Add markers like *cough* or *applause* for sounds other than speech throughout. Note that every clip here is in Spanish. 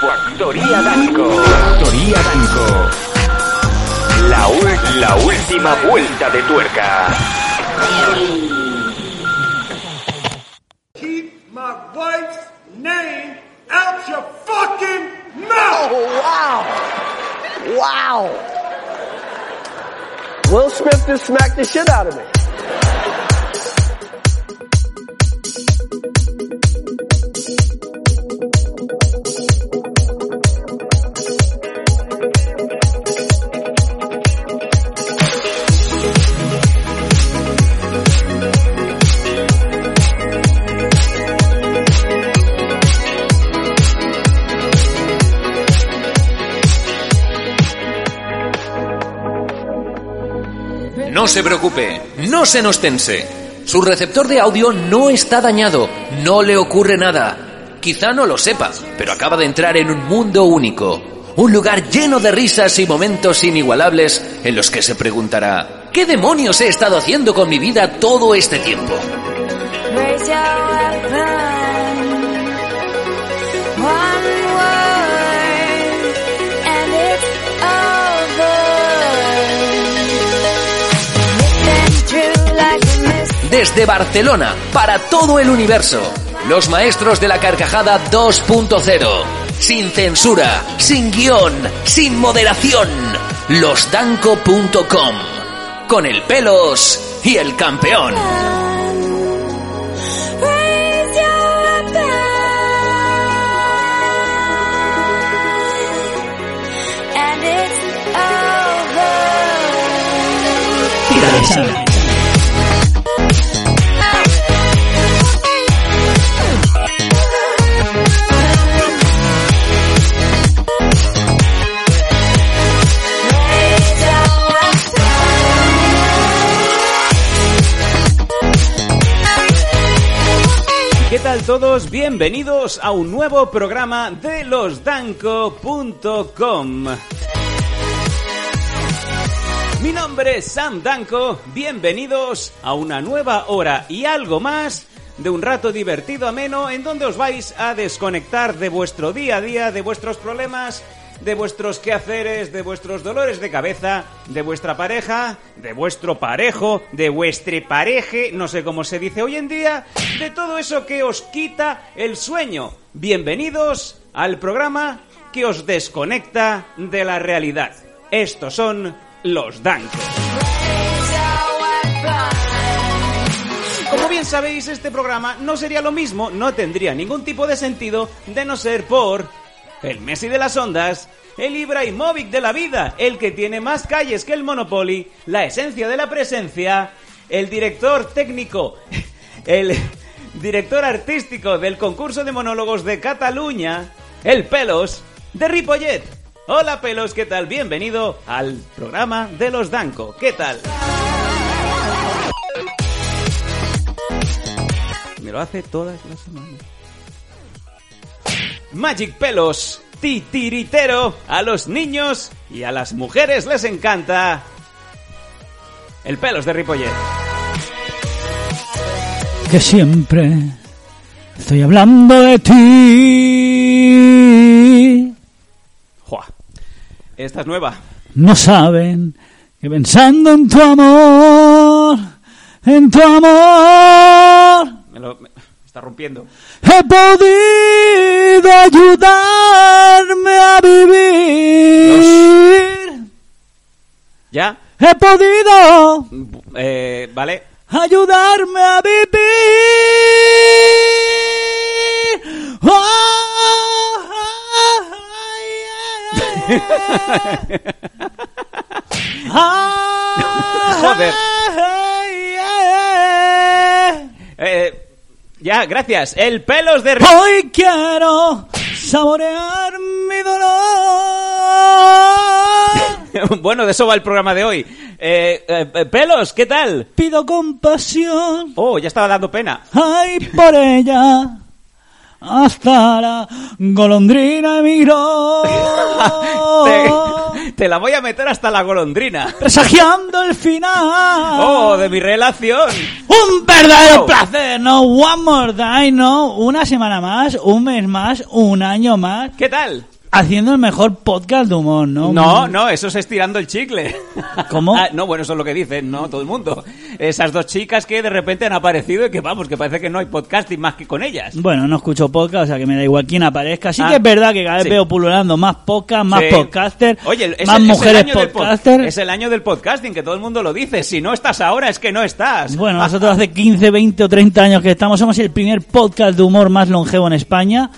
Factoría Danco. Factoría Danco. La, ul- la última vuelta de tuerca. Keep my wife's name out your fucking mouth! Oh, wow. Wow. Will Smith just smacked the shit out of me. No se preocupe, no se nos tense. Su receptor de audio no está dañado, no le ocurre nada. Quizá no lo sepa, pero acaba de entrar en un mundo único. Un lugar lleno de risas y momentos inigualables en los que se preguntará, ¿qué demonios he estado haciendo con mi vida todo este tiempo? Desde Barcelona, para todo el universo, los maestros de la carcajada 2.0. Sin censura, sin guion, sin moderación. Losdanco.com. Con el pelos y el campeón. Raise tal todos? Bienvenidos a un nuevo programa de losdanco.com. Mi nombre es Sam Danco, bienvenidos a una nueva hora y algo más de un rato divertido ameno en donde os vais a desconectar de vuestro día a día, de vuestros problemas, de vuestros quehaceres, de vuestros dolores de cabeza, de vuestra pareja, de vuestro parejo, de vuestre pareje, no sé cómo se dice hoy en día, de todo eso que os quita el sueño. Bienvenidos al programa que os desconecta de la realidad. Estos son los Dancos. Como bien sabéis, este programa no sería lo mismo, no tendría ningún tipo de sentido de no ser por el Messi de las ondas, el Ibrahimovic de la vida, el que tiene más calles que el Monopoly, la esencia de la presencia, el director técnico, *laughs* el director artístico del concurso de monólogos de Cataluña, el Pelos de Ripollet. Hola Pelos, ¿qué tal? Bienvenido al programa de los Danco. ¿Qué tal? Me lo hace todas las semanas. Magic Pelos, titiritero, a los niños y a las mujeres les encanta. El Pelos de Ripollet. que siempre estoy hablando de ti. Juá. Esta es nueva. No saben que pensando en tu amor, en tu amor, Me lo está rompiendo. he podido ayudarme a vivir. ¿Ya? He podido Eh, vale. ayudarme a vivir. Oh. Joder. *laughs* Eh, ya, gracias. El Pelos de. Hoy quiero saborear mi dolor. *laughs* bueno, de eso va el programa de hoy. Eh, eh, Pelos, ¿qué tal? Pido compasión. Oh, ya estaba dando pena. Ay, por ella. Hasta la golondrina emigró. *laughs* te, Te la voy a meter hasta la golondrina. Presagiando el final. Oh, de mi relación. Un verdadero Oh. placer, ¿no? One more time, ¿no? Una semana más, un mes más, un año más. ¿Qué tal? Haciendo el mejor podcast de humor, ¿no? No, no, eso es estirando el chicle. *laughs* ¿Cómo? Ah, no, bueno, eso es lo que dicen, no todo el mundo. Esas dos chicas que de repente han aparecido y que vamos, que parece que no hay podcasting más que con ellas. Bueno, no escucho podcast, o sea que me da igual quién aparezca. Sí Ah, que es verdad que cada vez sí. veo pululando más podcast, más Sí. podcasters, Oye, es más el- es mujeres año del pod- podcasters. Es el año del podcasting, que todo el mundo lo dice. Si no estás ahora, es que no estás. Bueno, *laughs* nosotros hace 15, 20 o 30 años que estamos, somos el primer podcast de humor más longevo en España.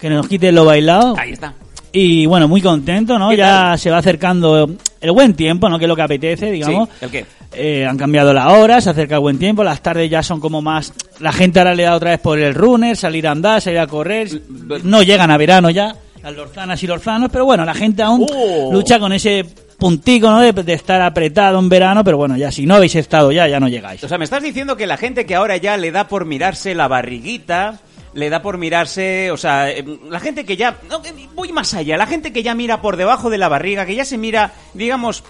Que nos quite lo bailado. Ahí está. Y bueno, muy contento, ¿no? ¿Qué Ya tal? se va acercando el buen tiempo, ¿no? Que es lo que apetece, digamos. Sí, ¿el qué? Eh, han cambiado la hora, se acerca el buen tiempo, las tardes ya son como más... La gente ahora le da otra vez por el runner, salir a andar, salir a correr. No llegan a verano ya, las lorzanas y lorzanos, pero bueno, la gente aún Oh. lucha con ese puntico, ¿no? De, de estar apretado en verano, pero bueno, ya si no habéis estado ya, ya no llegáis. O sea, me estás diciendo que la gente que ahora ya le da por mirarse la barriguita, le da por mirarse, o sea, eh, la gente que ya, no, voy más allá, la gente que ya mira por debajo de la barriga, que ya se mira, digamos,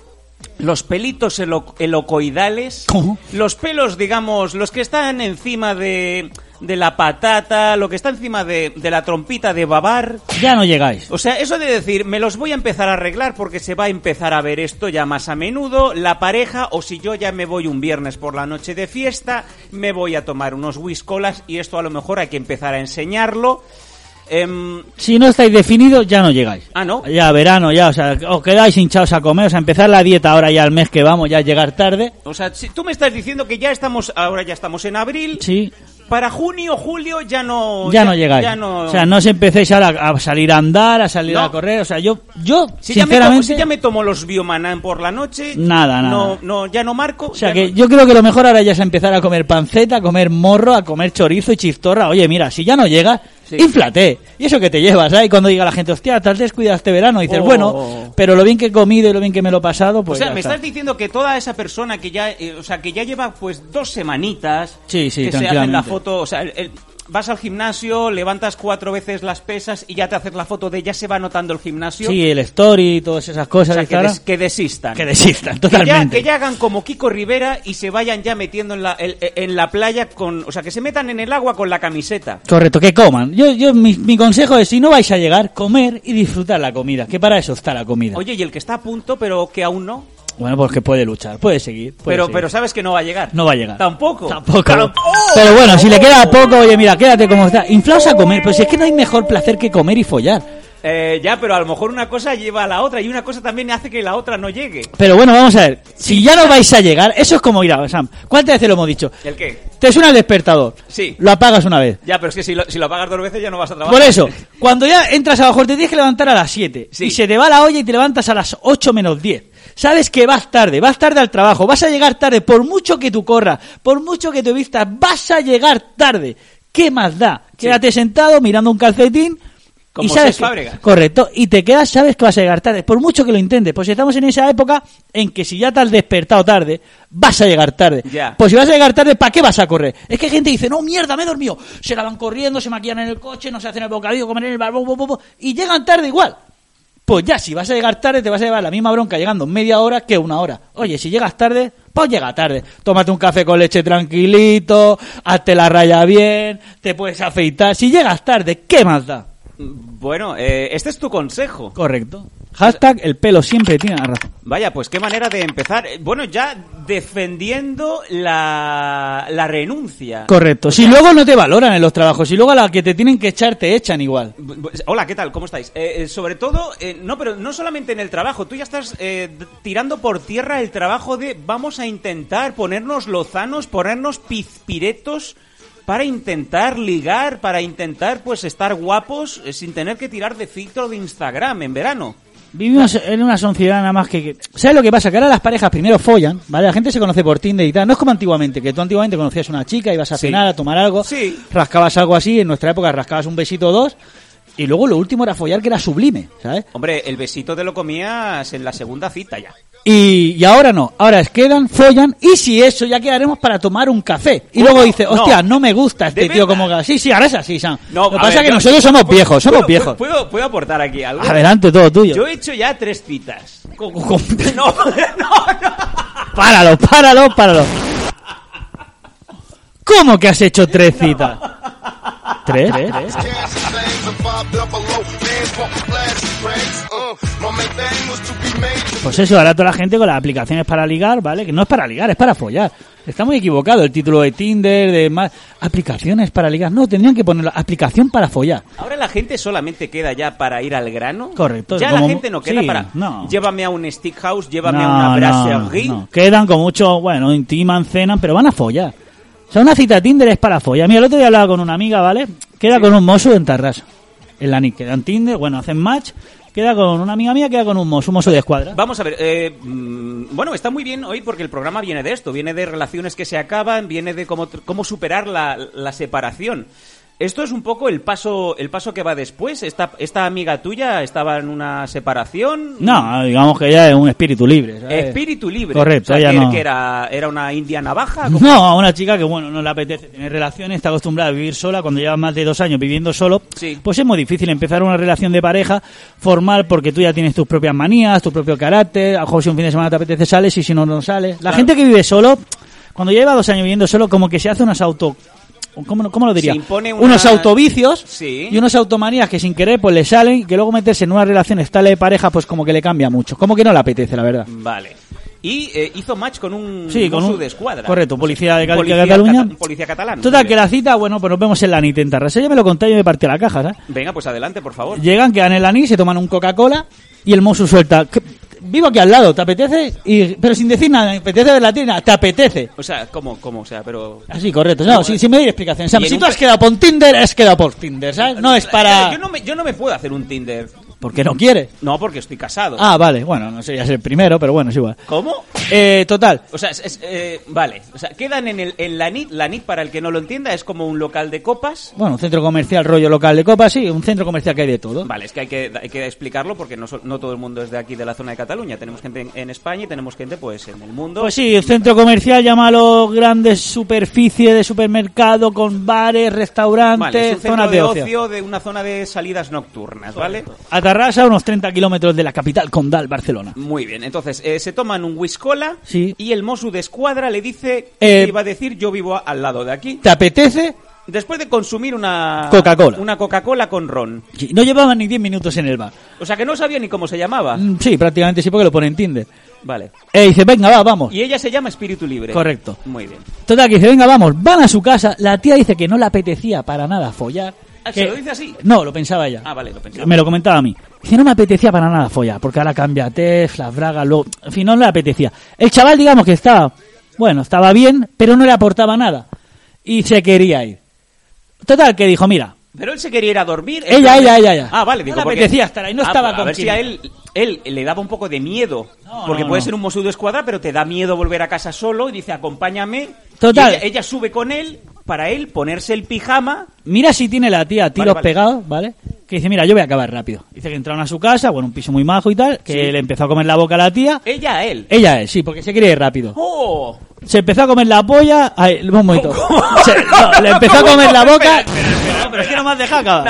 los pelitos helocoidales, ¿Cómo? los pelos, digamos, los que están encima de, de la patata, lo que está encima de, de la trompita de babar, Ya no llegáis. o sea, eso de decir, me los voy a empezar a arreglar porque se va a empezar a ver esto ya más a menudo, la pareja, o si yo ya me voy un viernes por la noche de fiesta, me voy a tomar unos whiskolas y esto a lo mejor hay que empezar a enseñarlo. Em, Si no estáis definidos, ya no llegáis. Ah, ¿no? Ya verano, ya, o sea, os quedáis hinchados a comer, o sea, empezar la dieta ahora ya el mes que vamos, ya llegar tarde. o sea, si tú me estás diciendo que ya estamos, ahora ya estamos en abril, Sí, para junio, julio ya no... ya, no llegáis. Ya no... O sea, no os empecéis ahora a salir a andar, a salir No. a correr, o sea, yo, yo, Si ya, me tomo, sinceramente, si ya me tomo los biomanan por la noche, Nada, nada. No, no, ya no marco. o sea, que no- yo creo que lo mejor ahora ya es empezar a comer panceta, a comer morro, a comer chorizo y chistorra. Oye, mira, si ya no llegas, Sí. inflate. Y eso que te llevas. Y cuando diga la gente, hostia, tal vez cuida este verano, dices, Oh. bueno, pero lo bien que he comido y lo bien que me lo he pasado, pues o sea, ya me está. estás diciendo que toda esa persona que ya, eh, o sea, que ya lleva pues dos semanitas, Sí, sí, que se hacen la foto, o sea, el- el- vas al gimnasio, levantas cuatro veces las pesas y ya te haces la foto de ya se va notando el gimnasio. Sí, el story y todas esas o cosas. sea, de que, Instagram. des- que desistan. Que desistan, Que ya, totalmente. que ya hagan como Kiko Rivera y se vayan ya metiendo en la, el- en la playa con, o sea, que se metan en el agua con la camiseta. Correcto, que coman. Yo, yo, mi, mi consejo es, si no vais a llegar, comer y disfrutar la comida, que para eso está la comida. Oye, y el que está a punto pero que aún no, Bueno, pues que puede luchar, puede seguir. puede pero, seguir. pero sabes que no va a llegar. No va a llegar. Tampoco. Tampoco. Pero bueno, si le queda poco, oye, mira, quédate como está. Inflaos a comer, pero si es que no hay mejor placer que comer y follar. Eh, ya, pero a lo mejor una cosa lleva a la otra y una cosa también hace que la otra no llegue. Pero bueno, vamos a ver. Si ya no vais a llegar, eso es como ir a Sam. ¿Cuántas veces lo hemos dicho? ¿El qué? Te suena el despertador. Sí. Lo apagas una vez. Ya, pero es que si lo, si lo apagas dos veces ya no vas a trabajar. Por eso, cuando ya entras abajo, te tienes que levantar a las 7. Sí. Y se te va la olla y te levantas a las 8 menos 10. Sabes que vas tarde, vas tarde al trabajo, vas a llegar tarde, por mucho que tú corras, por mucho que te vistas, vas a llegar tarde. ¿Qué más da? Quédate sentado mirando un calcetín. Como y sabes que- correcto, y te quedas, sabes que vas a llegar tarde, por mucho que lo intentes, pues estamos en esa época en que si ya te has despertado tarde, vas a llegar tarde. Ya. Pues si vas a llegar tarde, ¿para qué vas a correr? Es que gente dice, no, mierda, me he dormido. Se la van corriendo, se maquillan en el coche, no se hacen el bocadillo, comen en el bar, bo, bo, bo, bo, y llegan tarde igual. Pues ya, si vas a llegar tarde, te vas a llevar la misma bronca llegando media hora que una hora. Oye, si llegas tarde, pues llega tarde. Tómate un café con leche tranquilito, hazte la raya bien, te puedes afeitar. Si llegas tarde, ¿qué más da? Bueno, eh, este es tu consejo. Correcto. Hashtag el pelo siempre tiene la razón. Vaya, pues qué manera de empezar. Eh, Bueno, ya defendiendo la, la renuncia. Correcto. Si luego no te valoran en los trabajos, si luego a la que te tienen que echar te echan igual. Hola, ¿qué tal? ¿Cómo estáis? Eh, eh, sobre todo, eh, no, pero no solamente en el trabajo, tú ya estás tirando por tierra el trabajo de vamos a intentar ponernos lozanos, ponernos pizpiretos para intentar ligar, para intentar pues estar guapos eh, sin tener que tirar de filtro de Instagram en verano. Vivimos en una sociedad nada más que... que- ¿Sabes lo que pasa? Que ahora las parejas primero follan, ¿vale? La gente se conoce por Tinder y tal. No es como antiguamente, que tú antiguamente conocías a una chica, ibas a Sí. cenar, a tomar algo, Sí. rascabas algo así, en nuestra época rascabas un besito o dos, Y luego lo último era follar, que era sublime, ¿sabes? Hombre, el besito te lo comías en la segunda cita ya. Y, y ahora no, ahora es quedan, follan, y si eso ya quedaremos para tomar un café. Y luego dice, hostia, no, me gusta este ¿De tío como... Sí, sí, ahora es así, Sam. No, Lo que pasa es que nosotros somos ¿puedo- viejos, somos viejos. ¿puedo, puedo aportar aquí algo? Adelante, todo tuyo. Yo he hecho ya tres citas. No, *laughs* no, no. Páralo, páralo, páralo. ¿Cómo que has hecho tres citas? ¿Tres? ¿Tres? Pues eso, ahora toda la gente con las aplicaciones para ligar, ¿vale? Que no es para ligar, es para follar. Está muy equivocado el título de Tinder, de más... Aplicaciones para ligar. No, tendrían que ponerlo, aplicación para follar. Ahora la gente solamente queda ya para ir al grano. Correcto, Ya como- la gente no queda sí, para. no. Llévame a un stick house, llévame a una no, brasserie. no. Quedan con mucho, bueno, intiman, cenan, pero van a follar. O sea, una cita de Tinder es para follar. Mira, el otro día hablaba con una amiga, ¿vale? Queda con un mozo en Tarrasa. En la NIC. Queda en Tinder, bueno, hacen match. Queda con una amiga mía, queda con un mozo, un mozo de escuadra. Vamos a ver, eh, mm, bueno, está muy bien hoy porque el programa viene de esto, viene de relaciones que se acaban, viene de cómo, cómo superar la, la separación. Esto es un poco el paso, el paso que va después. Esta, esta amiga tuya estaba en una separación. No, digamos que ella es un espíritu libre. ¿sabes? Espíritu libre. Correcto, O sea, ella que, no. que era, era una india navaja. ¿Cómo? No, una chica que, bueno, no le apetece tener relaciones, está acostumbrada a vivir sola. Cuando lleva más de dos años viviendo solo, Sí. pues es muy difícil empezar una relación de pareja formal porque tú ya tienes tus propias manías, tu propio carácter. A lo mejor si un fin de semana te apetece sales y si no, no sales. La Claro. gente que vive solo, cuando lleva dos años viviendo solo, como que se hace unas auto. ¿Cómo, cómo lo diría? Una- Unos autovicios Sí. y unas automanías que sin querer pues le salen y que luego meterse en una relación estable de pareja pues como que le cambia mucho. Como que no le apetece, la verdad. Vale. Y eh, hizo match con un Sí, con un- de escuadra. correcto, policía de Policía Cataluña. cata- un policía catalán. Total, que la cita, bueno, pues nos vemos en la NIT en Tarrasa. Ella me lo contó y me partió la caja, ¿sabes? Venga, pues adelante, por favor. Llegan, quedan en la NIT, se toman un Coca-Cola y el mozo suelta. "¿Qué- Vivo aquí al lado, ¿te apetece? Y, pero sin decir nada, ¿te apetece ver la tienda? ¿Te apetece? O sea, ¿cómo, cómo? O sea, pero... Así, correcto. No, sin, sin medir explicaciones. O sea, si un tú has quedado por Tinder, has quedado por Tinder, ¿sabes? No es para... Yo no me, yo no me puedo hacer un Tinder. Porque no quiere. No, porque estoy casado. Ah, vale. Bueno, no serías el primero, pero bueno, es igual. ¿Cómo? Eh, total. O sea, es- es, eh, vale. O sea, quedan en, el, en la NIT. La NIT, para el que no lo entienda, es como un local de copas. Bueno, un centro comercial rollo local de copas, sí, un centro comercial que hay de todo. Vale, es que hay que, hay que explicarlo porque no, no todo el mundo es de aquí, de la zona de Cataluña. Tenemos gente en, en España y tenemos gente, pues, en el mundo. Pues sí, el centro comercial, llámalo grandes superficie de supermercado con bares, restaurantes, Vale, es un centro zonas de de ocio. de una zona de salidas nocturnas, ¿vale? Tarrasa, unos 30 kilómetros de la capital condal, Barcelona. Muy bien, entonces eh, se toman un whiskola Sí. y el Mosu de escuadra le dice Eh, que iba a decir yo vivo al lado de aquí. ¿Te apetece? Después de consumir una Coca-Cola. una Coca-Cola con ron. Sí, No llevaban ni 10 minutos en el bar. O sea que no sabía ni cómo se llamaba. Mm, Sí, prácticamente sí, porque lo pone en Tinder. Vale. E dice, venga, va, vamos. Y ella se llama Espíritu Libre. Correcto. Muy bien. Total, que dice, venga, vamos. Van a su casa. La tía dice que no le apetecía para nada follar. Ah, que- ¿se lo dice así? No, lo pensaba ella. Ah, vale, lo pensaba. Me lo comentaba a mí. Dice, no me apetecía para nada follar, porque ahora cambia test, las bragas, luego... En fin, no le apetecía. El chaval, digamos que estaba... Bueno, estaba bien, pero no le aportaba nada. Y se quería ir. Total, que dijo, mira... Pero él se quería ir a dormir. Ella, ella, ella, ella. Ah, vale, No digo, le porque- apetecía estar ahí, no Ah, estaba pues, A con ver si a él, él le daba un poco de miedo. No, porque no, puede no. ser un mosudo de escuadra, pero te da miedo volver a casa solo y dice, acompáñame. Total. Ella sube con él para él ponerse el pijama. Mira si tiene la tía tiros Vale, vale. pegados, ¿vale? Que dice, mira, yo voy a acabar rápido. Dice que entraron a su casa, bueno, un piso muy majo y tal, que Sí. le empezó a comer la boca a la tía. Ella a él. Ella es, sí, porque se quiere ir rápido. ¡Oh! Se empezó a comer la polla. Ay, un momento. *laughs* ¿Cómo? Se- no, le empezó a comer la boca. espera, espera, No, pero es que no me has dejado acabar.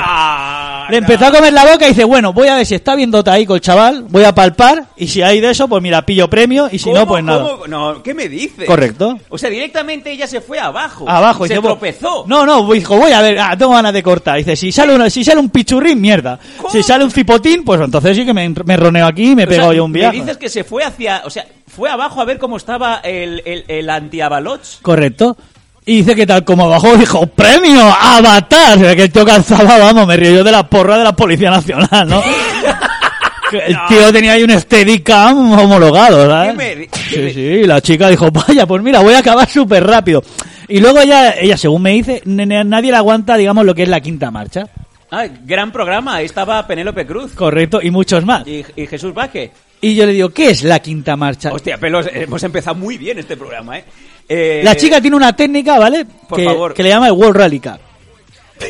Le empezó a comer la boca y dice, bueno, voy a ver si está bien dotaico el chaval, voy a palpar, y si hay de eso, pues mira, pillo premio, y si no, ¿Cómo, pues nada. No, ¿qué me dices? Correcto. O sea, directamente ella se fue abajo. Abajo, se dice, "Bo- tropezó. No, no, dijo, voy a ver, ah, tengo ganas de cortar. Dice, si sale, una, si sale un pichurrín, mierda. ¿Cómo? Si sale un cipotín, pues entonces sí que me, me roneo aquí y me he O sea, pegado yo un Me viaje. dices que se fue hacia. O sea, fue abajo a ver cómo estaba el, el, el. Correcto. Y dice que tal como bajó, dijo, ¡premio! ¡Avatar! O sea, que el tío calzaba, vamos, me río yo de la porra de la Policía Nacional, ¿no? *laughs* El tío tenía ahí un Steadicam homologado, ¿sabes? ¿Qué me di- qué Sí, sí, y la chica dijo, vaya, pues mira, voy a acabar súper rápido. Y luego ella, ella, según me dice, nadie le aguanta, digamos, lo que es la quinta marcha. Ah, gran programa. Ahí estaba Penélope Cruz Correcto, y muchos más. y, y Jesús Vázquez. Y yo le digo, ¿qué es la quinta marcha? Hostia, pelos, hemos empezado muy bien este programa, ¿eh? Eh, La chica tiene una técnica, ¿vale? Por que, favor. que le llama el World Rally Cup.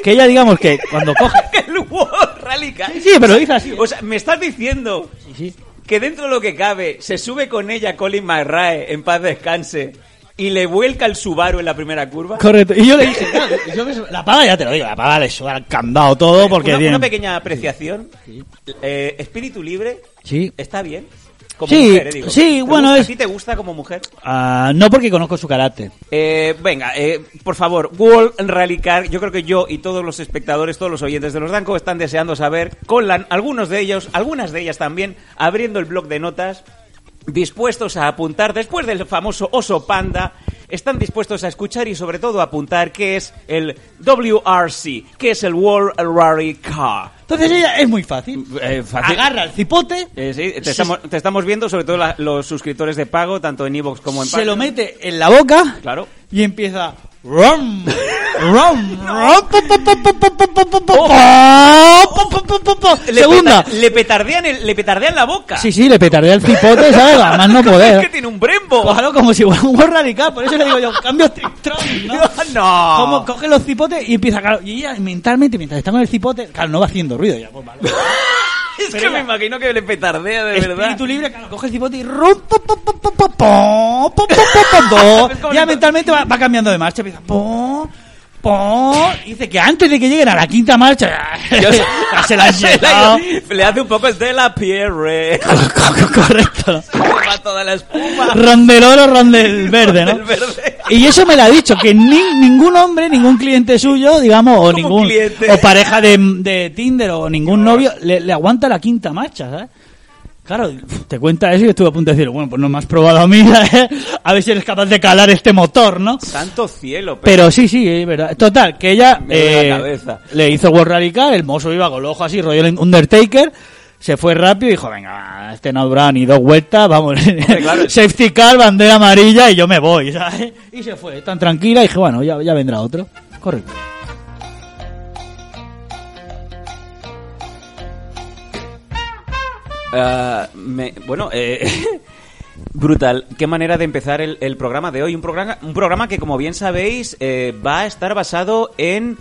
Que ella, digamos que cuando coge... *laughs* el World Rally Car. Sí, sí, pero dice así. O sea, me estás diciendo Sí, sí. que dentro de lo que cabe se sube con ella Colin McRae en paz descanse y le vuelca el Subaru en la primera curva. Correcto. Y yo le dije, claro, yo me- la paga ya te lo digo, la paga le suda el candado todo porque una, tiene- una pequeña apreciación. Eh, espíritu libre Sí. está bien. Como Sí, mujer, eh, digo. sí, ¿Te bueno, gusta- es- ¿A ti te gusta como mujer? Ah, no porque conozco su carácter. Eh, venga, eh, por favor, World Rally Car. Yo creo que yo y todos los espectadores, todos los oyentes de los Danco están deseando saber, con la- algunos de ellos, algunas de ellas también, abriendo el blog de notas, dispuestos a apuntar, después del famoso oso panda, están dispuestos a escuchar y sobre todo a apuntar qué es el WRC, qué es el World Rally Car. Entonces ella es muy fácil. Eh, fácil. Agarra el cipote, Eh, sí, te estamos, te estamos viendo, sobre todo la- los suscriptores de pago, tanto en Evox como en se lo mete en la boca Claro. y empieza rum, rum, Segunda. Le petardean, el, le petardean la boca. Sí, sí, le petardea el cipote, ¿sabes? *laughs* Además no poder. Es que tiene un brembo. Pues claro, como si fuera un buen radical. Por eso le digo yo, cambio este ¿no? *laughs* no. Como coge los cipotes y empieza, claro, y ella mentalmente, mientras está con el cipote, claro, no va haciendo ruido ya, pues, vale. *laughs* Es que me imagino que le petardea de verdad. Espíritu libre, claro, coge el cipote y rum, Ya mentalmente va, va cambiando de marcha, empieza po, y dice que antes de que lleguen a la quinta marcha, ya *laughs* *laughs* se la han. Le hace un poco de la Pierre. *laughs* Correcto. Se toda la espuma. Ron del oro, ron del verde, ¿no? Verde. Y eso me lo ha dicho, que ni- ningún hombre, ningún cliente suyo, digamos, o ¿Cómo ningún cliente? o pareja de, de Tinder o ningún novio le, le aguanta la quinta marcha, ¿sabes? Claro, te cuenta eso y estuve a punto de decir, bueno, pues no me has probado a mí, *laughs* ¿eh? a ver si eres capaz de calar este motor, ¿no? Santo cielo. Pero sí, sí, es verdad. Total, que ella eh, le hizo World Radical, el mozo iba con el ojo así, rollo Undertaker, se fue rápido y dijo, venga, este no dura ni dos vueltas, vamos, claro. *laughs* safety car, bandera amarilla y yo me voy, ¿sabes? Y se fue, tan tranquila, y dije, bueno, ya, ya vendrá otro. Correcto. Ah, me- bueno, eh, *laughs* brutal. Qué manera de empezar el, programa de hoy. Un programa, un programa que, como bien sabéis, eh, va a estar basado en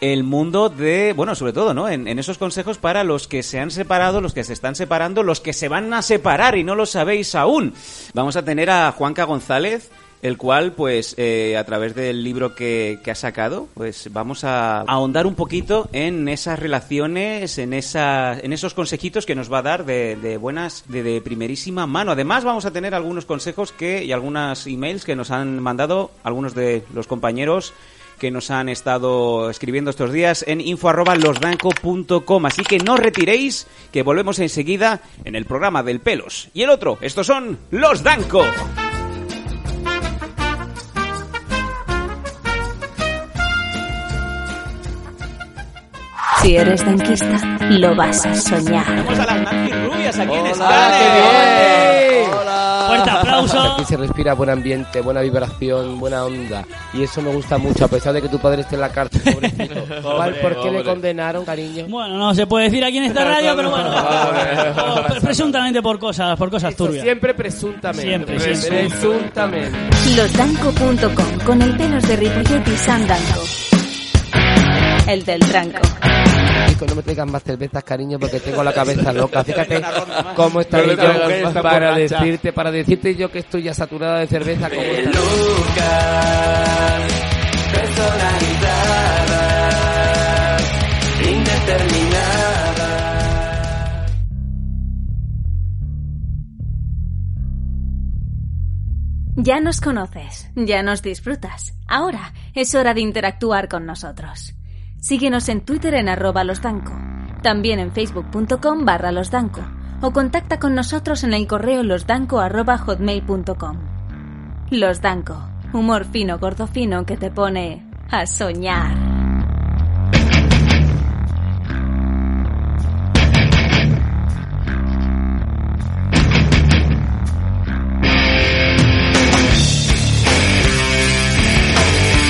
el mundo de, bueno, sobre todo, ¿no? En esos consejos para los que se han separado, los que se están separando, los que se van a separar y no lo sabéis aún. Vamos a tener a Juanca González, el cual, pues, eh, a través del libro que, ha sacado, pues vamos a ahondar un poquito en esas relaciones, en, esa, en esos consejitos que nos va a dar de, buenas, de, de primerísima mano. Además, vamos a tener algunos consejos que y algunas emails que nos han mandado algunos de los compañeros que nos han estado escribiendo estos días en info@losdanco.com. Así que no retiréis, que volvemos enseguida en el programa del Pelos. Y el otro, estos son Los Danco. Si eres danquista, lo vas a soñar. Tenemos a las Rubias aquí en Hola, qué bien. Fuerte aplauso. Aquí se respira buen ambiente, buena vibración, buena onda. Y eso me gusta mucho, a pesar de que tu padre esté en la cárcel, pobrecito. *laughs* ¿Cuál- ¿Por qué le condenaron, cariño? Bueno, no se puede decir aquí en esta *laughs* radio, pero bueno. Presuntamente por cosas, por cosas turbias. siempre presuntamente. Siempre, siempre. Presuntamente. Losdanco.com con el pelos de Ripollet y San Danco. El del tranco. Chico, no me traigas más cervezas, cariño, porque tengo la cabeza loca. Fíjate *laughs* cómo está yo para decirte, para decirte yo que estoy ya saturada de cerveza. ¿cómo está? Ya nos conoces, ya nos disfrutas. Ahora es hora de interactuar con nosotros. Síguenos en Twitter en arroba losdanco, también en facebook.com barra losdanco o contacta con nosotros en el correo losdanco. Los Danco, humor fino gordo fino que te pone a soñar.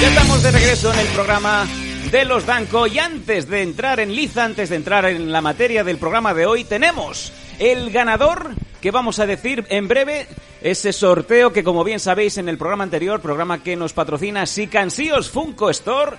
Ya estamos de regreso en el programa de los Danco y antes de entrar en liza, antes de entrar en la materia del programa de hoy, tenemos el ganador que vamos a decir en breve, ese sorteo que como bien sabéis en el programa anterior, programa que nos patrocina Sicansíos Funko Store,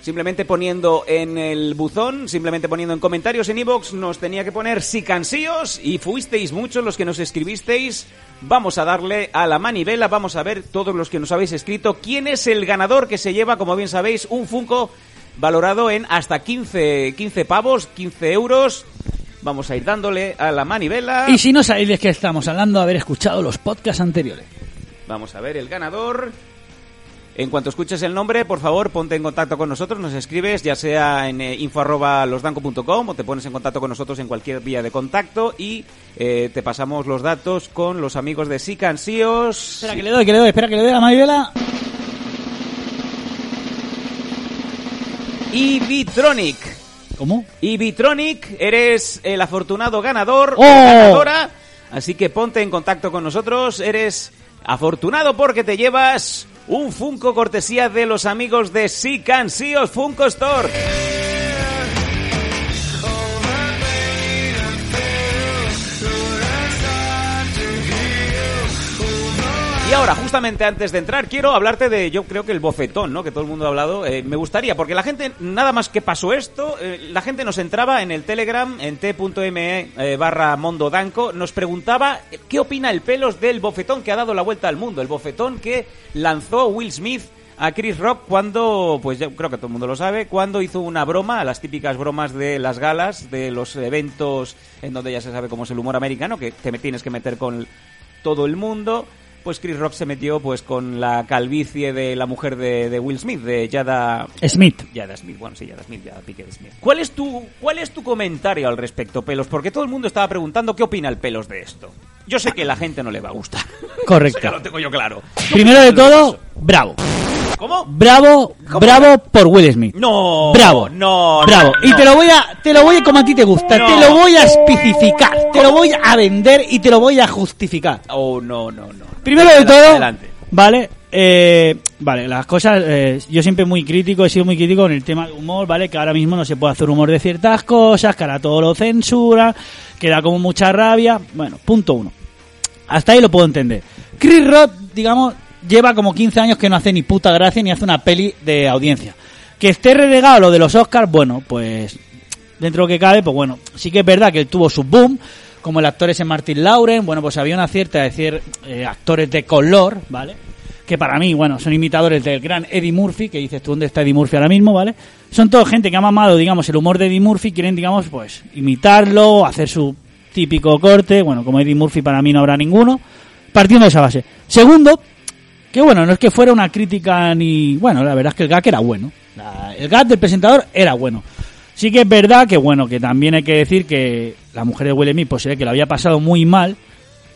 Simplemente poniendo en el buzón, simplemente poniendo en comentarios en iBox, nos tenía que poner si cansíos y fuisteis muchos los que nos escribisteis. Vamos a darle a la manivela, vamos a ver todos los que nos habéis escrito quién es el ganador que se lleva, como bien sabéis, un Funko valorado en hasta 15, 15 pavos, 15 euros. Vamos a ir dándole a la manivela. Y si no sabéis de qué estamos hablando, haber escuchado los podcasts anteriores. Vamos a ver el ganador. En cuanto escuches el nombre, por favor, ponte en contacto con nosotros, nos escribes, ya sea en eh, info arroba losdanco.com o te pones en contacto con nosotros en cualquier vía de contacto y eh, te pasamos los datos con los amigos de Sican Sios. Espera que le doy, que le doy, espera que le doy a la y Bitronic. ¿Cómo? Y Bitronic, eres el afortunado ganador o ¡Oh! ganadora. Así que ponte en contacto con nosotros. Eres afortunado porque te llevas un Funko cortesía de los amigos de Sican Sios Funko Store. Y ahora, justamente antes de entrar, quiero hablarte de, yo creo que el bofetón, ¿no? Que todo el mundo ha hablado. Eh, me gustaría, porque la gente, nada más que pasó esto, eh, la gente nos entraba en el Telegram, en t.me eh, barra Mondo Danco, nos preguntaba qué opina el pelos del bofetón que ha dado la vuelta al mundo. El bofetón que lanzó Will Smith a Chris Rock cuando, pues yo creo que todo el mundo lo sabe, cuando hizo una broma, las típicas bromas de las galas, de los eventos en donde ya se sabe cómo es el humor americano, que te tienes que meter con todo el mundo pues Chris Rock se metió pues con la calvicie de la mujer de, de Will Smith, de Yada Smith. Yada Smith, bueno, sí, Yada Smith, Yada Pickett Smith. ¿Cuál es tu cuál es tu comentario al respecto, Pelos? Porque todo el mundo estaba preguntando qué opina el Pelos de esto. Yo sé que la gente no le va a gustar. Correcto. *laughs* Ya lo tengo yo claro. Primero de todo, bravo. ¿Cómo? Bravo, ¿Cómo? bravo por Will Smith. No. Bravo. No. Bravo. no, Y te lo voy a, te lo voy a, como a ti te gusta, No. te lo voy a especificar, te lo voy a vender y te lo voy a justificar. Oh, no, no, no. Primero de todo, Adelante. ¿vale? Eh, vale, las cosas, eh, yo siempre muy crítico, he sido muy crítico con el tema del humor, ¿vale? Que ahora mismo no se puede hacer humor de ciertas cosas, que ahora todo lo censura, que da como mucha rabia. Bueno, punto uno. Hasta ahí lo puedo entender. Chris Rock, digamos, lleva como 15 años que no hace ni puta gracia ni hace una peli de audiencia. Que esté relegado lo de los Oscars, bueno, pues dentro de lo que cabe, pues bueno, sí que es verdad que él tuvo su boom, como el actor ese Martin Lauren, bueno, pues había una cierta, es decir, eh, actores de color, ¿vale? Que para mí, bueno, son imitadores del gran Eddie Murphy, que dices tú, ¿dónde está Eddie Murphy ahora mismo, ¿vale? Son toda gente que ha mamado, digamos, el humor de Eddie Murphy, quieren, digamos, pues, imitarlo, hacer su típico corte, bueno, como Eddie Murphy para mí no habrá ninguno, partiendo de esa base. Segundo, que bueno, no es que fuera una crítica ni... Bueno, la verdad es que el gag era bueno. La- el gag del presentador era bueno. Sí que es verdad que, bueno, que también hay que decir que la mujer de Will pues que lo había pasado muy mal,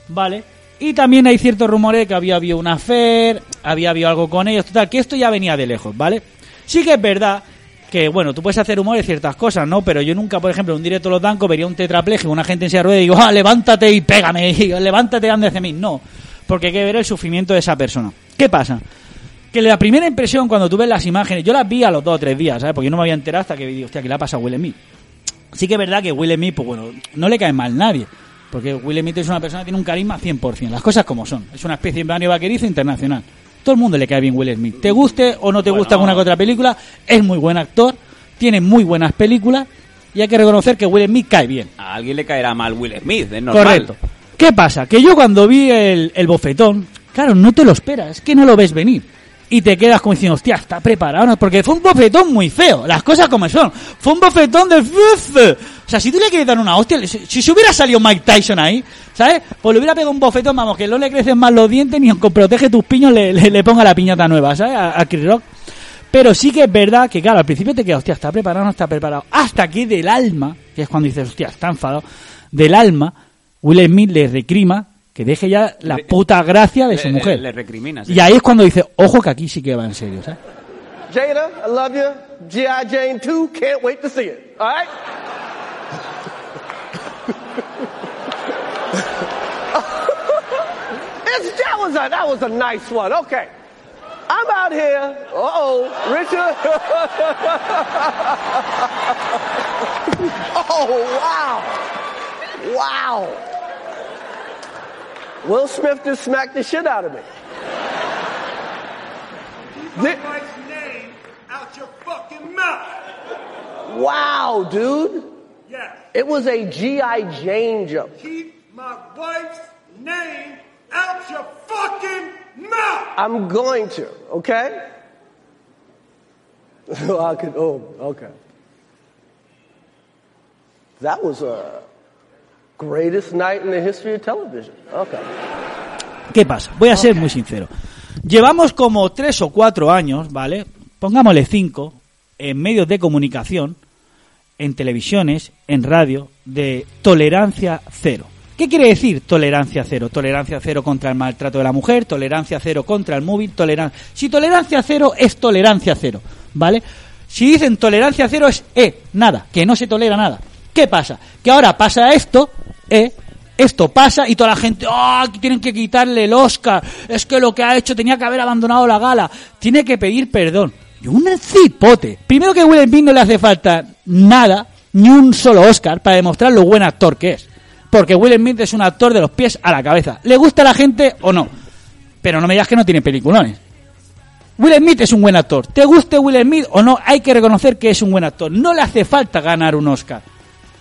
¿vale? Y también hay ciertos rumores de que había habido una affair, había habido algo con ellos, total, que esto ya venía de lejos, ¿vale? Sí que es verdad que, bueno, tú puedes hacer humor de ciertas cosas, ¿no? Pero yo nunca, por ejemplo, en un directo de los Dancos vería un tetrapléjico, una gente en silla de ruedas y digo, ah, levántate y pégame, *laughs* levántate ande hacia mí. No, porque hay que ver el sufrimiento de esa persona. ¿Qué pasa? Que la primera impresión cuando tú ves las imágenes, yo las vi a los dos o tres días, ¿sabes? Porque yo no me había enterado hasta que vi, hostia, ¿qué le ha pasado a Will? Sí que es verdad que Will Smith, pues bueno, no le cae mal nadie. Porque Will Smith es una persona que tiene un carisma 100%. Las cosas como son. Es una especie de Mario Vaquerizo internacional. Todo el mundo le cae bien Will Smith. Te guste o no te gusta alguna que otra película, es muy buen actor, tiene muy buenas películas y hay que reconocer que Will Smith cae bien. A alguien le caerá mal Will Smith, es normal. Correcto. ¿Qué pasa? Que yo cuando vi el, el bofetón, claro, no te lo esperas, es que no lo ves venir. Y te quedas como diciendo, hostia, está preparado, ¿no? porque fue un bofetón muy feo, las cosas como son. Fue un bofetón de... O sea, si tú le quieres dar una hostia, si, hubiera salido Mike Tyson ahí, ¿sabes? Pues le hubiera pegado un bofetón, vamos, que no le crecen más los dientes ni aunque protege tus piños le, le, le ponga la piñata nueva, ¿sabes? A, a Chris Rock. Pero sí que es verdad que, claro, al principio te quedas, hostia, está preparado, no está preparado. Hasta que del alma, que es cuando dices, hostia, está enfadado, del alma, Will Smith le recrima que deje ya la Le- puta gracia de su Le- mujer. Le, le recriminas. y ahí es cuando dice, ojo que aquí sí que va en serio, ¿sabes? Jada, I love you. G.I. Jane 2, can't wait to see it. All right? *laughs* It's, that was a that was a nice one. Okay. I'm out here. Uh oh, Richard. *laughs* oh wow, wow. Will Smith just smacked the shit out of me. Thi- Wife's name out out your fucking mouth. Wow, dude. Yes. It was a G.I. Jane joke. Keep my wife's name out your fucking mouth. I'm going to, okay? *laughs* I could, oh, okay. That was a greatest night in the history of television. Okay. ¿Qué pasa? Voy a ser muy sincero. Llevamos como tres o cuatro años, ¿vale? Pongámosle cinco, en medios de comunicación, en televisiones, en radio, de tolerancia cero. ¿Qué quiere decir tolerancia cero? Tolerancia cero contra el maltrato de la mujer, tolerancia cero contra el móvil, tolerancia... Si tolerancia cero es tolerancia cero, ¿vale? Si dicen tolerancia cero es eh, nada, que no se tolera nada. ¿Qué pasa? Que ahora pasa esto, eh, esto pasa y toda la gente, ¡ah! tienen que quitarle el Oscar, es que lo que ha hecho tenía que haber abandonado la gala, tiene que pedir perdón. Y un cipote. Primero que Will Smith no le hace falta nada, ni un solo Oscar, para demostrar lo buen actor que es. Porque Will Smith es un actor de los pies a la cabeza. ¿Le gusta a la gente o no? Pero no me digas que no tiene peliculones. Will Smith es un buen actor. ¿Te guste Will Smith o no? Hay que reconocer que es un buen actor. No le hace falta ganar un Oscar.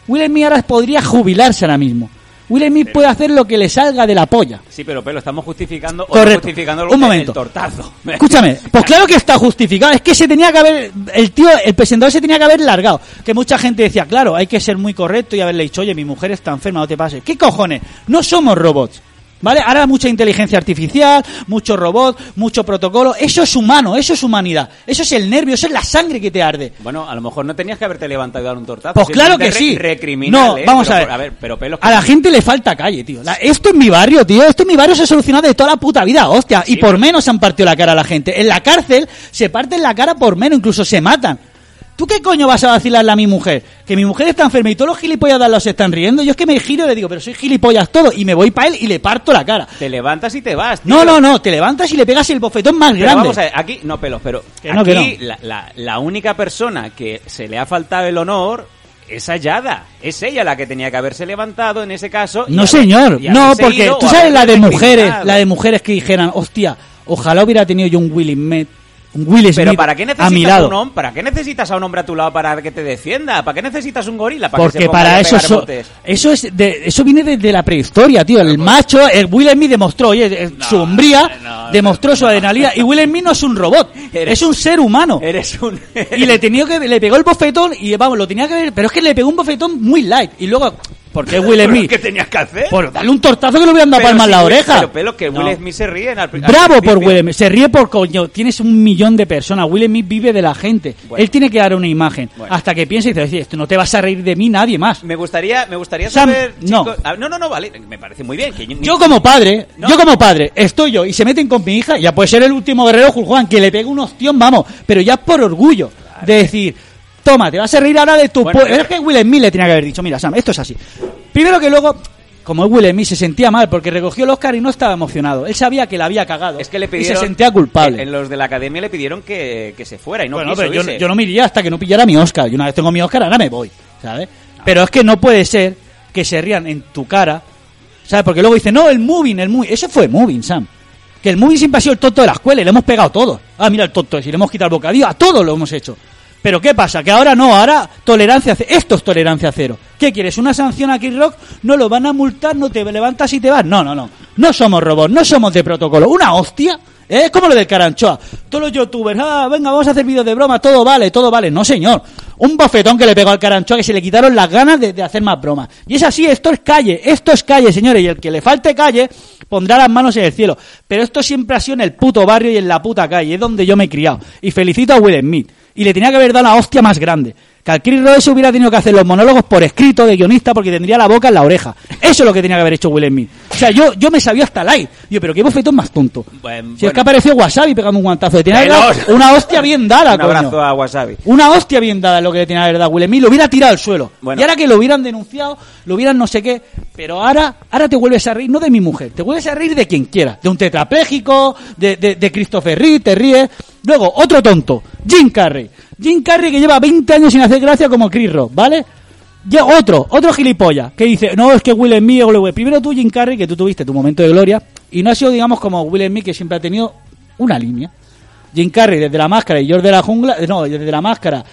Will Smith ahora podría jubilarse ahora mismo. Will Smith puede hacer lo que le salga de la polla. Sí, pero pero estamos justificando o Correcto. justificando Un momento. el tortazo. *laughs* Escúchame, pues claro que está justificado. Es que se tenía que haber, el tío, el presentador se tenía que haber largado. Que mucha gente decía, claro, hay que ser muy correcto y haberle dicho, oye, mi mujer está enferma, no te pases. ¿Qué cojones? No somos robots. ¿Vale? Ahora mucha inteligencia artificial, mucho robot, mucho protocolo. Eso es humano, eso es humanidad. Eso es el nervio, eso es la sangre que te arde. Bueno, a lo mejor no tenías que haberte levantado y dar un tortazo. Pues claro que sí. no, ¿eh? vamos Pero, a ver. pero pelos A la gente le falta calle, tío. La- esto en mi barrio, tío. Esto en mi barrio se ha solucionado de toda la puta vida, hostia. y por menos se han partido la cara a la gente. En la cárcel se parten la cara por menos, incluso se matan. ¿Tú qué coño vas a vacilarle a mi mujer? Que mi mujer está enferma y todos los gilipollas de se están riendo. Yo es que me giro y le digo, pero soy gilipollas todo. Y me voy para él y le parto la cara. Te levantas y te vas. tío. No, no, no. Te levantas y le pegas el bofetón más Pero grande. vamos a ver, aquí, no pelos, pero Que no, aquí que no. La, la- la única persona que se le ha faltado el honor es a Yada. Es ella la que tenía que haberse levantado en ese caso. No, haber- señor. No, porque tú sabes la de mujeres, la de mujeres que dijeran, hostia, ojalá hubiera tenido yo un Will Smith, un Will Smith Pero ¿para qué a mi necesitas a lado. un hombre? ¿Para qué necesitas a un hombre a tu lado para que te defienda? ¿Para qué necesitas un gorila para que Porque se ponga para a eso so- eso es de, eso viene desde la prehistoria, tío. El macho, el Will Smith demostró, oye, eh, su hombría, demostró su adrenalina y Will Smith no es un robot, Eres- es un ser humano. Eres un... Y le *laughs* tenía que le pegó el bofetón y vamos, lo tenía que ver, pero es que le pegó un bofetón muy light y luego ¿por qué Will *laughs* ¿Pero Smith? ¿Qué tenías que hacer? Por darle un tortazo que le hubieran dado Pero palmas en si la Will- oreja. Pero, pero que Will No. Smith se ríe al, al Bravo por principio. Will Smith. Se ríe por coño. Tienes un millón de personas. Will Smith vive de la gente. Bueno. Él tiene que dar una imagen. Bueno. Hasta que piense y dice, "Oye, esto no te vas a reír de mí nadie más. Me gustaría, me gustaría Sam, saber, no. chicos- Ah, no, no, no, vale, me parece muy bien. Que yo, Yo como padre, No. yo como padre, estoy yo y se meten con mi hija, ya puede ser el último guerrero Juan, que le pega un ostión, vamos, pero ya por orgullo de decir, toma, te vas a reír ahora de tu Bueno, pue-". pero- Es que Will Smith le tenía que haber dicho, mira, Sam, esto es así. Primero que luego, como Will Smith, se sentía mal porque recogió el Oscar y no estaba emocionado. Él sabía que la había cagado Es que le y pidieron... se sentía culpable. En, los de la academia le pidieron que, que se fuera y no bueno, quiso pero yo, no me iría hasta que no pillara mi Oscar. Yo una vez tengo mi Oscar, ahora me voy, ¿sabes? Pero es que no puede ser que se rían en tu cara, ¿sabes? Porque luego dicen, no, el moving, el moving. Eso fue moving, Sam. Que el moving siempre ha sido el tonto de la escuela y le hemos pegado todos. Ah, mira el tonto, si le hemos quitado el bocadillo, a todos lo hemos hecho. Pero ¿qué pasa? Que ahora no, ahora tolerancia cero. Esto es tolerancia cero. ¿Qué quieres? ¿Una sanción a Kid Rock? No lo van a multar, no te levantas y te vas. No, no, no. No somos robots, no somos de protocolo. Una hostia. ¿eh? Es como lo del Caranchoa. Todos los youtubers, ah, venga, vamos a hacer vídeos de broma, todo vale, todo vale. No, señor. Un bofetón que le pegó al Caranchoa que se le quitaron las ganas de, de hacer más bromas. Y es así, esto es calle, esto es calle, señores. Y el que le falte calle pondrá las manos en el cielo. Pero esto siempre ha sido en el puto barrio y en la puta calle, es donde yo me he criado. Y felicito a Will Smith. Y le tenía que haber dado la hostia más grande. Que al Chris se hubiera tenido que hacer los monólogos por escrito de guionista porque tendría la boca en la oreja. Eso es lo que tenía que haber hecho Will Smith. O sea, yo, yo me sabía hasta live. Digo, pero qué bofetón más tonto. Bueno, si es que apareció Wasabi pegando un guantazo. Le tenía que una hostia bien dada, *laughs* Un coño. abrazo a Wasabi. Una hostia bien dada es lo que le tenía que haber dado Will Smith. Lo hubiera tirado al suelo. Bueno. Y ahora que lo hubieran denunciado, lo hubieran no sé qué. Pero ahora, ahora te vuelves a reír, no de mi mujer, te vuelves a reír de quien quiera. De un tetrapléjico, de, de, de Christopher Reeve, te ríes. Luego, otro tonto, Jim Carrey. Jim Carrey que lleva 20 años sin hacer gracia como Chris Rock, ¿vale? Ya otro, otro gilipollas, que dice, no, es que Will Smith, o lo- primero tú Jim Carrey, que tú tuviste tu momento de gloria, y no ha sido, digamos, como Will Smith, que siempre ha tenido una línea. Jim Carrey desde la máscara y George de la jungla, eh, no, desde la máscara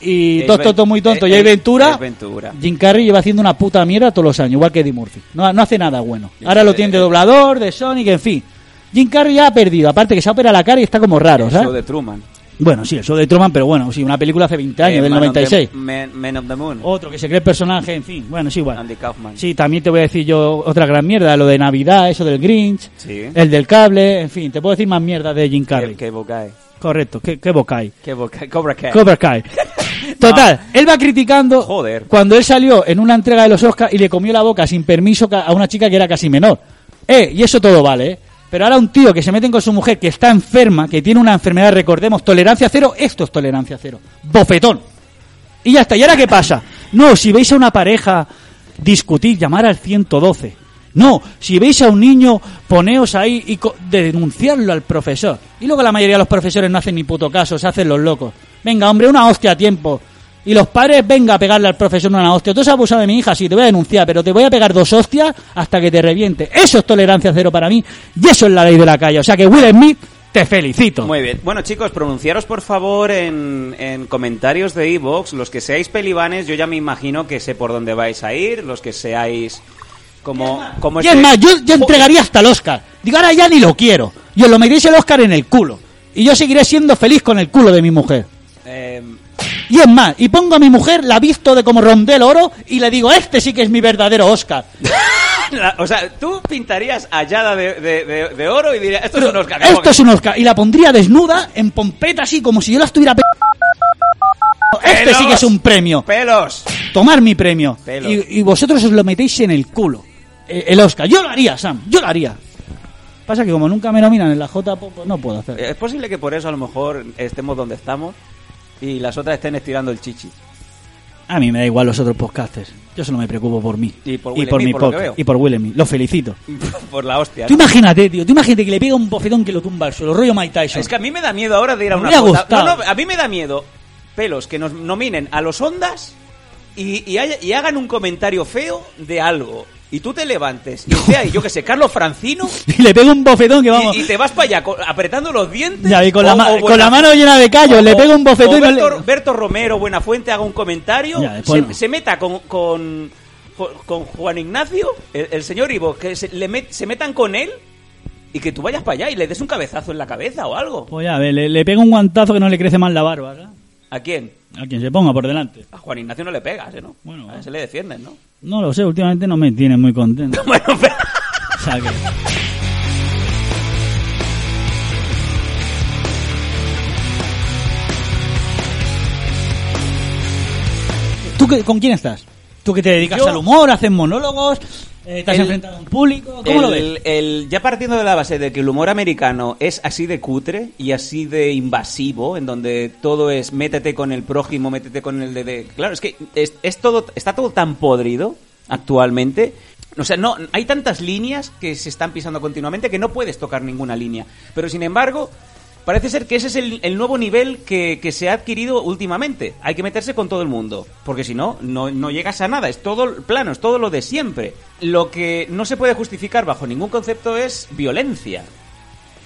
y Dos Tontos muy tonto y Ventura, Ace Ventura. Jim Carrey lleva haciendo una puta mierda todos los años, igual que Eddie Murphy. No, no hace nada bueno. Ahora lo tiene de doblador, de Sonic, en fin. Jim Carrey ya ha perdido, aparte que se ha operado la cara y está como raro, El ¿sabes? show de Truman. Bueno, sí, el show de Truman, pero bueno, sí, una película hace 20 años, Eh, del Man of the- 96. Man, Man of the Moon. Otro que se cree el personaje, en fin, bueno, sí, igual. Andy Kaufman. Sí, también te voy a decir yo otra gran mierda, lo de Navidad, eso del Grinch, Sí. el del cable, en fin, te puedo decir más mierda de Jim Carrey. Bocae. Correcto, qué bocai. Qué bocae. Cobra Kai. Cobra Kai. *laughs* Total, él va criticando Joder. cuando él salió en una entrega de los Oscars y le comió la boca sin permiso a una chica que era casi menor. Eh, y eso todo vale, ¿eh? Pero ahora un tío que se meten con su mujer que está enferma, que tiene una enfermedad, recordemos, tolerancia cero, esto es tolerancia cero. Bofetón. Y ya está. ¿Y ahora qué pasa? *laughs* No, si veis a una pareja discutir, llamar al 112. No, si veis a un niño, poneos ahí y denunciarlo al profesor. Y luego la mayoría de los profesores no hacen ni puto caso, se hacen los locos. Venga, hombre, una hostia a tiempo. Y los padres, venga a pegarle al profesor una hostia. Tú has abusado de mi hija, sí, te voy a denunciar, pero te voy a pegar dos hostias hasta que te reviente. Eso es tolerancia cero para mí y eso es la ley de la calle. O sea que Will Smith, te felicito. Muy bien. Bueno, chicos, pronunciaros por favor en, en comentarios de Evox. Los que seáis pelibanes, yo ya me imagino que sé por dónde vais a ir. Los que seáis como... como Y es este- más, yo, yo entregaría hasta el Oscar. Digo, ahora ya ni lo quiero. Y os lo metéis el Oscar en el culo. Y yo seguiré siendo feliz con el culo de mi mujer. Eh, Y es más, y pongo a mi mujer, la visto de como rondel oro, y le digo, este sí que es mi verdadero Oscar. *laughs* la- o sea, tú pintarías a Yada de, de- de- de oro y dirías, esto es un Oscar. Esto es un Oscar. Y la pondría desnuda, en pompeta, así, como si yo la estuviera... pe- Este sí que es un premio. ¡Pelos! Tomar mi premio. Pelos. Y, y vosotros os lo metéis en el culo. Eh, El Oscar. Yo lo haría, Sam. Yo lo haría. Pasa que como nunca me nominan en la J, pues no puedo hacer. Es posible que por eso a lo mejor estemos donde estamos y las otras estén estirando el chichi. A mí me da igual los otros podcasters. Yo solo me preocupo por mí. Y por Will por mi por lo que podcast. veo. Y por Will Smith. Lo felicito. *laughs* por la hostia. Tú imagínate, tío. Tú imagínate que le pega un bofetón que lo tumba al suelo. Rollo Mike Tyson. Es que a mí me da miedo ahora de ir a Me una jota. gustado. No, no, a mí me da miedo, pelos, que nos nominen a los ondas y, y y hagan un comentario feo de algo. Y tú te levantes y sea, yo que sé, Carlos Francino, *laughs* Y le pega un bofetón que vamos. y, y te vas para allá apretando los dientes. Ya, y con, la, ma- con mano llena de callos. le o- pega un bofetón o y no le- Berto, Berto Romero, Buenafuente, haga un comentario, Ya, después se, no. se meta con, con, con Juan Ignacio, el, el señor Ivo, que se, le met- se metan con él y que tú vayas para allá y le des un cabezazo en la cabeza o algo. Pues ya, ve, le, le pega un guantazo que no le crece más la barba. ¿verdad? ¿A quién? A quien se ponga por delante. A Juan Ignacio no le pegas, ¿eh, ¿no? Bueno, a ese le defienden, ¿no? No lo sé, últimamente no me tiene muy contento. *laughs* Bueno, pero... O sea que... ¿Tú qué- con quién estás? ¿Tú que te dedicas Yo- al humor, haces monólogos, eh, El- enfrentado a un público? ¿Cómo lo ves? el- ya partiendo de la base de que el humor americano es así de cutre y así de invasivo, en donde todo es métete con el prójimo, métete con el de... de- Claro, es que es, es todo, está todo tan podrido actualmente. O sea, no, hay tantas líneas que se están pisando continuamente que no puedes tocar ninguna línea. Pero sin embargo, parece ser que ese es el, nuevo nivel que, que se ha adquirido últimamente. Hay que meterse con todo el mundo, porque si no, no, no llegas a nada. Es todo plano, es todo lo de siempre. Lo que no se puede justificar bajo ningún concepto es violencia.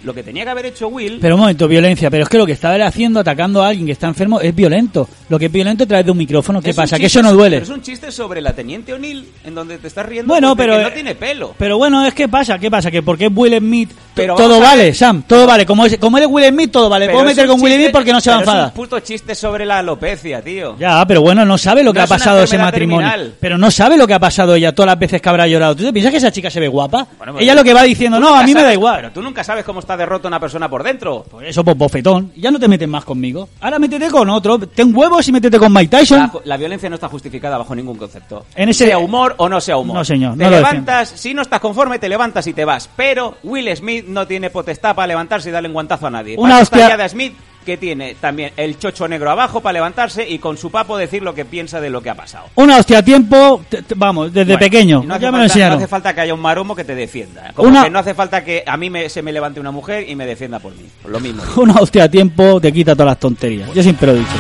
Lo que tenía que haber hecho Will... Pero un momento, violencia. Pero es que lo que estaba él haciendo, atacando a alguien que está enfermo, es violento. Lo que es violento a través de un micrófono. ¿Qué es pasa? Que eso no duele. pero es un chiste sobre la teniente O'Neill, en donde te estás riendo Bueno, porque pero no tiene pelo. Pero bueno, es que pasa, ¿qué pasa? Que porque es Will Smith, Pero todo vale. Sam, todo vale. Como, es, como él es Will Smith, todo vale. Pero Puedo meter con Will chiste- Smith porque no se va a pero Es enfadar. un puto chiste sobre la alopecia, tío. Ya, pero bueno, no sabe lo que No ha pasado ese matrimonio. terminal. Pero no sabe lo que ha pasado ella todas las veces que habrá llorado. ¿Tú te piensas que esa chica se ve guapa? Bueno, ella lo que va diciendo, no, a mí me da igual. Pero tú nunca sabes cómo está derrota una persona por dentro. Por eso, pues bofetón. Ya no te metes más conmigo. Ahora métete con otro. Ten huevos y métete con Mike Tyson. La, la violencia no está justificada bajo ningún concepto. En ese- Sea humor o no sea humor. No, señor, Te no lo levantas, si no estás conforme, te levantas y te vas. Pero Will Smith no tiene potestad para levantarse y darle un guantazo a nadie. Una Para está hostia- Jada Smith, que tiene también el chocho negro abajo para levantarse y con su papo decir lo que piensa de lo que ha pasado. Una hostia a tiempo, vamos, desde Bueno, pequeño. No hace, ya me lo falta, no hace falta que haya un maromo que te defienda. Como Una- que no hace falta que a mí me- se me levante una mujer y me defienda por mí. Lo mismo. *laughs* Una hostia a tiempo te quita todas las tonterías. Yo siempre lo he dicho.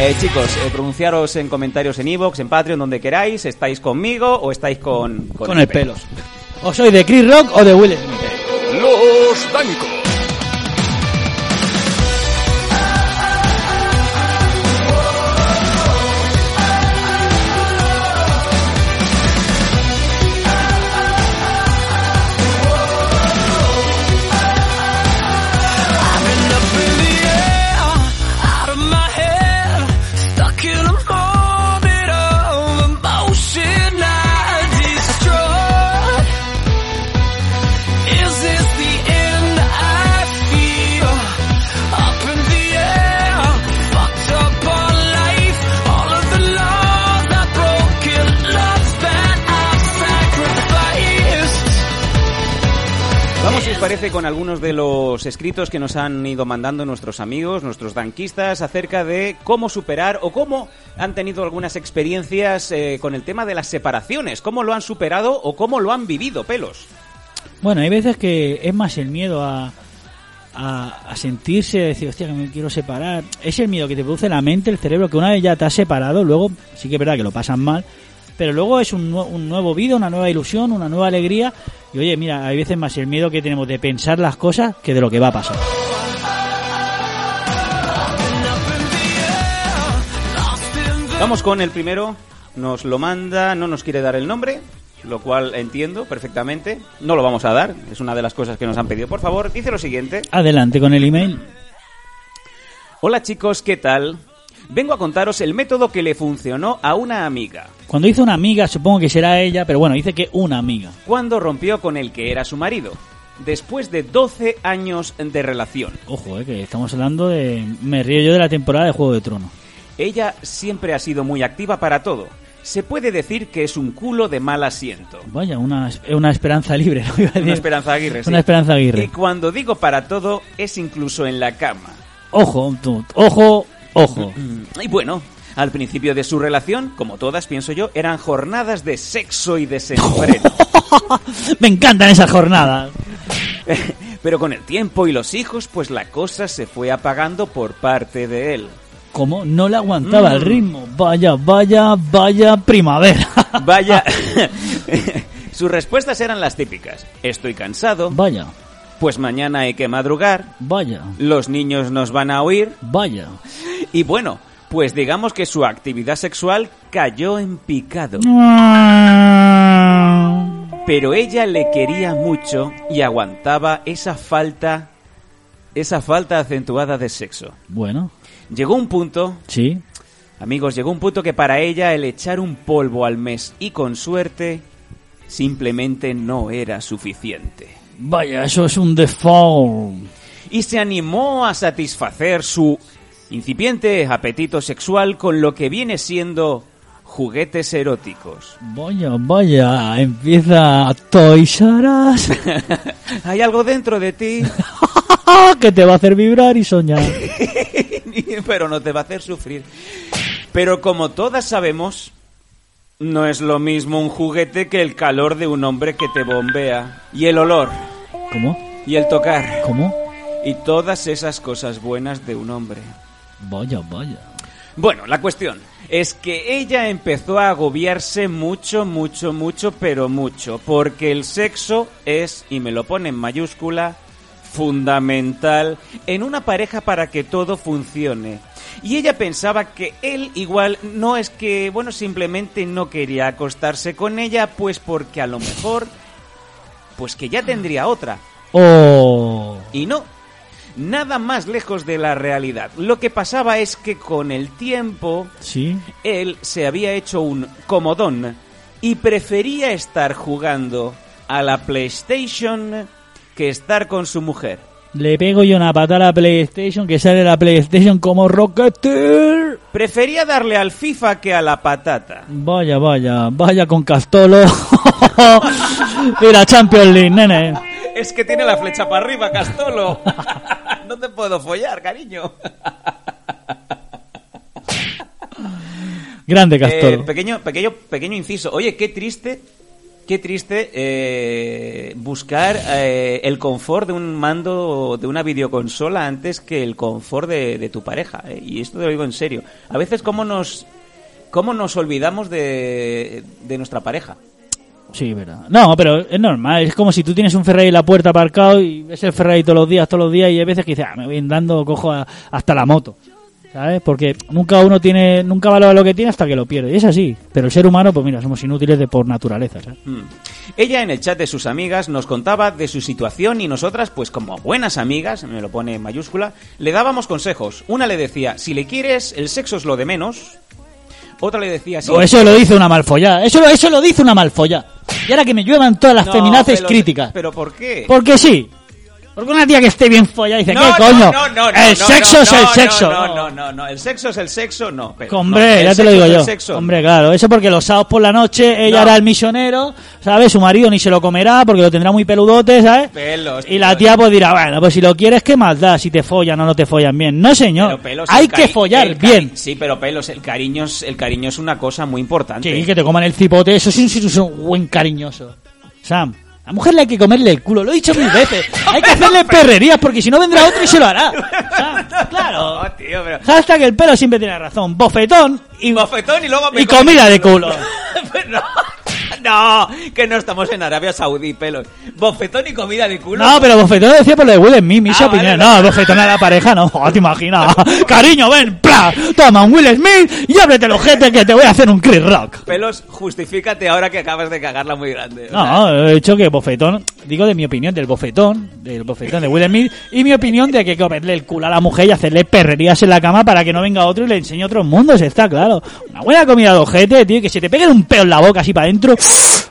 Eh, chicos, eh, pronunciaros en comentarios en Evox, en Patreon, donde queráis. ¿Estáis conmigo o estáis con, Con el pelos. ¿O soy de Chris Rock o de Will Smith? Los Danco. Parece, con algunos de los escritos que nos han ido mandando nuestros amigos, nuestros danquistas, acerca de cómo superar o cómo han tenido algunas experiencias eh, con el tema de las separaciones, cómo lo han superado o cómo lo han vivido, pelos. Bueno, hay veces que es más el miedo a, a, a sentirse, decir, hostia, que me quiero separar. Es el miedo que te produce la mente, el cerebro, que una vez ya te has separado, luego sí que es verdad que lo pasan mal, pero luego es un, un nuevo vida, una nueva ilusión, una nueva alegría. Y oye, mira, hay veces más el miedo que tenemos de pensar las cosas que de lo que va a pasar. Vamos con el primero, nos lo manda, no nos quiere dar el nombre, lo cual entiendo perfectamente, no lo vamos a dar, es una de las cosas que nos han pedido. Por favor, dice lo siguiente. Adelante con el email. Hola chicos, ¿qué tal? Vengo a contaros el método que le funcionó a una amiga Cuando hizo una amiga, supongo que será ella, pero bueno, dice que una amiga. cuando rompió con el que era su marido, después de 12 años de relación. Ojo, eh, que estamos hablando de... Me río yo de la temporada de Juego de Tronos. Ella siempre ha sido muy activa para todo. Se puede decir que es un culo de mal asiento. Vaya, una, una esperanza libre, ¿no? *laughs* Iba a decir. Una Esperanza Aguirre, sí. Una Esperanza Aguirre. Y cuando digo para todo, es incluso en la cama. Ojo, ojo, ojo. Y bueno, al principio de su relación, como todas pienso yo, eran jornadas de sexo y desenfreno. *laughs* Me encantan esas jornadas. *laughs* Pero con el tiempo y los hijos, pues la cosa se fue apagando por parte de él. ¿Cómo? No le aguantaba Mm. el ritmo. Vaya, vaya, vaya primavera. Vaya. *laughs* Sus respuestas eran las típicas. Estoy cansado. Vaya, Pues mañana hay que madrugar. vaya, Los niños nos van a oír. vaya. Y bueno, pues digamos que su actividad sexual cayó en picado. Pero ella le quería mucho y aguantaba esa falta, esa falta acentuada de sexo. Bueno, Llegó un punto, sí. amigos, llegó un punto que para ella el echar un polvo al mes y con suerte simplemente no era suficiente. Vaya, eso es un default. Y se animó a satisfacer su incipiente apetito sexual con lo que viene siendo juguetes eróticos. Vaya, vaya, empieza Toys R Us, ¿Hay algo dentro de ti? *laughs* que te va a hacer vibrar y soñar. *laughs* pero no te va a hacer sufrir. Pero como todas sabemos, no es lo mismo un juguete que el calor de un hombre que te bombea. Y el olor, ¿Cómo? y el tocar, ¿Cómo? y todas esas cosas buenas de un hombre. Vaya, vaya. Bueno, la cuestión es que ella empezó a agobiarse mucho, mucho, mucho, pero mucho, porque el sexo es, y me lo pone en mayúscula, fundamental en una pareja para que todo funcione. Y ella pensaba que él igual no es que, bueno, simplemente no quería acostarse con ella, pues porque a lo mejor, pues que ya tendría otra. Oh. Y no, nada más lejos de la realidad. Lo que pasaba es que con el tiempo Sí. él se había hecho un comodón y prefería estar jugando a la PlayStation que estar con su mujer. Le pego yo una pata a la PlayStation que sale la PlayStation como Rocketeer. Prefería darle al FIFA que a la patata. Vaya, vaya, vaya con Castolo. *laughs* Mira, Champions League, nene. Es que tiene la flecha para arriba, Castolo. *laughs* no te puedo follar, cariño. Grande Eh, Castolo. pequeño, pequeño, pequeño inciso. Oye, qué triste, qué triste eh, buscar eh, el confort de un mando de una videoconsola antes que el confort de, tu pareja. eh. Y esto te lo digo en serio. A veces cómo nos, cómo nos olvidamos de, de nuestra pareja. Sí, verdad. No, pero es normal. Es como si tú tienes un Ferrari en la puerta aparcado y ves el Ferrari todos los días, todos los días, y hay veces que dices, ah, me voy andando, cojo hasta la moto. ¿Sabes? Porque nunca uno tiene, nunca valora lo que tiene hasta que lo pierde. Y es así. Pero el ser humano, pues mira, somos inútiles de por naturaleza, ¿sabes? Mm. Ella en el chat de sus amigas nos contaba de su situación y nosotras, pues como buenas amigas, me lo pone en mayúscula, le dábamos consejos. Una le decía, si le quieres, el sexo es lo de menos. Otra le decía, sí. O eso lo dice una malfollada. Eso, eso lo dice una malfollada. Y ahora que me lluevan todas las No, pero- críticas. ¿Pero por qué? Porque sí. Porque una tía que esté bien follada dice, No, ¿qué coño? no, no, no, el sexo es el sexo. No, no, no, no, el sexo es el sexo, no. pero- Hombre, ya te lo digo yo. sexo. Hombre, claro, eso porque los sábados por la noche ella hará el misionero, ¿sabes? Su marido ni se lo comerá porque lo tendrá muy peludote, ¿sabes? Pelos, Y la tía pues dirá, bueno, pues si lo quieres, ¿qué más da? Si te follan o no te follan bien. No, señor. Pelos, Hay que follar bien. Sí, pero pelos, el cariño es, el cariño es una cosa muy importante. Sí, que te coman el cipote, eso sí es un buen cariñoso. Sam, la mujer le hay que comerle el culo, lo he dicho mil veces. Hay que hacerle perrerías porque si no vendrá otro y se lo hará. *laughs* Claro. No, tío, pero... Hasta que el pelo siempre tiene razón. Bofetón y, Bofetón y luego me y comida de culo. *laughs* no, no, que no estamos en Arabia Saudí, pelos. Bofetón y comida de culo. No, pero Bofetón decía por lo de Will Smith, mi Ah, opinión. vale, No, Bofetón a la pareja, no, *laughs* te imaginas. Cariño, ven, Toma un Will Smith y ábrete el ojete que te voy a hacer un Chris Rock. Pelos, justifícate ahora que acabas de cagarla muy grande. No, he dicho que Bofetón, digo de mi opinión del Bofetón, del Bofetón de Will Smith, y mi opinión de que hay que comerle el culo a la mujer y hacerle perrerías en la cama para que no venga otro y le enseñe otros mundos, está claro. Una buena comida de ojete, tío, que se te pegue un peo en la boca así para adentro.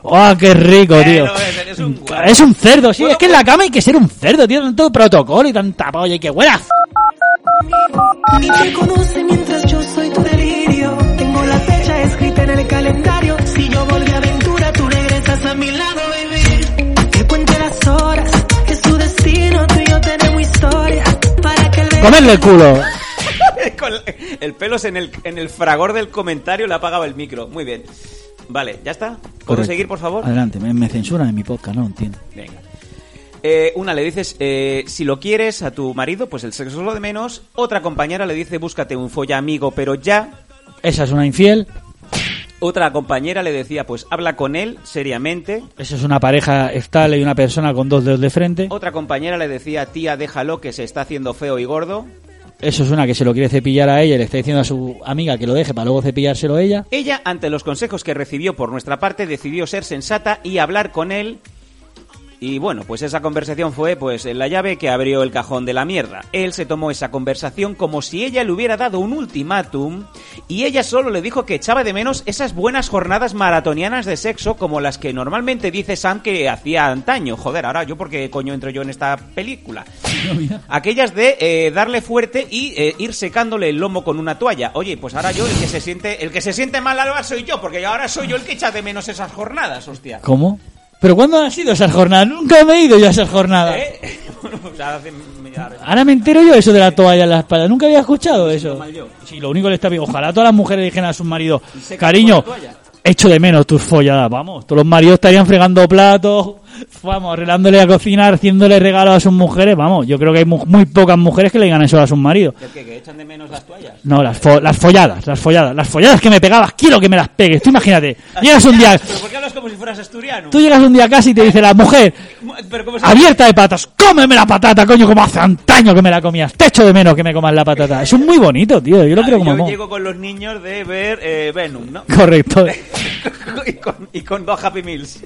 ¡Oh, qué rico, tío! Eres un. Es un cerdo, sí, Bueno, es que en la cama hay que ser un cerdo, tío, tanto protocolo y tanta polla y que huela. Y te conoce mientras yo soy tu delirio. Tengo la fecha escrita en el calendario. Si yo volví a aventura, tú regresas a mi lado, baby. Que cuente las horas, que es su destino. Tú y yo tenemos historia. Para que el Comerle el culo. *laughs* Con el pelos en el, en el fragor del comentario le ha apagado el micro. Muy bien. Vale, ¿ya está? ¿Puedo Correcto. seguir, por favor? Adelante, me, me censuran en mi podcast, no lo entiendo. Venga. Eh, una le dices, eh, si lo quieres a tu marido, pues el sexo es lo de menos. Otra compañera le dice, búscate un folla amigo, pero ya. Esa es una infiel, Otra compañera le decía, pues habla con él seriamente. esa es una pareja estable y una persona con dos dedos de frente. Otra compañera le decía, tía, déjalo que se está haciendo feo y gordo. Eso es una que se lo quiere cepillar a ella y le está diciendo a su amiga que lo deje para luego cepillárselo ella. Ella, ante los consejos que recibió por nuestra parte, decidió ser sensata y hablar con él. Y bueno, pues esa conversación fue pues la llave que abrió el cajón de la mierda. Él se tomó esa conversación como si ella le hubiera dado un ultimátum y ella solo le dijo que echaba de menos esas buenas jornadas maratonianas de sexo como las que normalmente dice Sam que hacía antaño. Joder, ahora yo porque coño entro yo en esta película. Aquellas de eh, darle fuerte y eh, ir secándole el lomo con una toalla. Oye, pues ahora yo el que se siente el que se siente mal ahora soy yo, porque ahora soy yo el que echa de menos esas jornadas, hostia. ¿Cómo? ¿Pero cuándo han sido esas jornadas? Nunca me he ido yo a esas jornadas. ¿Eh? *laughs* Bueno, pues ahora hace- ya- Ahora me entero yo eso de la toalla en la espalda. Nunca había escuchado eso. Sí, lo único que le está bien. Ojalá todas las mujeres dijeran a sus maridos, cariño, con la toalla". echo de menos tus folladas. Vamos, todos los maridos estarían fregando platos, vamos, arreglándole a cocinar, haciéndole regalos a sus mujeres. Vamos, yo creo que hay mu- muy pocas mujeres que le digan eso a sus maridos. ¿El qué? ¿Que echan de menos las toallas? No, las, fo- las folladas, las folladas, las folladas que me pegabas, quiero que me las pegues. Tú imagínate, *laughs* llegas un día, ¿Pero por qué hablas como si fueras asturiano? tú llegas un día a casa y te dice la mujer, ¿Pero cómo se abierta de patas, cómeme la patata, coño, como hace antaño que me la comías. Te echo de menos que me comas la patata. Eso es muy bonito, tío, yo lo creo como Yo llego con los niños de ver eh, Venom, ¿no? Correcto. *laughs* y, con, y con dos Happy Meals.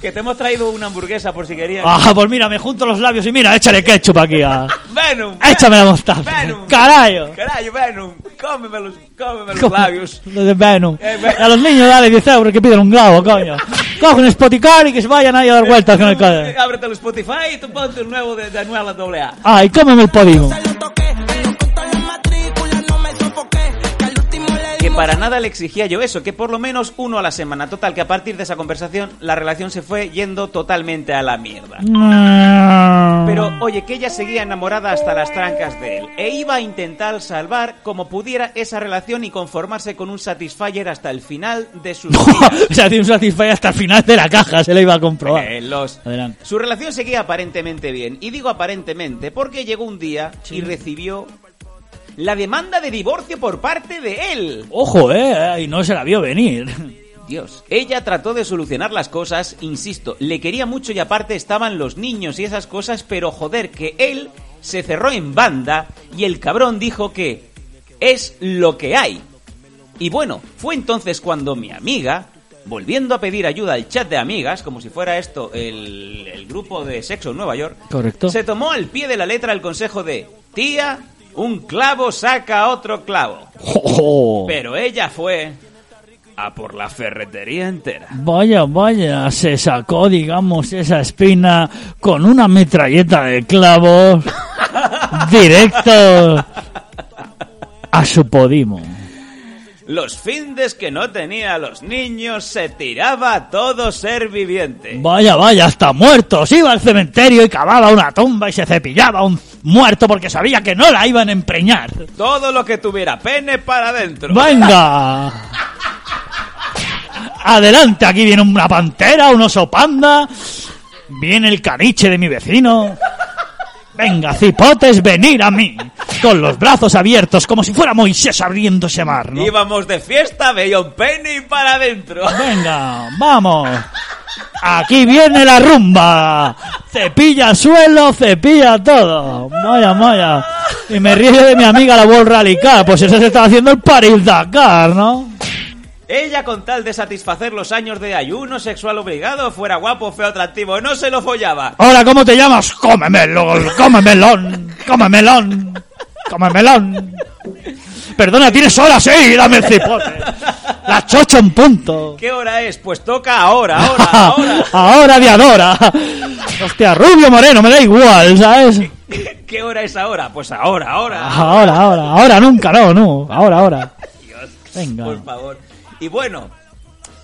Que te hemos traído una hamburguesa por si querías. Ah, pues mira, me junto los labios y mira, échale ketchup aquí. a- Venom. Échame la mostaza. Venom. Carayo. Carajo, Venom. Cómeme los, cómeme los labios. Los de Venom. Eh, Ve- A los niños dale 10 euros que piden un globo, coño. Coge un Spotify y que se vayan ahí a dar vueltas con el Eh, coño. Ábrete el Spotify y tú ponte el nuevo de, de Anuel AA. Ah, y cómeme el podimo. Para nada le exigía yo eso, que por lo menos uno a la semana. Total, que a partir de esa conversación la relación se fue yendo totalmente a la mierda. Pero oye, que ella seguía enamorada hasta las trancas de él e iba a intentar salvar como pudiera esa relación y conformarse con un Satisfyer hasta el final de sus *laughs* días. o sea, tiene un Satisfy hasta el final de la caja, se lo iba a comprobar. Eh, los- Adelante. Su relación seguía aparentemente bien. Y digo aparentemente porque llegó un día y recibió la demanda de divorcio por parte de él. Ojo, eh, y no se la vio venir. Dios. Ella trató de solucionar las cosas, insisto, le quería mucho y aparte estaban los niños y esas cosas, pero joder, que él se cerró en banda y el cabrón dijo que es lo que hay. Y bueno, fue entonces cuando mi amiga, volviendo a pedir ayuda al chat de amigas, como si fuera esto el, el grupo de sexo en Nueva York, Correcto. se tomó al pie de la letra el consejo de, tía, un clavo saca otro clavo. Oh. Pero ella fue a por la ferretería entera. Vaya, vaya, se sacó, digamos, esa espina con una metralleta de clavos *laughs* directo a su podimo. Los findes que no tenía a los niños se tiraba a todo ser viviente. Vaya, vaya, hasta muertos. Iba al cementerio y cavaba una tumba y se cepillaba un muerto porque sabía que no la iban a empreñar. Todo lo que tuviera pene para adentro. ¡Venga! *laughs* Adelante, aquí viene una pantera, un oso panda. Viene el caniche de mi vecino. Venga, cipotes, venir a mí. Con los brazos abiertos, como si fuera Moisés abriendo ese mar, ¿no? Íbamos de fiesta, veía un pene y para adentro. Venga, vamos. Aquí viene la rumba. Cepilla el suelo, cepilla todo. Vaya, vaya. Y me río de mi amiga la World Rally Car. Pues eso se está haciendo el Paris Dakar, ¿no? Ella con tal de satisfacer los años de ayuno sexual obligado, fuera guapo, feo, atractivo, no se lo follaba. Hola, ¿cómo te llamas? Cómemelo, cómemelón, cómemelón, cómemelón. Perdona, ¿tienes horas? Sí, dame el cipote. La chocha en punto. ¿Qué hora es? Pues toca ahora, ahora, *laughs* ahora. Ahora de adora. Hostia, rubio moreno, me da igual, ¿sabes? ¿Qué hora es ahora? Pues ahora, ahora. Ahora, ahora, ahora, nunca, no, no. Ahora, ahora. Venga. Por favor. Y bueno,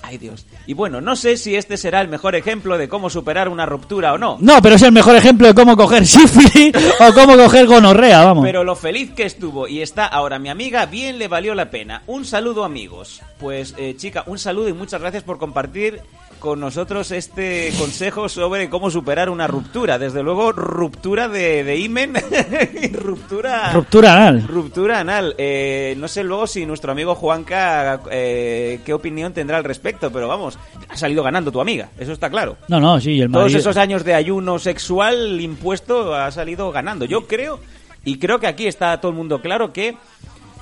ay Dios. Y bueno, no sé si este será el mejor ejemplo de cómo superar una ruptura o no. No, pero es el mejor ejemplo de cómo coger sífilis o cómo coger gonorrea, vamos. Pero lo feliz que estuvo y está ahora mi amiga, bien le valió la pena. Un saludo amigos. Pues eh, chica, un saludo y muchas gracias por compartir con nosotros este consejo sobre cómo superar una ruptura. Desde luego, ruptura de, de imen, *laughs* ruptura... Ruptura anal. Ruptura anal. Eh, no sé luego si nuestro amigo Juanca eh, qué opinión tendrá al respecto, pero vamos, ha salido ganando tu amiga, eso está claro. No, no, sí, el Todos marido- esos años de ayuno sexual impuesto ha salido ganando. Yo creo, y creo que aquí está todo el mundo claro, que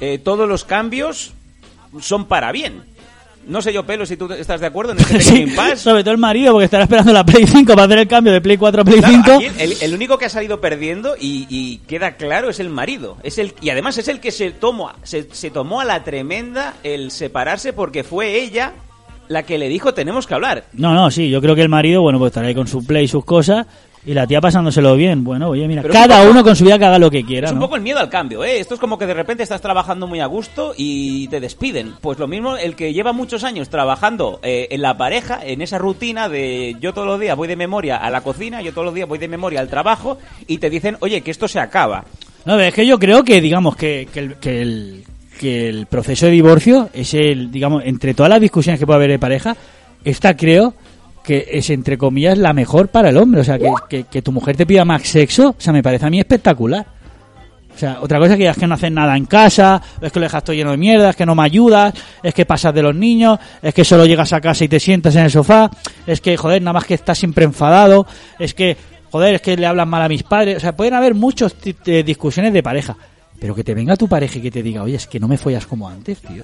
eh, todos los cambios son para bien. No sé yo, Pelo, si tú estás de acuerdo en *laughs* este pequeño Sí, impasse. sobre todo el marido, porque estará esperando la Play 5 para hacer el cambio de Play 4 a Play Claro, 5. aquí el, el único que ha salido perdiendo y, y queda claro es el marido. Es el, y además es el que se tomó, se, se tomó a la tremenda el separarse porque fue ella la que le dijo tenemos que hablar. No, no, sí, yo creo que el marido, bueno, pues estará ahí con su Play y sus cosas. Y la tía pasándoselo bien. Bueno, oye, mira, Pero cada un poco- uno con su vida que haga lo que quiera, Es un ¿no? poco el miedo al cambio, ¿eh? Esto es como que de repente estás trabajando muy a gusto y te despiden. Pues lo mismo el que lleva muchos años trabajando eh, en la pareja, en esa rutina de yo todos los días voy de memoria a la cocina, yo todos los días voy de memoria al trabajo y te dicen, oye, que esto se acaba. No, es que yo creo que, digamos, que, que, el, que, el, que el proceso de divorcio es el, digamos, entre todas las discusiones que puede haber de pareja, esta creo que es, entre comillas, la mejor para el hombre. O sea, que, que, que tu mujer te pida más sexo, o sea, me parece a mí espectacular. O sea, otra cosa es que es que no haces nada en casa, es que lo dejas todo lleno de mierda, es que no me ayudas, es que pasas de los niños, es que solo llegas a casa y te sientas en el sofá, es que, joder, nada más que estás siempre enfadado, es que, joder, es que le hablan mal a mis padres. O sea, pueden haber muchas discusiones de pareja, pero que te venga tu pareja y que te diga, oye, es que no me follas como antes, tío.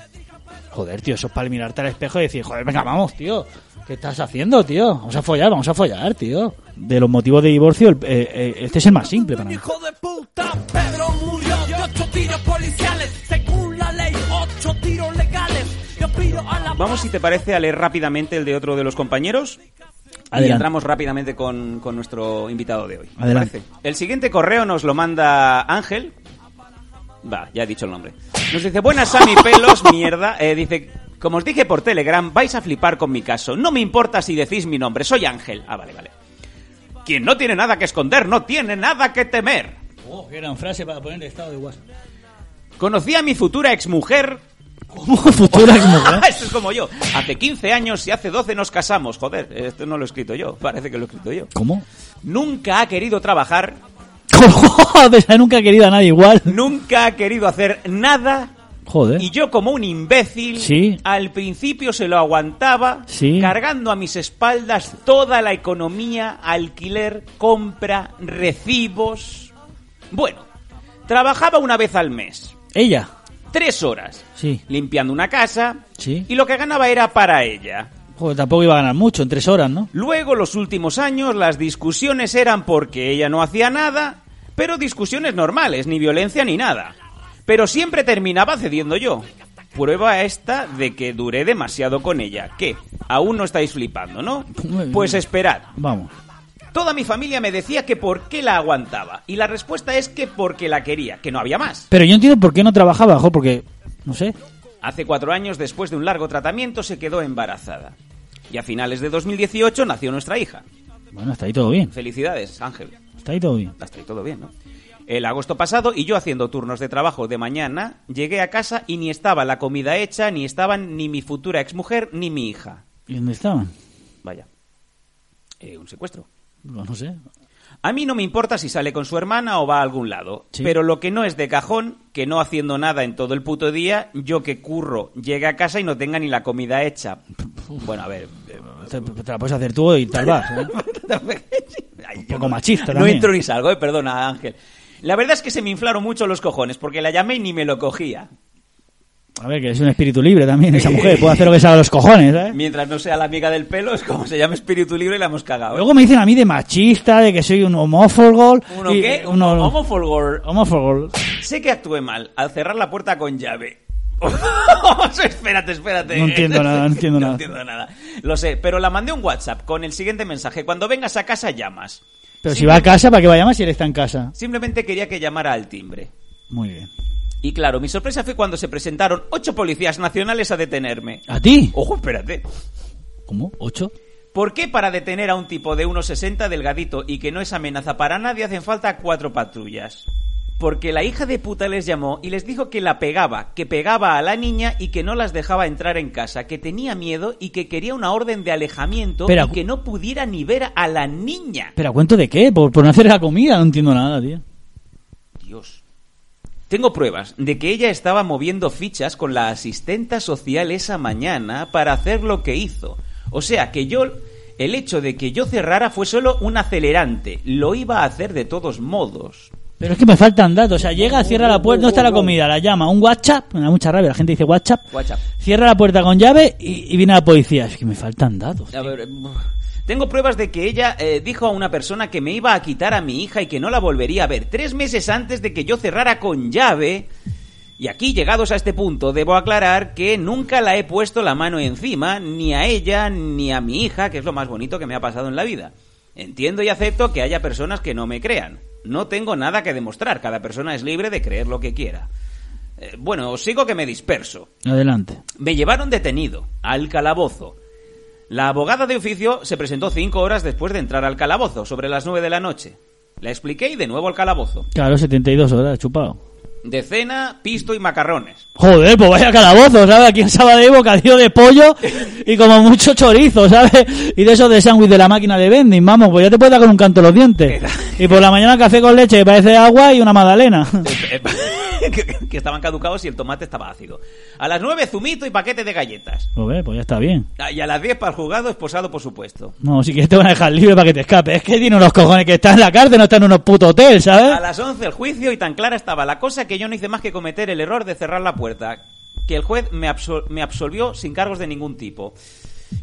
Joder, tío, eso es para mirarte al espejo y decir, joder, venga, vamos, tío. ¿Qué estás haciendo, tío? Vamos a follar, vamos a follar, tío. De los motivos de divorcio, el- eh, eh, este es el más simple para mí. Hijo de puta, Pedro murió de ocho tiros policiales. Según la ley, ocho tiros legales. Yo pido a la Vamos, si te parece, a leer rápidamente el de otro de los compañeros. Y Adelante. entramos rápidamente con, con nuestro invitado de hoy. ¿Te Adelante. parece? El siguiente correo nos lo manda Ángel. Va, ya he dicho el nombre. Nos dice, buenas Sammy Pelos, mierda. Eh, dice, como os dije por Telegram, vais a flipar con mi caso. No me importa si decís mi nombre, soy Ángel. Ah, vale, vale. Quien no tiene nada que esconder, no tiene nada que temer. Oh, qué gran frase para poner de estado de WhatsApp. Conocí a mi futura exmujer ¿Cómo *laughs* futura exmujer? *laughs* Esto es como yo. Hace 15 años y hace 12 nos casamos. Joder, esto no lo he escrito yo. Parece que lo he escrito yo. ¿Cómo? Nunca ha querido trabajar, *laughs* Joder, nunca he querido a nadie igual. nunca ha querido hacer nada Joder. Y yo como un imbécil, Sí. al principio se lo aguantaba, Sí. cargando a mis espaldas toda la economía, alquiler, compra, recibos. Bueno, trabajaba una vez al mes, Ella. tres horas, Sí. limpiando una casa, Sí. y lo que ganaba era para ella. Joder, tampoco iba a ganar mucho, en tres horas, ¿no? Luego, los últimos años, las discusiones eran porque ella no hacía nada, pero discusiones normales, ni violencia ni nada. Pero siempre terminaba cediendo yo. Prueba esta de que duré demasiado con ella. ¿Qué? Aún no estáis flipando, ¿no? Pues esperad. Vamos. Toda mi familia me decía que por qué la aguantaba. Y la respuesta es que porque la quería, que no había más. Pero yo entiendo por qué no trabajaba, jo, porque, no sé. Hace cuatro años, después de un largo tratamiento, se quedó embarazada. Y a finales de 2018 nació nuestra hija. Bueno, está ahí todo bien. Felicidades, Ángel. Está ahí todo bien. Hasta ahí todo bien, ¿no? El agosto pasado y yo haciendo turnos de trabajo de mañana, llegué a casa y ni estaba la comida hecha, ni estaban ni mi futura exmujer ni mi hija. ¿Y dónde estaban? Vaya. Eh, un secuestro. No, no sé. A mí no me importa si sale con su hermana o va a algún lado, Sí. pero lo que no es de cajón, que no haciendo nada en todo el puto día, yo que curro, llegue a casa y no tenga ni la comida hecha. Bueno, a ver... eh, Te, te la puedes hacer tú y tal *laughs* vas, ¿eh? Un poco machista No también. entro ni salgo, eh, perdona, Ángel. La verdad es que se me inflaron mucho los cojones, porque la llamé y ni me lo cogía. A ver, que es un espíritu libre también esa mujer. Puede hacer lo que salga a los cojones, ¿eh? Mientras no sea la amiga del pelo, es como se llama espíritu libre y la hemos cagado. ¿eh? Luego me dicen a mí de machista, de que soy un homófobo. ¿Uno y- qué? Uno, Homófobo. homófobo. Sé que actué mal al cerrar la puerta con llave. *laughs* espérate, espérate. No entiendo nada, no entiendo *laughs* nada. entiendo nada. Lo sé, pero la mandé un WhatsApp con el siguiente mensaje. Cuando vengas a casa llamas. Pero si va a casa, ¿para qué va a llamar si él está en casa? Simplemente quería que llamara al timbre. Muy bien. Y claro, mi sorpresa fue cuando se presentaron ocho policías nacionales a detenerme. ¿A ti? Ojo, espérate. ¿Cómo? ¿Ocho? ¿Por qué para detener a un tipo de 1,60 delgadito y que no es amenaza para nadie hacen falta cuatro patrullas? Porque la hija de puta les llamó y les dijo que la pegaba, que pegaba a la niña y que no las dejaba entrar en casa, que tenía miedo y que quería una orden de alejamiento Pero- y que no pudiera ni ver a la niña. ¿Pero a cuento de qué? ¿Por, por no hacer la comida? No entiendo nada, tío. Dios. Tengo pruebas de que ella estaba moviendo fichas con la asistenta social esa mañana para hacer lo que hizo. O sea que yo, el hecho de que yo cerrara fue solo un acelerante. Lo iba a hacer de todos modos. Pero es que me faltan datos. O sea, llega, cierra la puerta, no está la comida, la llama, un WhatsApp, me da mucha rabia, la gente dice WhatsApp, WhatsApp. cierra la puerta con llave y, y viene la policía. Es que me faltan datos. A ver, tengo pruebas de que ella eh, dijo a una persona que me iba a quitar a mi hija y que no la volvería a ver tres meses antes de que yo cerrara con llave. Y aquí, llegados a este punto, debo aclarar que nunca la he puesto la mano encima, ni a ella, ni a mi hija, que es lo más bonito que me ha pasado en la vida. Entiendo y acepto que haya personas que no me crean. No tengo nada que demostrar, cada persona es libre de creer lo que quiera. Eh, bueno, sigo que me disperso. Adelante. Me llevaron detenido al calabozo. La abogada de oficio se presentó cinco horas después de entrar al calabozo, sobre las nueve de la noche. La expliqué y de nuevo al calabozo. Claro, 72 horas, chupado. De cena, pisto y macarrones. Joder, pues vaya calabozo, ¿sabes? Aquí en Sabadell bocadillo de pollo y como mucho chorizo, ¿sabes? Y de eso de sándwich de la máquina de vending, vamos, pues ya te puedes dar con un canto los dientes. Y por la mañana café con leche que parece agua y una magdalena. *laughs* que, que estaban caducados y el tomate estaba ácido. A las nueve, zumito y paquete de galletas. Joder, pues ya está bien. Ah, Y a las diez, para el juzgado, esposado, por supuesto. No, si quieres te van a dejar libre para que te escapes. Es que tiene unos cojones que está en la cárcel, no está en unos puto hotel, A ¿sabes? las 11 el juicio y tan clara estaba la cosa que yo no hice más que cometer el error de cerrar la puerta, que el juez me, absol- me absolvió sin cargos de ningún tipo.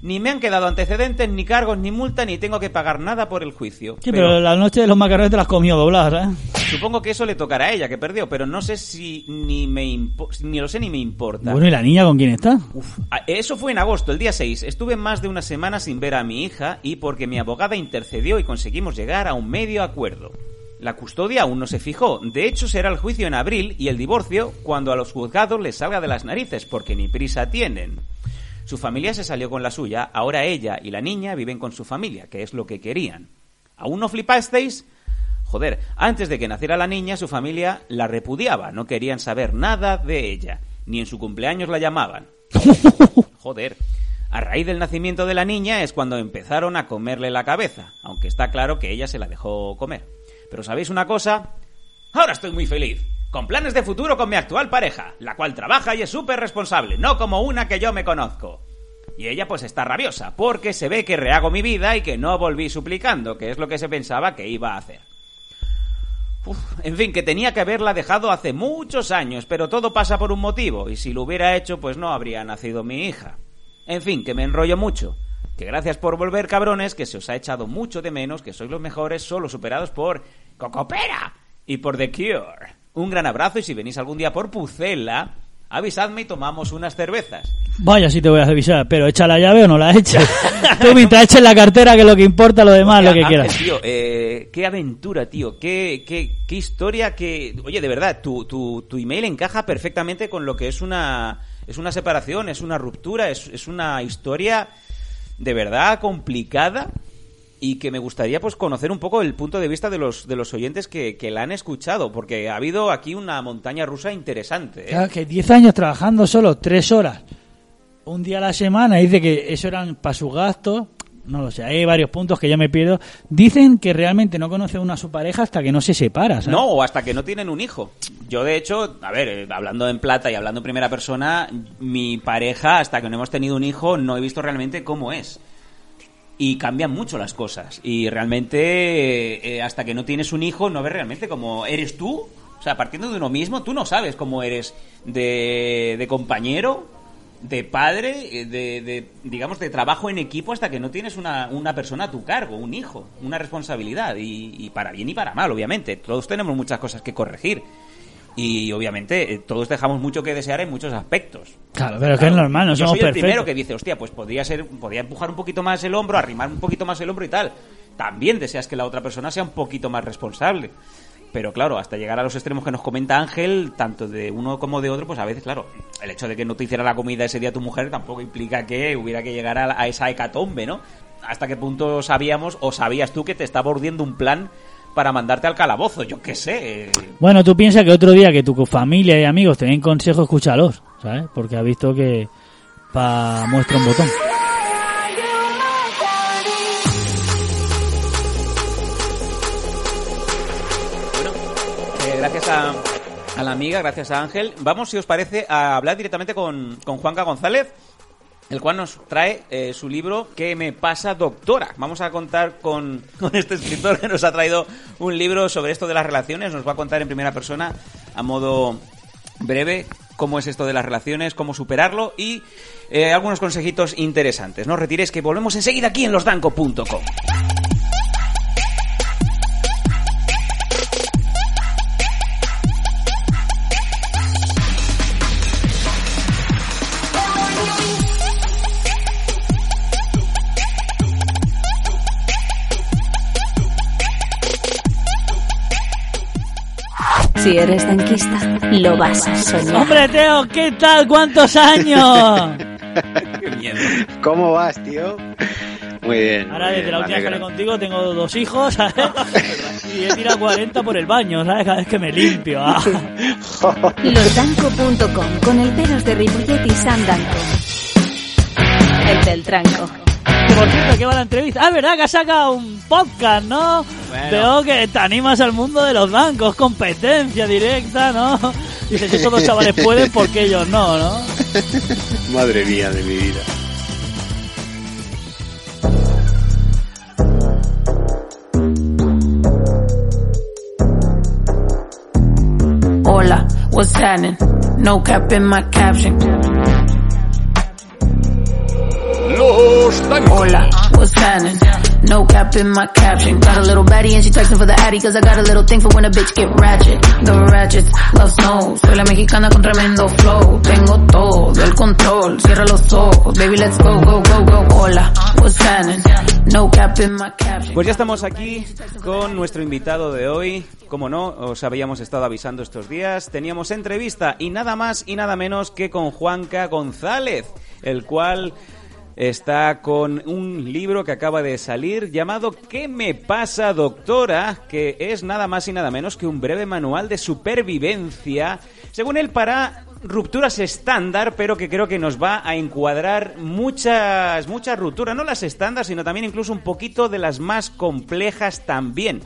Ni me han quedado antecedentes, ni cargos, ni multa, ni tengo que pagar nada por el juicio. Sí, pero la noche de los macarrones te las comió dobladas, ¿eh? Supongo que eso le tocará a ella, que perdió, pero no sé si ni me impo- ni lo sé ni me importa. Bueno, ¿y la niña con quién está? Uf, eso fue en agosto, el día 6. Estuve más de una semana sin ver a mi hija y porque mi abogada intercedió y conseguimos llegar a un medio acuerdo. La custodia aún no se fijó. De hecho, será el juicio en abril y el divorcio cuando a los juzgados les salga de las narices, porque ni prisa tienen. Su familia se salió con la suya, ahora ella y la niña viven con su familia, que es lo que querían. ¿Aún no flipasteis? Joder, antes de que naciera la niña, su familia la repudiaba, no querían saber nada de ella, ni en su cumpleaños la llamaban. *laughs* Joder. A raíz del nacimiento de la niña es cuando empezaron a comerle la cabeza, aunque está claro que ella se la dejó comer. Pero ¿sabéis una cosa? Ahora estoy muy feliz. Con planes de futuro con mi actual pareja, la cual trabaja y es súper responsable, no como una que yo me conozco. Y ella pues está rabiosa, porque se ve que rehago mi vida y que no volví suplicando, que es lo que se pensaba que iba a hacer. En fin, que tenía que haberla dejado hace muchos años, pero todo pasa por un motivo, y si lo hubiera hecho, pues no habría nacido mi hija. En fin, que me enrollo mucho. Que gracias por volver, cabrones, que se os ha echado mucho de menos, que sois los mejores, solo superados por Cocopera y por The Cure. Un gran abrazo y si venís algún día por Pucela, avisadme y tomamos unas cervezas. Vaya, sí te voy a avisar, pero echa la llave o no la eches. *laughs* Tú mientras eches la cartera, que es lo que importa, lo demás, lo que quieras. tío, eh, qué aventura, tío. Qué, qué, qué historia que... Oye, de verdad, tu, tu, tu email encaja perfectamente con lo que es una, es una separación, es una ruptura, es, es una historia de verdad complicada y que me gustaría pues conocer un poco el punto de vista de los, de los oyentes que, que la han escuchado, porque ha habido aquí una montaña rusa interesante. ¿eh? Claro, que 10 años trabajando solo 3 horas, un día a la semana, dice que eso eran para sus gastos. No lo sé, hay varios puntos que yo me pierdo. Dicen que realmente no conoce uno a su pareja hasta que no se separa. ¿sabes? No, o hasta que no tienen un hijo. Yo, de hecho, a ver, eh, hablando en plata y hablando en primera persona, mi pareja, hasta que no hemos tenido un hijo, no he visto realmente cómo es. Y cambian mucho las cosas. Y realmente, eh, hasta que no tienes un hijo, no ves realmente cómo eres tú. O sea, partiendo de uno mismo, tú no sabes cómo eres de, de compañero, de padre, eh, de, de, digamos, de trabajo en equipo hasta que no tienes una, una persona a tu cargo, un hijo, una responsabilidad. Y, y para bien y para mal, obviamente. Todos tenemos muchas cosas que corregir. Y obviamente eh, todos dejamos mucho que desear en muchos aspectos. Claro, pero es que es normal, no Yo somos soy el primero que dice, hostia, pues podría ser, podría empujar un poquito más el hombro, arrimar un poquito más el hombro y tal. También deseas que la otra persona sea un poquito más responsable. Pero claro, hasta llegar a los extremos que nos comenta Ángel, tanto de uno como de otro, pues a veces, claro, el hecho de que no te hiciera la comida ese día tu mujer tampoco implica que hubiera que llegar a, a esa hecatombe, ¿no? ¿Hasta qué punto sabíamos o sabías tú que te estaba urdiendo un plan para mandarte al calabozo? Yo qué sé. Bueno, tú piensas que otro día que tu familia y amigos te den consejos, escúchalos, ¿sabes? Porque has visto que pa muestra un botón. Eh, gracias a, a la amiga, gracias a Ángel. Vamos, si os parece, a hablar directamente con, con Juanca González, el cual nos trae eh, su libro ¿Qué me pasa, doctora? Vamos a contar con, *laughs* con este escritor que nos ha traído un libro sobre esto de las relaciones. Nos va a contar en primera persona, a modo breve, cómo es esto de las relaciones, cómo superarlo y eh, algunos consejitos interesantes. No os retiréis que volvemos enseguida aquí en losdanco.com. Si eres tanquista, lo vas a soñar. Hombre, Teo, ¿qué tal? ¿Cuántos años? *laughs* Qué miedo. ¿Cómo vas, tío? Muy bien. Ahora, muy desde bien, la última vez que hablé contigo, tengo dos hijos, ¿sabes? *laughs* Y he tirado 40 por el baño, ¿sabes? Cada vez que me limpio. ah. *laughs* Losdanco.com con el pelos de Ripollet y Sam Danco. El del tranco. Que, por cierto, ¿qué va la entrevista? Ah, ¿verdad? Que has sacado un podcast, ¿no? Bueno. Veo que te animas al mundo de los bancos, competencia directa, ¿no? Dices, si todos los chavales pueden, ¿por qué ellos no, no? *laughs* Madre mía de mi vida. Hola, what's happening? No cap in my caption. Hola, what's happening? No cap in my caption. Got a little baddie and she texting for the addy cause I got a little thing for when a bitch get ratchet. The ratchets love snow. Soy la mexicana con tremendo flow. Tengo todo el control. Cierra los ojos. Baby, let's go, go, go, go. Hola, what's happening? No cap in my caption. Pues ya estamos aquí con nuestro invitado de hoy. Como no, os habíamos estado avisando estos días. Teníamos entrevista y nada más y nada menos que con Juanca González, el cual está con un libro que acaba de salir llamado ¿Qué me pasa, doctora? que es nada más y nada menos que un breve manual de supervivencia, según él para rupturas estándar, pero que creo que nos va a encuadrar muchas muchas rupturas, no las estándar, sino también incluso un poquito de las más complejas también.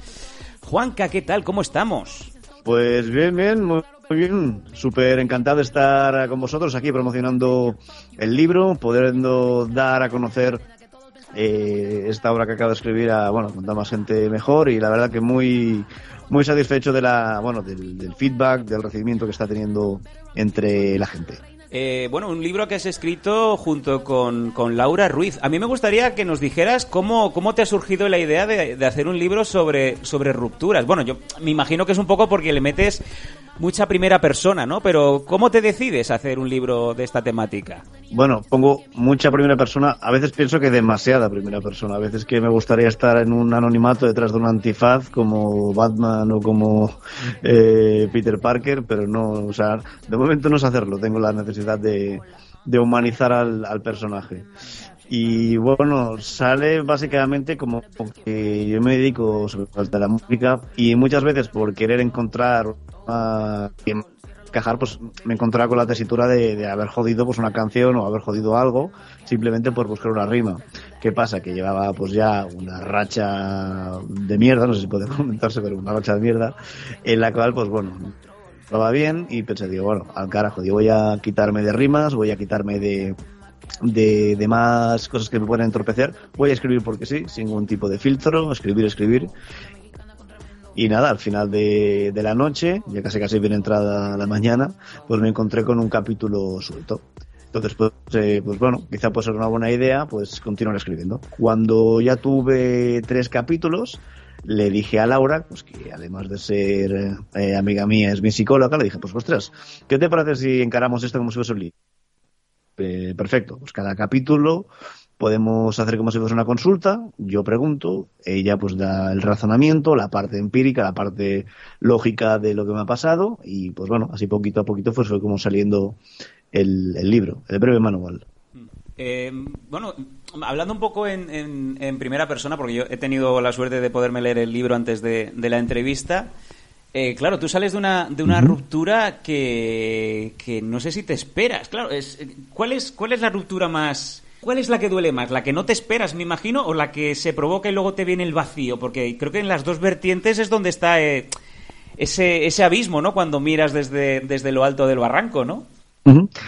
Juanca, ¿qué tal? ¿Cómo estamos? Pues bien, bien. muy- Muy bien, súper encantado de estar con vosotros aquí promocionando el libro, pudiendo dar a conocer eh, esta obra que acabo de escribir a, bueno, contar más gente mejor y la verdad que muy, muy satisfecho de la, bueno, del feedback, del recibimiento que está teniendo entre la gente. Eh, bueno, un libro que has escrito junto con, con, Laura Ruiz. A mí me gustaría que nos dijeras cómo, cómo te ha surgido la idea de, de, hacer un libro sobre, sobre rupturas. Bueno, yo me imagino que es un poco porque le metes mucha primera persona, ¿no? Pero ¿cómo te decides hacer un libro de esta temática? Bueno, pongo mucha primera persona. A veces pienso que demasiada primera persona. A veces que me gustaría estar en un anonimato detrás de un antifaz como Batman o como eh, Peter Parker, pero no, o sea, de momento no sé hacerlo. Tengo la necesidad de, de humanizar al, al personaje. Y bueno, sale básicamente como que yo me dedico sobre de la música y muchas veces por querer encontrar uh, encajar, pues me encontraba con la tesitura de, de, haber jodido pues una canción o haber jodido algo simplemente por buscar una rima. ¿Qué pasa? Que llevaba pues ya una racha de mierda, no sé si puede *laughs* comentarse, pero una racha de mierda, en la cual pues bueno, estaba bien y pensé, digo, bueno, al carajo, digo, voy a quitarme de rimas, voy a quitarme de de, de, más cosas que me pueden entorpecer. Voy a escribir porque sí, sin ningún tipo de filtro, escribir, escribir. Y nada, al final de, de la noche, ya casi casi bien entrada la mañana, pues me encontré con un capítulo suelto. Entonces, pues, eh, pues bueno, quizá puede ser una buena idea, pues continuar escribiendo. Cuando ya tuve tres capítulos, le dije a Laura, pues que además de ser eh, amiga mía, es mi psicóloga, le dije, pues ostras, ¿qué te parece si encaramos esto como si fuese un libro? Eh, perfecto, pues cada capítulo podemos hacer como si fuese una consulta, yo pregunto, ella pues da el razonamiento, la parte empírica, la parte lógica de lo que me ha pasado y pues bueno, así poquito a poquito pues fue como saliendo el, el libro, el breve manual. Eh, bueno, hablando un poco en, en, en, primera persona, porque yo he tenido la suerte de poderme leer el libro antes de, de la entrevista, eh, claro, tú sales de una, de una uh -huh. ruptura que, que no sé si te esperas. Claro, es, ¿cuál, es, ¿cuál es la ruptura más... ¿Cuál es la que duele más? ¿La que no te esperas, me imagino, o la que se provoca y luego te viene el vacío? Porque creo que en las dos vertientes es donde está eh, ese, ese abismo, ¿no? Cuando miras desde, desde lo alto del barranco, ¿no?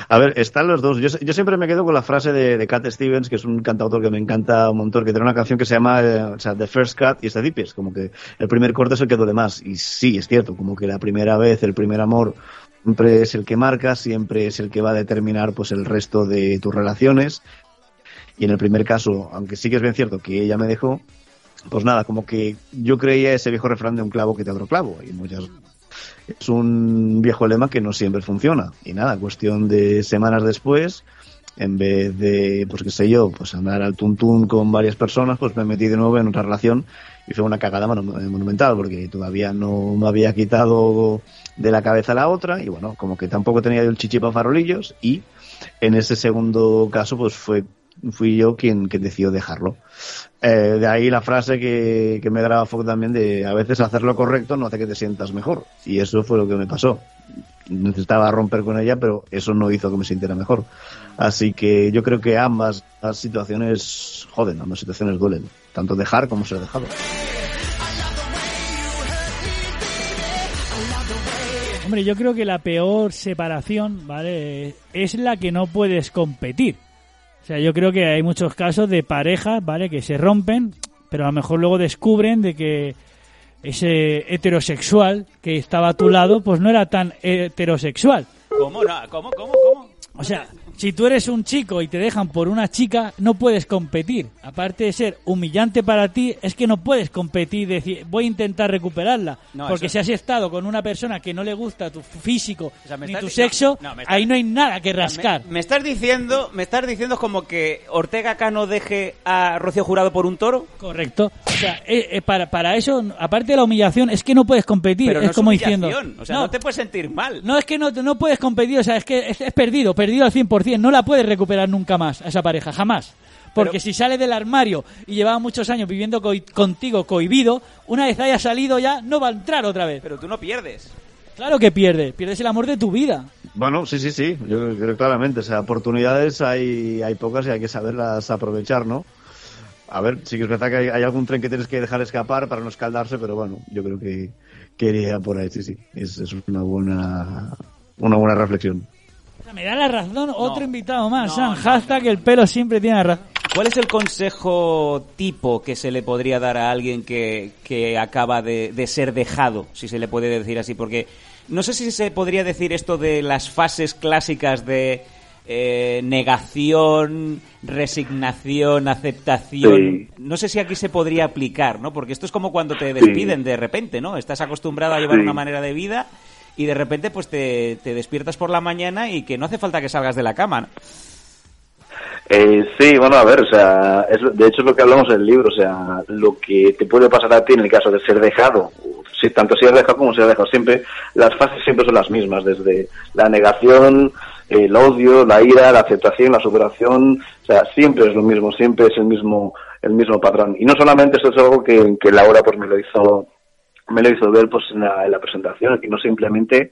A ver, están los dos. Yo, yo, siempre me quedo con la frase de, de Cat Stevens, que es un cantautor que me encanta un montón, que tiene una canción que se llama eh, The First Cut y es the Deepest, como que el primer corte es el que duele más. Y sí, es cierto, como que la primera vez, el primer amor, siempre es el que marca, siempre es el que va a determinar pues el resto de tus relaciones. Y en el primer caso, aunque sí que es bien cierto que ella me dejó, pues nada, como que yo creía ese viejo refrán de un clavo que te otro clavo. Y muchas es un viejo lema que no siempre funciona. Y nada, cuestión de semanas después, en vez de, pues qué sé yo, pues andar al tuntún con varias personas, pues me metí de nuevo en otra relación y fue una cagada monumental porque todavía no me había quitado de la cabeza la otra y bueno, como que tampoco tenía yo el chichipa farolillos y en ese segundo caso pues fue fui yo quien, quien decidió dejarlo. Eh, de ahí la frase que, que me graba Fox también de a veces hacer lo correcto no hace que te sientas mejor. Y eso fue lo que me pasó. Necesitaba romper con ella, pero eso no hizo que me sintiera mejor. Así que yo creo que ambas las situaciones joden, ambas situaciones duelen. Tanto dejar como ser dejado. Hombre, yo creo que la peor separación, ¿vale? Es la que no puedes competir. O sea, yo creo que hay muchos casos de parejas, ¿vale? Que se rompen, pero a lo mejor luego descubren de que ese heterosexual que estaba a tu lado, pues no era tan heterosexual. ¿Cómo? No? ¿Cómo? ¿Cómo? ¿Cómo? O sea, si tú eres un chico y te dejan por una chica, no puedes competir. Aparte de ser humillante para ti, es que no puedes competir y decir, voy a intentar recuperarla. No, porque eso... si has estado con una persona que no le gusta tu físico o sea, ni tu sexo, no, no, ahí no hay nada que rascar. Me, me, estás diciendo, me estás diciendo como que Ortega Cano deje a Rocío Jurado por un toro. Correcto. O sea, eh, eh, para, para eso, aparte de la humillación, es que no puedes competir. Pero es como diciendo. O sea, no, te puedes sentir mal. No, es que no, no puedes competir, o sea, es que es, es perdido, perdido al 100% no la puedes recuperar nunca más a esa pareja, jamás. Porque Pero, si sale del armario y llevaba muchos años viviendo co contigo cohibido, una vez haya salido ya, no va a entrar otra vez. Pero tú no pierdes. Claro que pierdes, pierdes el amor de tu vida. Bueno, sí, sí, sí, yo creo claramente, o sea, oportunidades hay, hay pocas y hay que saberlas aprovechar, ¿no? a ver, sí que es verdad que hay, hay algún tren que tienes que dejar escapar para no escaldarse, pero bueno, yo creo que, que iría por ahí, sí, sí. Es, es una buena una buena reflexión. Me da la razón otro invitado más, Sam. Hashtag el pelo siempre tiene razón. ¿Cuál es el consejo tipo que se le podría dar a alguien que, que acaba de, de ser dejado, si se le puede decir así? Porque no sé si se podría decir esto de las fases clásicas de eh, negación, resignación, aceptación. No sé si aquí se podría aplicar, ¿no? Porque esto es como cuando te despiden de repente, ¿no? Estás acostumbrado a llevar Sí. una manera de vida y de repente pues te, te despiertas por la mañana y que no hace falta que salgas de la cama. Eh, sí, bueno, a ver, o sea, es, de hecho es lo que hablamos en el libro, o sea, lo que te puede pasar a ti en el caso de ser dejado, si tanto si has dejado como si has dejado siempre, las fases siempre son las mismas, desde la negación, el odio, la ira, la aceptación, la superación, o sea, siempre es lo mismo, siempre es el mismo, el mismo patrón. Y no solamente esto es algo que, que Laura pues me lo hizo, me lo hizo ver pues en la, en la presentación, que no simplemente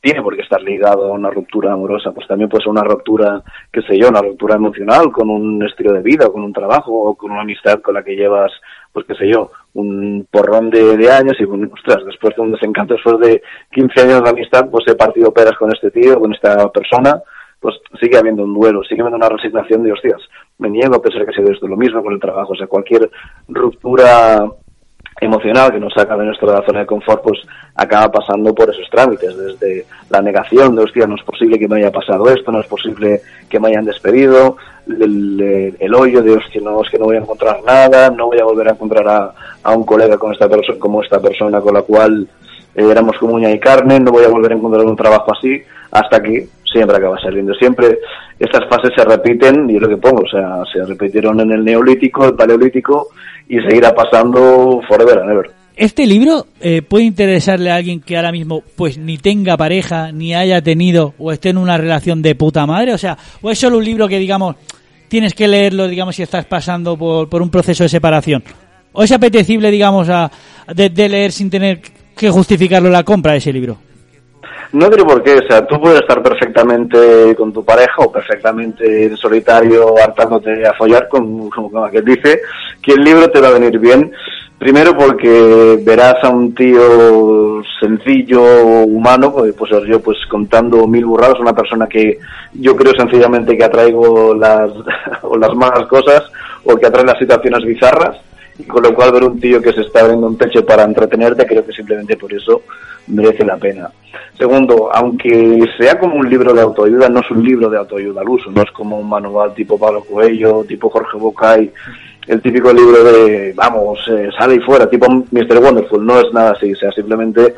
tiene por qué estar ligado a una ruptura amorosa, pues también puede ser una ruptura, qué sé yo, una ruptura emocional con un estilo de vida, con un trabajo o con una amistad con la que llevas, pues qué sé yo, un porrón de, años y, ostras, después de un desencanto, después de 15 años de amistad, pues he partido peras con este tío, con esta persona, pues sigue habiendo un duelo, sigue habiendo una resignación de, hostias, me niego a pensar que ha sido esto, lo mismo con el trabajo, o sea, cualquier ruptura emocional que nos saca de nuestra zona de confort, pues acaba pasando por esos trámites, desde la negación de, hostia, no es posible que me haya pasado esto, no es posible que me hayan despedido, el, el- hoyo de, hostia, no, es que no voy a encontrar nada, no voy a volver a encontrar a, a un colega con esta como esta persona con la cual éramos como uña y carne, no voy a volver a encontrar un trabajo así, hasta que siempre acaba saliendo. Siempre estas fases se repiten, y es lo que pongo, o sea, se repitieron en el neolítico, el paleolítico, y seguirá pasando forever and ever. Este libro eh, puede interesarle a alguien que ahora mismo pues ni tenga pareja, ni haya tenido o esté en una relación de puta madre, o sea, o es solo un libro que digamos tienes que leerlo, digamos, si estás pasando por, por un proceso de separación. O es apetecible, digamos, a, de, de leer sin tener que justificarlo la compra de ese libro. No diré por qué, o sea, tú puedes estar perfectamente con tu pareja o perfectamente en solitario hartándote a follar, como, como aquel dice, que el libro te va a venir bien. Primero porque verás a un tío sencillo, humano, pues pues yo pues contando mil burradas, una persona que yo creo sencillamente que atraigo las, *laughs* o las malas cosas o que atrae las situaciones bizarras y con lo cual ver un tío que se está abriendo un techo para entretenerte, creo que simplemente por eso merece la pena. Segundo, aunque sea como un libro de autoayuda, no es un libro de autoayuda al uso, no es como un manual tipo Pablo Coelho, tipo Jorge Bocay, el típico libro de, vamos, eh, sale y fuera, tipo Mr. Wonderful, no es nada así, o sea, simplemente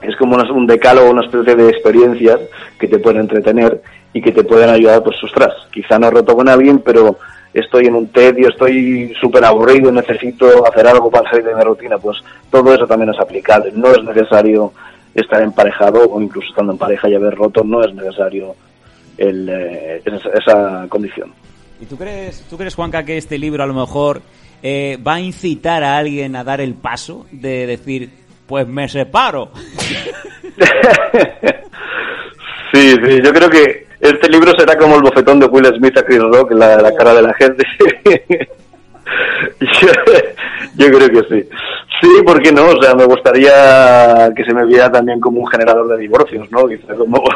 es como un decálogo, una especie de experiencias que te pueden entretener y que te pueden ayudar, pues, ostras, quizá no roto con alguien, pero estoy en un tedio, estoy súper aburrido, necesito hacer algo para salir de mi rutina, pues todo eso también es aplicable. No es necesario estar emparejado o incluso estando en pareja y haber roto, no es necesario el, eh, esa, esa condición. ¿Y tú crees, tú crees, Juanca, que este libro a lo mejor eh, va a incitar a alguien a dar el paso de decir, pues me separo? *laughs* Sí, sí, yo creo que este libro será como el bofetón de Will Smith a Chris Rock en la, la cara de la gente. *laughs* yo, yo creo que sí. Sí, ¿por qué no? O sea, me gustaría que se me viera también como un generador de divorcios, ¿no? Quizá como... *laughs*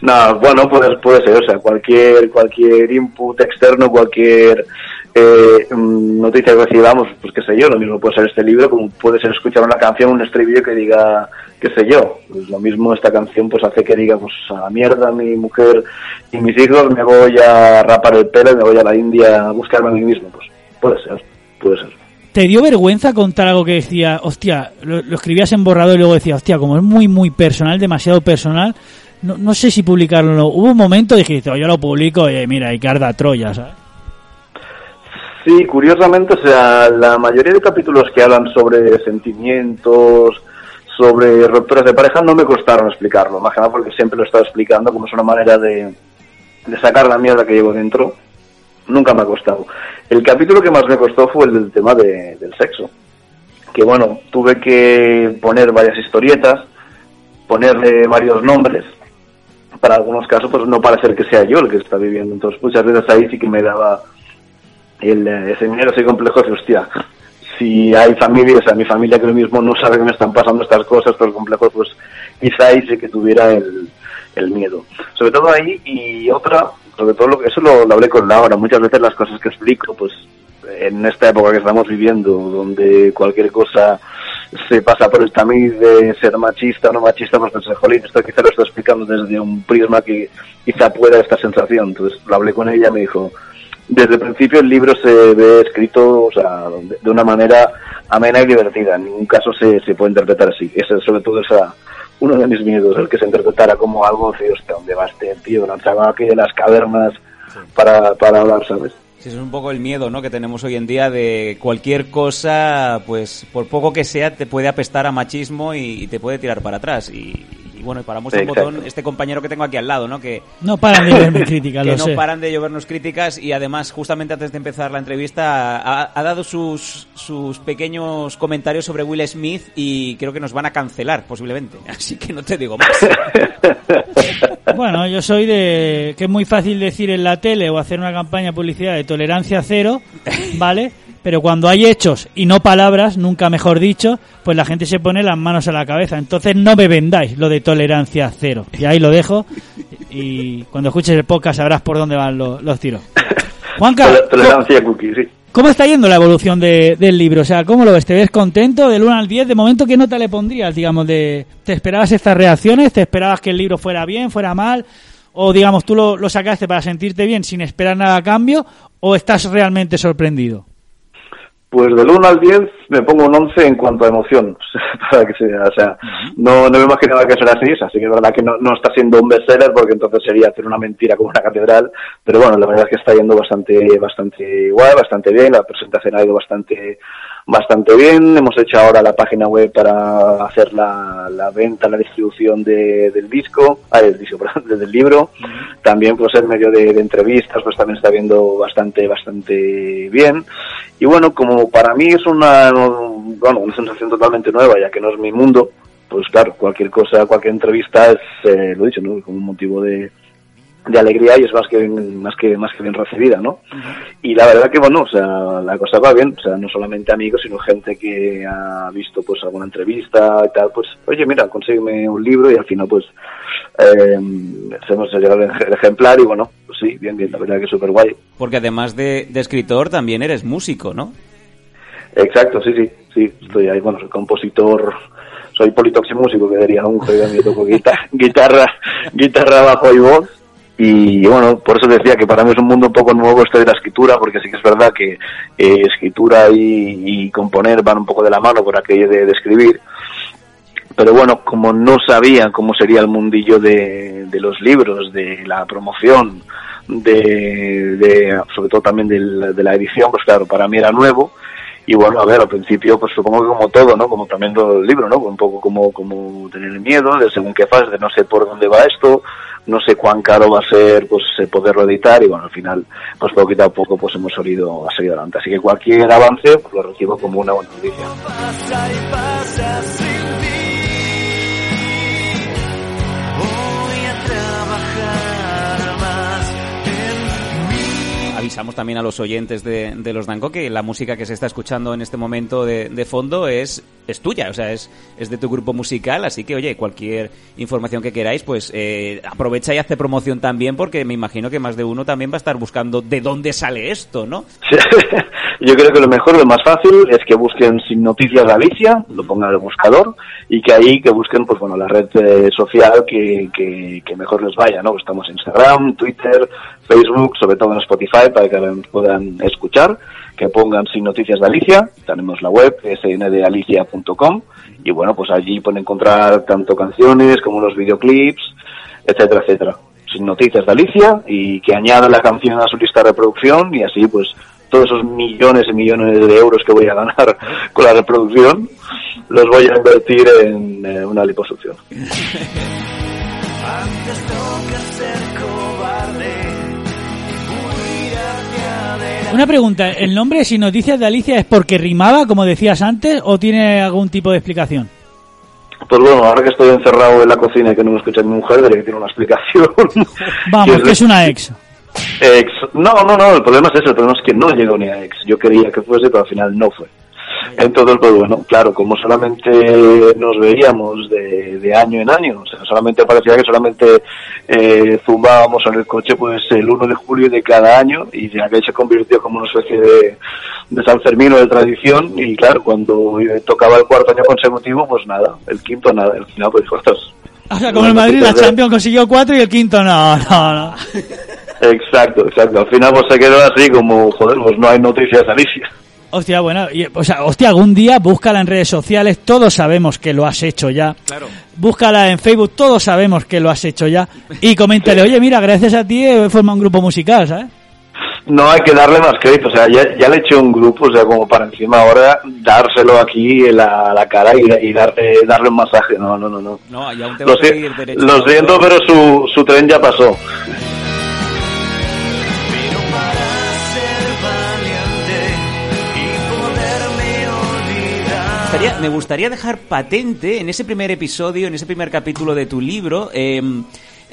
no, bueno, puede, puede ser, o sea, cualquier, cualquier input externo, cualquier eh, mm, noticia que recibamos, pues qué sé yo, lo mismo puede ser este libro, como puede ser escuchar una canción, un estribillo que diga, qué sé yo, pues lo mismo esta canción pues hace que diga, pues a la mierda mi mujer y mis hijos, me voy a rapar el pelo me voy a la India a buscarme a mí mismo, pues puede ser, puede ser. ¿Te dio vergüenza contar algo que decía, hostia, lo, escribías en borrador y luego decía, hostia, como es muy, muy personal, demasiado personal, no, no sé si publicarlo o no. Hubo un momento y dijiste, "Oh, yo lo publico y mira, y que arda Troya. Sí, curiosamente, o sea, la mayoría de capítulos que hablan sobre sentimientos, sobre rupturas de pareja, no me costaron explicarlo, más que nada porque siempre lo he estado explicando como es una manera de, sacar la mierda que llevo dentro. Nunca me ha costado. El capítulo que más me costó fue el del tema de- del sexo. Que bueno, tuve que poner varias historietas, ponerle varios nombres, para algunos casos pues no parecer que sea yo el que está viviendo. Entonces muchas veces ahí sí que me daba el, eh, miedo, ese complejo hostia, si hay familia, o sea, mi familia que lo mismo no sabe que me están pasando estas cosas, pero el complejo, pues quizá ahí sí que tuviera el, miedo. Sobre todo ahí y otra, sobre todo lo que eso lo, hablé con Laura, muchas veces las cosas que explico, pues en esta época que estamos viviendo, donde cualquier cosa se pasa por el tamiz de ser machista o no machista, pues pensé, jolín, esto quizá lo estoy explicando desde un prisma que quizá pueda esta sensación. Entonces lo hablé con ella, me dijo, desde el principio el libro se ve escrito o sea, de, una manera amena y divertida, en ningún caso se, se puede interpretar así. Ese, sobre todo esa uno de mis miedos, el que se interpretara como algo hostia, ¿dónde va este tío? Aquí de las cavernas para, para hablar, ¿sabes? Sí, eso es un poco el miedo ¿no? que tenemos hoy en día de cualquier cosa, pues por poco que sea, te puede apestar a machismo y, y te puede tirar para atrás. Y bueno, y para muestra un botón, este compañero que tengo aquí al lado, ¿no? Que, No paran de lloverme *laughs* críticas, que lo no sé. paran de llovernos críticas y además, justamente antes de empezar la entrevista, ha, ha dado sus, sus pequeños comentarios sobre Will Smith y creo que nos van a cancelar, posiblemente. *laughs* Así que no te digo más. *laughs* Bueno, yo soy de que es muy fácil decir en la tele o hacer una campaña de publicidad de tolerancia cero, ¿vale? Pero cuando hay hechos y no palabras, nunca mejor dicho, pues la gente se pone las manos a la cabeza. Entonces no me vendáis lo de tolerancia cero. Y ahí lo dejo. Y cuando escuches el podcast sabrás por dónde van los, los tiros. Juanca, Tol- Tolerancia cookie, sí. ¿cómo está yendo la evolución de- del libro? O sea, ¿cómo lo ves? ¿Te ves contento del 1 al 10? De momento, ¿qué nota le pondrías? Digamos, de, ¿te esperabas estas reacciones? ¿Te esperabas que el libro fuera bien, fuera mal? ¿O, digamos, tú lo, lo sacaste para sentirte bien sin esperar nada a cambio? ¿O estás realmente sorprendido? Pues del 1 al 10 me pongo un 11 en cuanto a emoción. *laughs* Para que sea, o sea, no, no me imaginaba que fuera así, así que es verdad que no, no está siendo un bestseller porque entonces sería hacer una mentira como una catedral, pero bueno, la verdad es que está yendo bastante, bastante guay, bastante bien, la presentación ha ido bastante, bastante bien, hemos hecho ahora la página web para hacer la, la venta, la distribución de- del disco, ah, del disco, *laughs* perdón, del libro, también pues en medio de, de entrevistas pues también está viendo bastante, bastante bien, y bueno, como para mí es una, bueno, una sensación totalmente nueva, ya que no es mi mundo, pues claro, cualquier cosa, cualquier entrevista es, eh, lo he dicho, ¿no? Como un motivo de, de alegría y es más que más que más que bien recibida, ¿no? Y la verdad que bueno, o sea, la cosa va bien, o sea, no solamente amigos, sino gente que ha visto pues alguna entrevista y tal, pues, oye, mira, consígueme un libro y al final pues eh, hemos llegado el ej- el ejemplar y bueno, pues sí, bien, bien, la verdad que súper guay. Porque además de, de escritor, también eres músico, ¿no? Exacto, sí, sí, sí, estoy ahí, bueno, soy compositor, soy politoximúsico, que diría un que toco guitarra, *laughs* guitarra, guitarra, bajo y voz. Y bueno, por eso decía que para mí es un mundo un poco nuevo esto de la escritura, porque sí que es verdad que eh, escritura y, componer van un poco de la mano por aquello de, de escribir. Pero bueno, como no sabía cómo sería el mundillo de, de los libros, de la promoción, de, de sobre todo también del- de la edición, pues claro, para mí era nuevo. Y bueno, a ver, al principio, pues supongo que como todo, ¿no? Como también todo el libro, ¿no? Un poco como, como tener miedo de según qué fase, de no sé por dónde va esto, no sé cuán caro va a ser, pues, eh, poderlo editar, y bueno, al final, pues poquito a poco, pues hemos salido, ha salido adelante. Así que cualquier avance, pues lo recibo como una buena noticia. Avisamos también a los oyentes de, los Danco que la música que se está escuchando en este momento de, de fondo es, es tuya, o sea, es, es de tu grupo musical, así que oye, cualquier información que queráis, pues eh, aprovecha y hace promoción también, porque me imagino que más de uno también va a estar buscando de dónde sale esto, ¿no? *laughs* Yo creo que lo mejor, lo más fácil es que busquen Sin Noticias Galicia, lo pongan en el buscador y que ahí que busquen, pues bueno, la red eh, social que, que, que mejor les vaya, ¿no? Estamos en Instagram, Twitter, Facebook, sobre todo en Spotify para que puedan escuchar, que pongan Sin Noticias Galicia, tenemos la web sndalicia.com y bueno, pues allí pueden encontrar tanto canciones como los videoclips, etcétera, etcétera. Sin Noticias de Alicia y que añadan la canción a su lista de reproducción y así pues todos esos millones y millones de euros que voy a ganar *laughs* con la reproducción los voy a invertir en eh, una liposucción. *laughs* Una pregunta, ¿el nombre Sin Noticias de Alicia es porque rimaba, como decías antes, o tiene algún tipo de explicación? Pues bueno, ahora que estoy encerrado en la cocina y que no me escucha mi mujer, diré que tiene una explicación. *laughs* Vamos, que es una ex. Ex, no, no, no, el problema es ese, el problema es que no llegó ni a ex. Yo quería que fuese, pero al final no fue. Entonces, pues bueno, claro, como solamente nos veíamos de, de año en año, o sea, solamente parecía que solamente eh, zumbábamos en el coche pues el 1 de julio de cada año y ya que se convirtió como una especie de, de San Fermín o de tradición y claro, cuando tocaba el cuarto año consecutivo, pues nada, el quinto nada, al final pues ostras, O sea, como el Madrid, la Champions consiguió cuatro y el quinto no, no, no. Exacto, exacto. Al final pues se quedó así como, joder, pues no hay noticias Alicia. Hostia, bueno, y, o sea, hostia, algún día búscala en redes sociales, todos sabemos que lo has hecho ya. Claro. Búscala en Facebook, todos sabemos que lo has hecho ya. Y coméntale, oye, mira, gracias a ti he formado un grupo musical, ¿sabes? No hay que darle más crédito, o sea, ya, ya le he hecho un grupo, o sea, como para encima ahora dárselo aquí en la, la cara y, y darle, darle un masaje. No, no, no, no. No, y aún te Lo, seguir derecho. lo siento, pero su, su tren ya pasó. Gustaría- me gustaría dejar patente en ese primer episodio, en ese primer capítulo de tu libro, eh,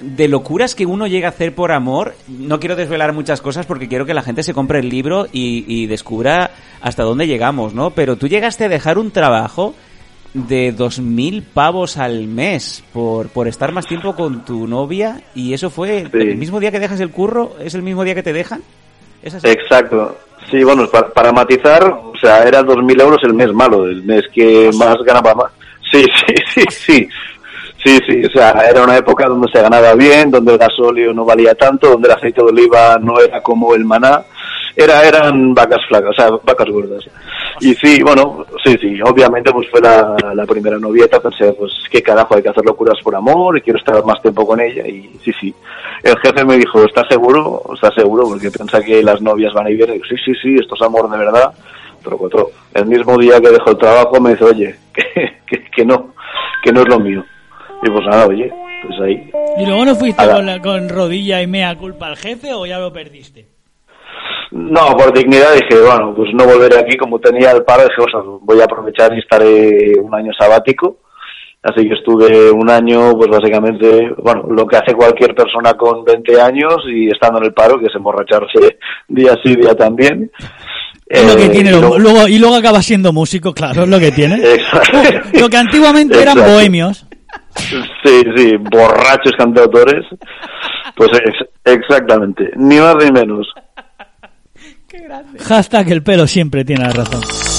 de locuras que uno llega a hacer por amor. No quiero desvelar muchas cosas porque quiero que la gente se compre el libro y, y descubra hasta dónde llegamos, ¿no? Pero tú llegaste a dejar un trabajo de 2.000 pavos al mes por, por estar más tiempo con tu novia y eso fue el mismo día que dejas el curro, es el mismo día que te dejan. ¿Es así? Exacto. Sí, bueno, para, para matizar, o sea, era 2.000 euros el mes malo, el mes que más ganaba más. Sí, *laughs* sí, sí, sí. Sí, sí, o sea, era una época donde se ganaba bien, donde el gasóleo no valía tanto, donde el aceite de oliva no era como el maná. Era, eran vacas flacas, o sea, vacas gordas. Y sí, bueno, sí, sí, obviamente pues fue la, la primera novieta, pensé, pues qué carajo, hay que hacer locuras por amor y quiero estar más tiempo con ella y sí, sí. El jefe me dijo, ¿estás seguro? ¿Estás seguro? Porque piensa que las novias van a ir. Y digo, sí, sí, sí, esto es amor de verdad. Pero cuatro, el mismo día que dejó el trabajo me dice, oye, *laughs* que, que, que no, que no es lo mío. Y pues nada, oye, pues ahí. ¿Y luego no fuiste con, la- con rodilla y mea culpa al jefe o ya lo perdiste? No, por dignidad dije, bueno, pues no volveré aquí. Como tenía el paro, dije, "Ostras, voy a aprovechar y estaré un año sabático. Así que estuve un año, pues básicamente, bueno, lo que hace cualquier persona con 20 años y estando en el paro, que es emborracharse *laughs* día sí, día también. Es lo que Eh, tiene, luego- luego, y luego acaba siendo músico, claro, es lo que tiene. *laughs* Exacto. Lo que antiguamente eran Exacto. bohemios. Sí, sí, borrachos cantautores. Pues ex- exactamente, ni más ni menos. Hashtag el pelo siempre tiene la razón.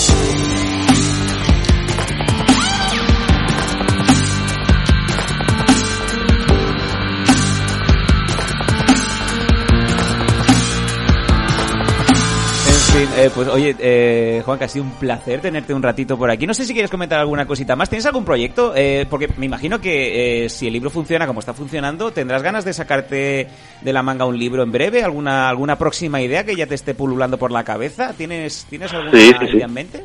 Fin, eh, pues oye, eh, Juan, que ha sido un placer tenerte un ratito por aquí. No sé si quieres comentar alguna cosita más. ¿Tienes algún proyecto? Eh, porque me imagino que eh, si el libro funciona como está funcionando, tendrás ganas de sacarte de la manga un libro en breve. ¿Alguna alguna próxima idea que ya te esté pululando por la cabeza? ¿Tienes, ¿tienes alguna Sí, sí, idea en mente?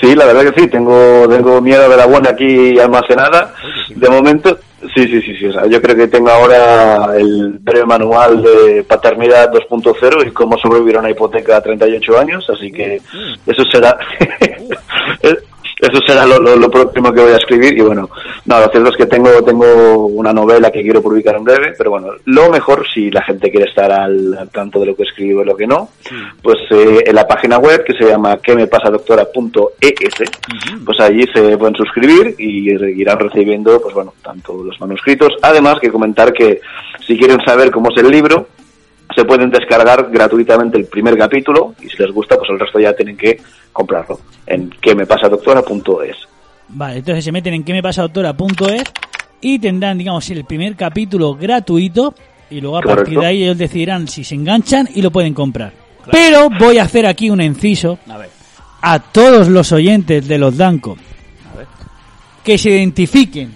Sí, la verdad que sí, tengo, tengo miedo de la buena aquí almacenada. De momento, sí, sí, sí, sí. O sea, yo creo que tengo ahora el breve manual de paternidad 2.0 y cómo sobrevivir a una hipoteca a 38 años, así que eso será, *laughs* *laughs* eso será lo, lo- lo próximo que voy a escribir. Y bueno, no, lo cierto es que tengo, tengo una novela que quiero publicar en breve, pero bueno, lo mejor si la gente quiere estar al, al tanto de lo que escribo y lo que no, pues eh, en la página web que se llama que me pasa doctora.es, pues allí se pueden suscribir y irán recibiendo, pues bueno, tanto los manuscritos. Además, que comentar que si quieren saber cómo es el libro, se pueden descargar gratuitamente el primer capítulo y si les gusta, pues el resto ya tienen que comprarlo en que me pasa doctora.es. Vale, entonces se meten en que me pasa doctora.es y tendrán, digamos, el primer capítulo gratuito y luego a Correcto. partir de ahí ellos decidirán si se enganchan y lo pueden comprar. Pero voy a hacer aquí un inciso A ver. a todos los oyentes de los Danco que se identifiquen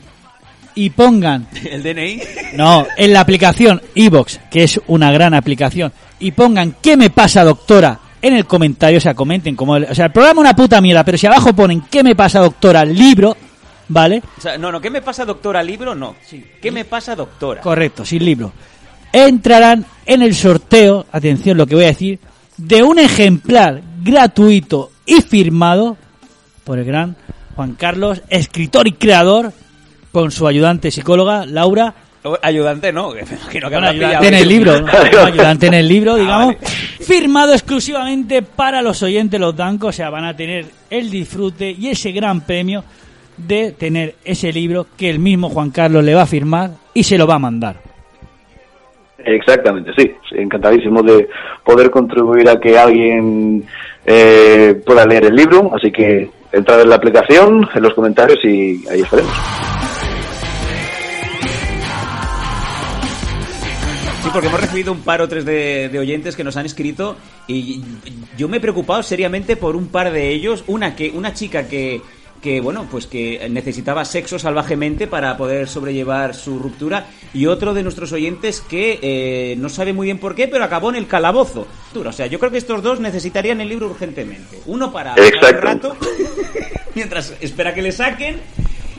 y pongan *laughs* ¿El DNI? no, en la aplicación Evox, que es una gran aplicación, y pongan ¿qué me pasa, doctora? en el comentario, o sea, comenten como el, o sea, el programa una puta mierda, pero si abajo ponen ¿qué me pasa, doctora? libro, ¿vale? O sea, no, no, ¿qué me pasa, doctora? ¿Libro? No. ¿Qué me pasa, doctora? Correcto, sin libro. Entrarán en el sorteo, atención lo que voy a decir, de un ejemplar gratuito y firmado por el gran Juan Carlos, escritor y creador, con su ayudante psicóloga, Laura Ayudante no, que imagino que Bueno, ayudante en el libro, *laughs* ayudante en el libro, Ah, digamos, vale. firmado exclusivamente para los oyentes los Dancos, o sea, van a tener el disfrute y ese gran premio de tener ese libro que el mismo Juan Carlos le va a firmar y se lo va a mandar. Exactamente, sí. sí, Encantadísimo de poder contribuir a que alguien eh, pueda leer el libro. Así que entrad en la aplicación, en los comentarios y ahí estaremos. Sí, porque hemos recibido un par o tres de, de oyentes que nos han escrito y yo me he preocupado seriamente por un par de ellos. Una que una chica que que bueno pues que necesitaba sexo salvajemente para poder sobrellevar su ruptura y otro de nuestros oyentes que eh, no sabe muy bien por qué pero acabó en el calabozo o sea yo creo que estos dos necesitarían el libro urgentemente uno para Exacto. rato *laughs* mientras espera que le saquen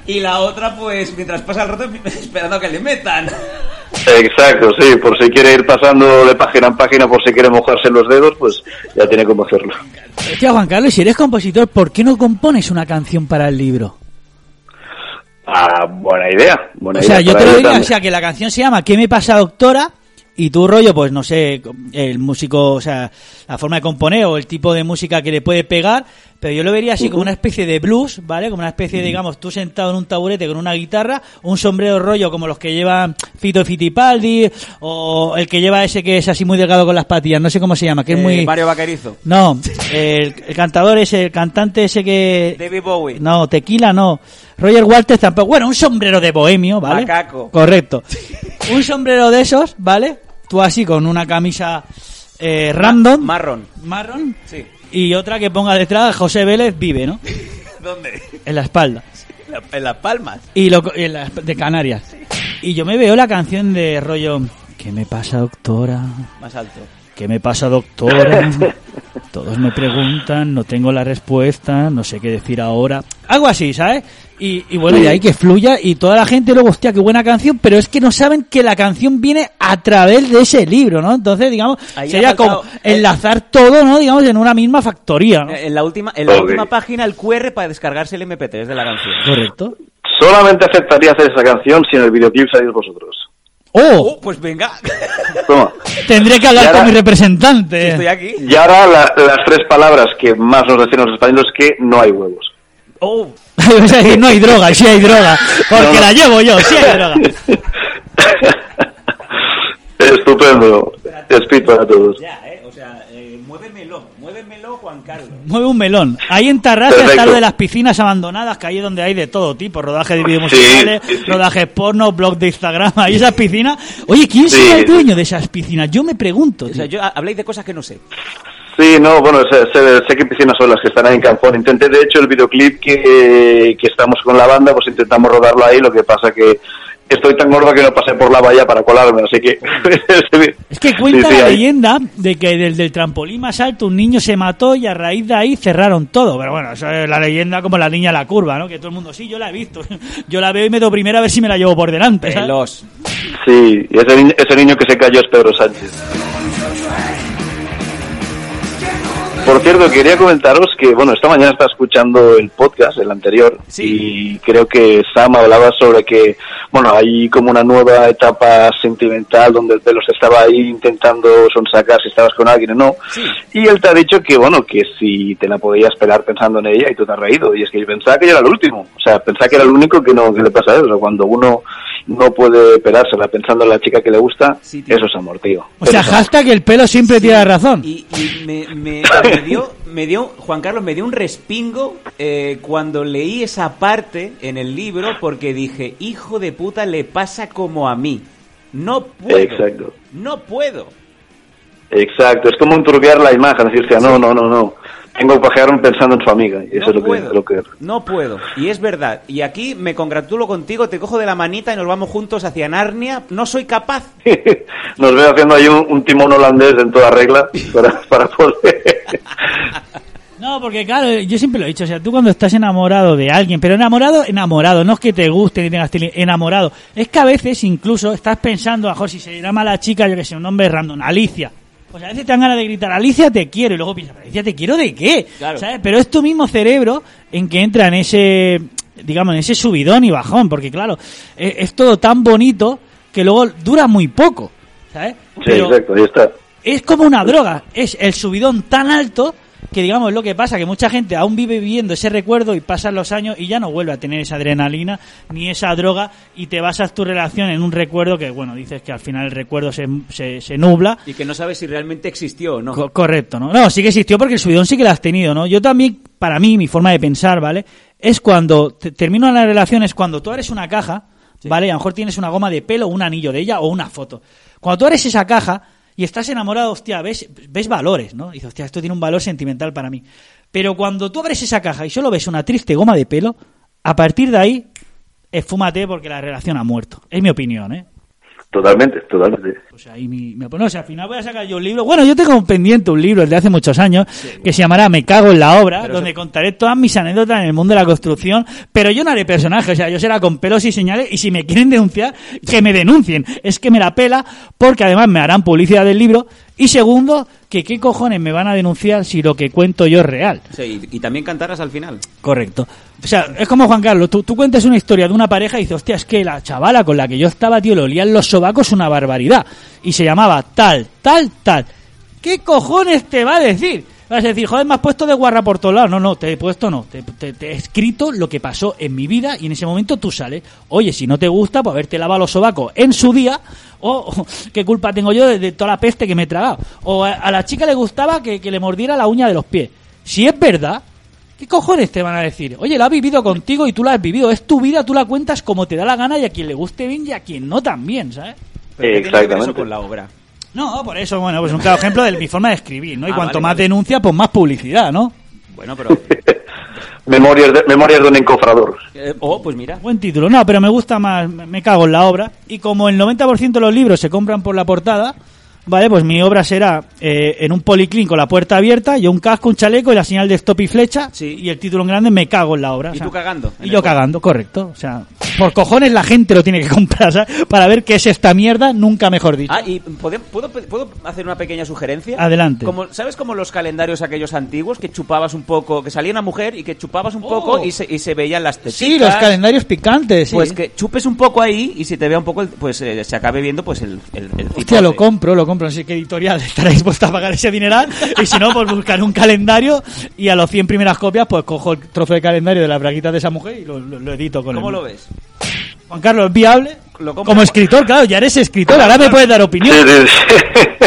y la otra pues mientras pasa el rato *laughs* esperando a que le metan Exacto, sí. Por si quiere ir pasando de página en página, por si quiere mojarse los dedos, pues ya tiene cómo hacerlo. Hostia, Juan Carlos, si eres compositor, ¿por qué no compones una canción para el libro? Ah, buena idea. Buena O sea, idea yo te lo diría, o sea, que la canción se llama ¿Qué me pasa, doctora? Y tu rollo, pues no sé, el músico, o sea, la forma de componer o el tipo de música que le puede pegar, pero yo lo vería así como una especie de blues, ¿vale? Como una especie de, digamos, tú sentado en un taburete con una guitarra, un sombrero rollo como los que llevan Fito Fitipaldi, o el que lleva ese que es así muy delgado con las patillas, no sé cómo se llama, que es Eh, muy... Mario Vaquerizo No, el, el cantador ese, el cantante ese que... David Bowie No, tequila no. Roger Walters tampoco. Bueno, un sombrero de bohemio, ¿vale? Macaco. Correcto. Un sombrero de esos, ¿vale? Tú así con una camisa eh, random. marrón Marrón. sí Y otra que ponga detrás José Vélez vive, ¿no? *laughs* ¿dónde? En la espalda. en Las Palmas Y lo, en la- de Canarias. Y yo me veo la canción de rollo. ¿Qué me pasa, doctora? más alto ¿Qué me pasa, doctora? *laughs* Todos me preguntan, no tengo la respuesta, no sé qué decir ahora. Algo así, ¿sabes? Y, y bueno, de ahí que fluya y toda la gente luego, hostia, qué buena canción, pero es que no saben que la canción viene a través de ese libro, ¿no? Entonces, digamos, Ahí sería faltado- como enlazar todo, ¿no? Digamos, en una misma factoría, ¿no? En la última, en la última página el QR para descargarse el MP3 de la canción. Correcto. Solamente aceptaría hacer esa canción si en el videoclip salís vosotros. ¡Oh! pues venga. Toma. Tendré que hablar ahora- con mi representante. Estoy aquí. Y ahora la- las tres palabras que más nos decían los españoles es que no hay huevos. Oh, *laughs* O sea, que no hay droga, sí hay droga. *laughs* Porque No, no. la llevo yo, sí hay droga. *laughs* Estupendo. Speed para todos. ya, eh. O sea, eh, muévemelo, muévemelo, Juan Carlos. Mueve un melón. Ahí en Tarrasa está lo de las piscinas abandonadas, que ahí es donde hay de todo tipo, rodaje de vídeos Sí, musicales, sí, sí. rodajes porno, blog de Instagram, ahí esas piscinas. Oye, ¿quién Sí, será el dueño de esas piscinas? Yo me pregunto. O sea, yo ha- habláis de cosas que no sé. Sí, no, bueno, sé, sé- sé qué piscinas son las que están ahí en Cancún. Intenté, de hecho, el videoclip que, que estamos con la banda, pues intentamos rodarlo ahí, lo que pasa que estoy tan gordo que no pasé por la valla para colarme, así que... *laughs* Es que cuenta Sí, sí, la ahí. leyenda de que desde el trampolín más alto un niño se mató y a raíz de ahí cerraron todo. Pero bueno, eso es la leyenda como la niña a la curva, ¿no? Que todo el mundo, sí, yo la he visto. *laughs* Yo la veo y me doy primero a ver si me la llevo por delante. ¿sabes? Sí, y ese, ese niño que se cayó es Pedro Sánchez. Por cierto, quería comentaros que, bueno, esta mañana estaba escuchando el podcast, el anterior, y creo que Sam hablaba sobre que, bueno, hay como una nueva etapa sentimental donde el pelo se estaba ahí intentando sonsacar si estabas con alguien o no. Y él te ha dicho que, bueno, que si te la podías pegar pensando en ella y tú te has reído. Y es que yo pensaba que yo era el último. O sea, pensaba que era el único que no que le pasa eso. Cuando uno no puede pegársela pensando en la chica que le gusta, eso es amor, tío. O sea, es amor. hashtag el pelo siempre tiene razón. Y, y me, me- me dio, me dio, Juan Carlos, me dio un respingo eh, cuando leí esa parte en el libro porque dije, hijo de puta, le pasa como a mí. No puedo. Exacto. No puedo. Exacto, es como enturbiar la imagen, decirte, no, no, no, no. Tengo que pajearme pensando en su amiga. Y eso es lo que, puedo. lo que... No puedo. Y es verdad. Y aquí me congratulo contigo, te cojo de la manita y nos vamos juntos hacia Narnia. No soy capaz. *laughs* Nos veo haciendo ahí un, un timón holandés en toda regla para, para poder... *laughs* No, porque claro, yo siempre lo he dicho, o sea, tú cuando estás enamorado de alguien, pero enamorado, enamorado, no es que te guste ni tengas enamorado. Es que a veces incluso estás pensando, a si se llama la chica, yo que sé, un nombre random, Alicia. Pues a veces te dan ganas de gritar, Alicia te quiero, y luego piensas, Alicia te quiero de qué, Claro. ¿sabes? Pero es tu mismo cerebro en que entra en ese, digamos, en ese subidón y bajón, porque claro, es, es todo tan bonito que luego dura muy poco, ¿sabes? Sí, Pero exacto, ahí está. es como una droga, es el subidón tan alto que digamos lo que pasa, que mucha gente aún vive viviendo ese recuerdo y pasan los años y ya no vuelve a tener esa adrenalina ni esa droga y te basas tu relación en un recuerdo que, bueno, dices que al final el recuerdo se, se, se nubla. Y que no sabes si realmente existió o no. Co- correcto, ¿no? No, sí que existió porque el subidón sí que lo has tenido, ¿no? Yo también, para mí, mi forma de pensar, ¿vale? Es cuando te- termino la relación, es cuando tú abres una caja, ¿vale? Y a lo mejor tienes una goma de pelo, un anillo de ella o una foto. Cuando tú abres esa caja y estás enamorado, hostia, ves, ves valores, ¿no? Dices, hostia, esto tiene un valor sentimental para mí. Pero cuando tú abres esa caja y solo ves una triste goma de pelo, a partir de ahí, esfúmate porque la relación ha muerto. Es mi opinión, ¿eh? Totalmente, totalmente. O sea, ahí mi, mi- no, o sea, al final voy a sacar yo un libro. Bueno, yo tengo un pendiente un libro de hace muchos años que se llamará Me cago en la obra, Pero donde eso- contaré todas mis anécdotas en el mundo de la construcción, pero yo no haré personaje, o sea, yo será con pelos y señales y si me quieren denunciar, que me denuncien. Es que me la pela porque además me harán publicidad del libro y segundo, que qué cojones me van a denunciar si lo que cuento yo es real. Sí, y, y también cantarás al final. Correcto. O sea, es como Juan Carlos, tú, tú cuentas una historia de una pareja y dices, hostia, es que la chavala con la que yo estaba, tío, le olían los sobacos una barbaridad. Y se llamaba tal, tal, tal. ¿Qué cojones te va a decir? Vas a decir, joder, me has puesto de guarra por todos lados. No, no, te he puesto no. Te, he escrito lo que pasó en mi vida y en ese momento tú sales. Oye, si no te gusta, pues haberte lavado los sobacos en su día. O, ¿qué culpa tengo yo de, de toda la peste que me he tragado? O a, la chica le gustaba que le mordiera la uña de los pies. Si es verdad, ¿Qué cojones te van a decir? Oye, la ha vivido contigo y tú la has vivido. Es tu vida, tú la cuentas como te da la gana y a quien le guste bien y a quien no también, ¿sabes? Pero ¿qué tiene que ver eso Exactamente. con la obra? No, por eso, bueno, pues un claro ejemplo de mi forma de escribir, ¿no? Y Ah, cuanto vale, más vale. denuncia, pues más publicidad, ¿no? Bueno, pero... *laughs* Memorias de, memorias de un encofrador. eh, oh, pues mira. Buen título. No, pero me gusta más, me me cago en la obra. Y como el 90% de los libros se compran por la portada, ¿vale? Pues mi obra será eh, en un policlín con la puerta abierta, yo un casco, un chaleco y la señal de stop y flecha. Y el título en grande, me cago en la obra. Y o sea, tú cagando. Y yo cagando, correcto. O sea, por cojones la gente lo tiene que *laughs* comprar, ¿sabes? Para ver qué es esta mierda, nunca mejor dicho. Ah, y ¿puedo, puedo, ¿puedo hacer una pequeña sugerencia? Adelante. Como, ¿Sabes como los calendarios aquellos antiguos que chupabas un poco, que salía una mujer y que chupabas un poco y se, y se veían las tetas? Sí, los calendarios picantes, sí. Pues que chupes un poco ahí y si te vea un poco, el- pues eh, se acabe viendo pues el, el, el Hostia, lo compro, lo compro. No sé qué editorial estará dispuesta a pagar ese dineral. Y si no, pues buscar un calendario y a los 100 primeras copias, pues cojo el trozo de calendario de las braguitas de esa mujer y lo, lo- lo edito con ¿Cómo el- lo ves? Juan Carlos, ¿es viable? Lo Como escritor, claro, ya eres escritor, ahora me puedes dar opinión. Sí, sí, sí.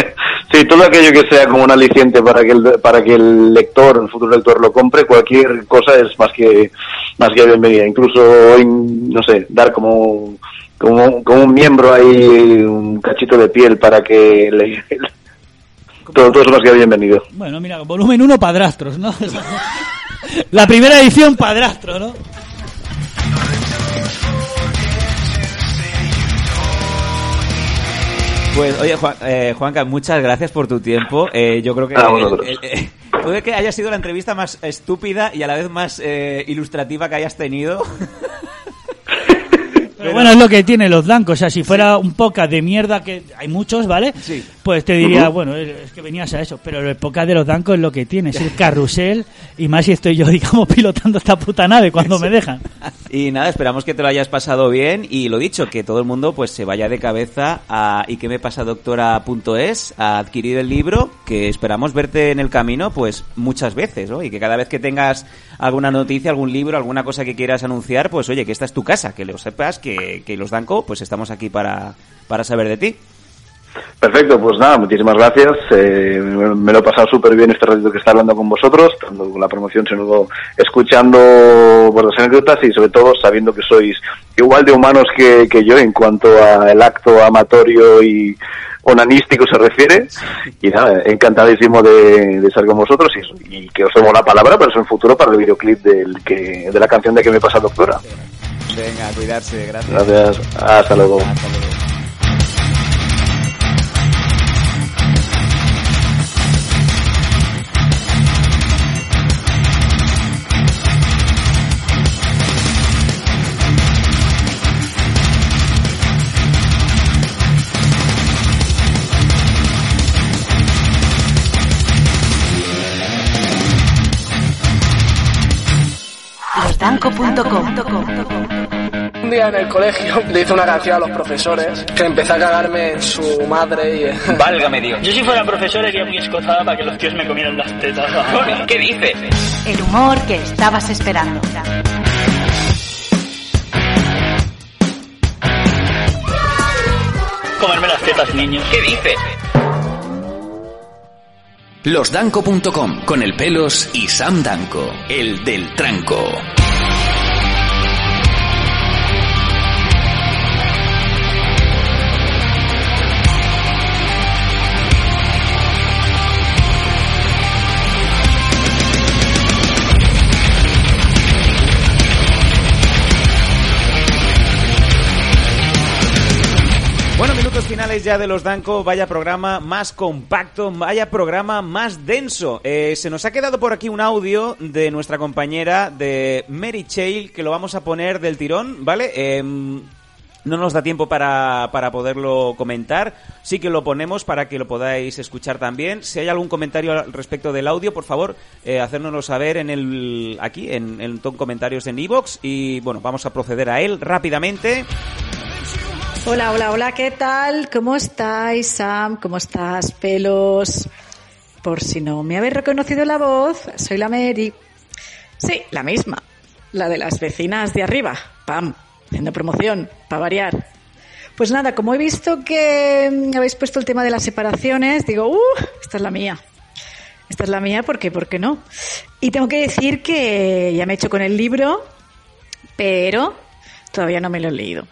Sí, todo aquello que sea como un aliciente para que el, para que el lector, el futuro lector lo compre, cualquier cosa es más que más que bienvenida. Incluso, in- no sé, dar como como, como un miembro ahí, un cachito de piel para que le, todo, todo es más que bienvenido. Bueno, mira, volumen 1, padrastros, ¿no? *laughs* La primera edición, padrastro, ¿no? Pues oye, Juan, eh, Juanca, muchas gracias por tu tiempo. Eh, yo creo que el- el- puede que haya sido la entrevista más estúpida y a la vez más eh, ilustrativa que hayas tenido. *laughs* Pero bueno, es lo que tiene los blancos. O sea, si fuera un podcast de mierda, que hay muchos, ¿vale? Sí. Pues te diría, bueno, es que venías a eso. Pero el podcast de los blancos es lo que tiene, es el carrusel. Y más si estoy yo, *laughs* digamos, pilotando esta puta nave cuando me dejan. *laughs* Y nada, esperamos que te lo hayas pasado bien y lo dicho, que todo el mundo pues se vaya de cabeza a y que me pasa doctora.es a adquirir el libro, que esperamos verte en el camino pues muchas veces, ¿no? Y que cada vez que tengas alguna noticia, algún libro, alguna cosa que quieras anunciar, pues oye, que esta es tu casa, que lo sepas, que, que los Danco pues estamos aquí para, para saber de ti. Perfecto, pues nada, muchísimas gracias. Eh, me lo he pasado súper bien este ratito que está hablando con vosotros, tanto con la promoción, sino escuchando vuestras anécdotas y sobre todo sabiendo que sois igual de humanos que, que yo en cuanto al acto amatorio y onanístico se refiere. Y nada, encantadísimo de, de estar con vosotros y, y que os tomo la palabra para eso en futuro para el videoclip del que, de la canción de que me pasa doctora. Venga, cuidarse, gracias. Gracias, hasta luego. Losdanco.com un día en el colegio *laughs* le hice una canción a los profesores que empecé a cagarme en su madre y... *laughs* Válgame Dios. Yo si fuera profesor iría muy escozada para que los tíos me comieran las tetas. *laughs* ¿Qué dices? El humor que estabas esperando. Comerme las tetas, niños. ¿Qué dices? Losdanco.com con el pelos y Sam Danco, el del tranco. Finales ya de los Danco. Vaya programa más compacto, vaya programa más denso. Eh, se nos ha quedado por aquí un audio de nuestra compañera de Mary Chail que lo vamos a poner del tirón, ¿vale? Em, no nos da tiempo para, para poderlo comentar. Sí que lo ponemos para que lo podáis escuchar también. Si hay algún comentario al respecto del audio, por favor, eh, saber en el aquí, en, en ton comentarios en iVoox. Y bueno, vamos a proceder a él rápidamente. Hola, hola, hola, ¿qué tal? ¿Cómo estáis, Sam? ¿Cómo estás, pelos? Por si no me habéis reconocido la voz, soy la Mary. Sí, la misma. La de las vecinas de arriba. Pam, haciendo promoción, para variar. Pues nada, como he visto que mm, habéis puesto el tema de las separaciones, digo, ¡uh! Esta es la mía. Esta es la mía porque, ¿por qué no? Y tengo que decir que ya me he hecho con el libro, pero todavía no me lo he leído.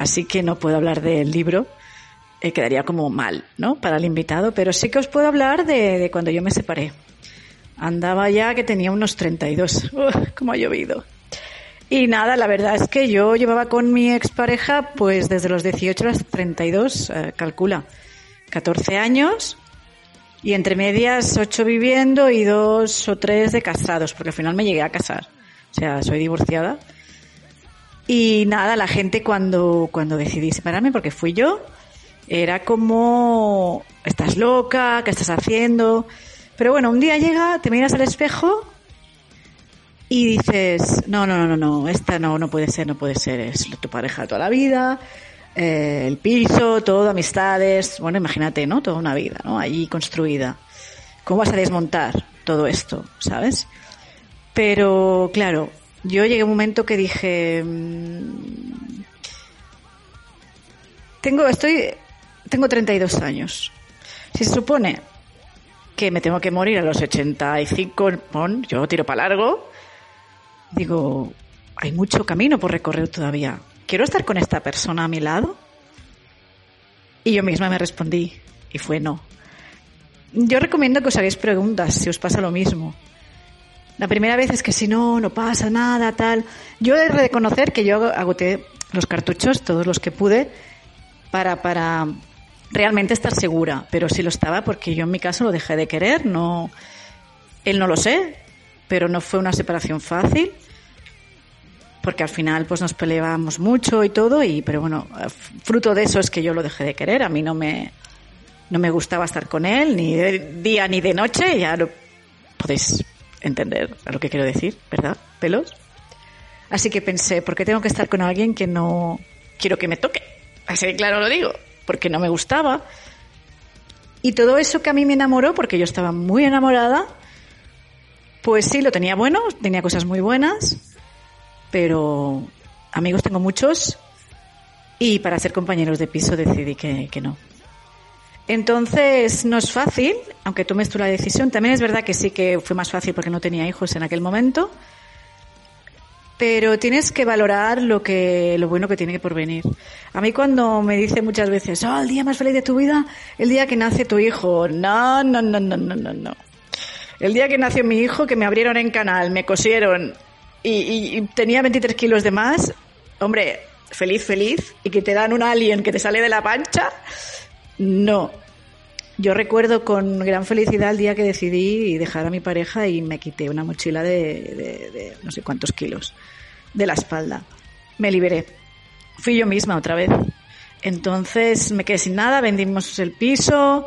Así que no puedo hablar del libro, eh, quedaría como mal, ¿no? Para el invitado, pero sí que os puedo hablar de, cuando yo me separé. Andaba ya que tenía unos 32. *laughs* Uf, cómo ha llovido. Y nada, la verdad es que yo llevaba con mi expareja pues desde los 18 a los 32, eh, calcula, 14 años y entre medias 8 viviendo y 2 o 3 de casados, porque al final me llegué a casar. O sea, soy divorciada. Y nada, la gente cuando, cuando decidí separarme, porque fui yo, era como, estás loca, ¿qué estás haciendo? Pero bueno, un día llega, te miras al espejo y dices, no, no, no, no, no, esta no, no puede ser, no puede ser, es tu pareja toda la vida, eh, el piso, todo, amistades, bueno, imagínate, ¿no? Toda una vida, ¿no? Allí construida. ¿Cómo vas a desmontar todo esto, sabes? Pero, claro, yo llegué a un momento que dije, mm, tengo, estoy, tengo 32 años. Si se supone que me tengo que morir a los 85, pon, yo tiro para largo, digo, hay mucho camino por recorrer todavía. ¿Quiero estar con esta persona a mi lado? Y yo misma me respondí, y fue no. Yo recomiendo que os hagáis preguntas si os pasa lo mismo. La primera vez es que si no, no pasa nada, tal. Yo he de reconocer que yo agoté los cartuchos, todos los que pude, para, para realmente estar segura. Pero sí lo estaba porque yo en mi caso lo dejé de querer, no. Él no lo sé, pero no fue una separación fácil. Porque al final pues nos peleábamos mucho y todo, y pero bueno, fruto de eso es que yo lo dejé de querer. A mí no me, no me gustaba estar con él, ni de día ni de noche, ya lo podéis entender a lo que quiero decir, ¿verdad? Pelos. Así que pensé, ¿por qué tengo que estar con alguien que no quiero que me toque? Así de claro lo digo, porque no me gustaba. Y todo eso que a mí me enamoró, porque yo estaba muy enamorada, pues sí, lo tenía bueno, tenía cosas muy buenas, pero amigos tengo muchos y para ser compañeros de piso decidí que, que no. Entonces, no es fácil, aunque tomes tú la decisión. También es verdad que sí que fue más fácil porque no tenía hijos en aquel momento. Pero tienes que valorar lo que, lo bueno que tiene por venir. A mí cuando me dice muchas veces, oh, el día más feliz de tu vida, el día que nace tu hijo. No, no, no, no, no, no, no. El día que nació mi hijo, que me abrieron en canal, me cosieron y, y, y tenía 23 kilos de más, hombre, feliz, feliz, y que te dan un alien que te sale de la pancha, no. Yo recuerdo con gran felicidad el día que decidí dejar a mi pareja y me quité una mochila de, de, no sé cuántos kilos de la espalda. Me liberé. Fui yo misma otra vez. Entonces me quedé sin nada, vendimos el piso,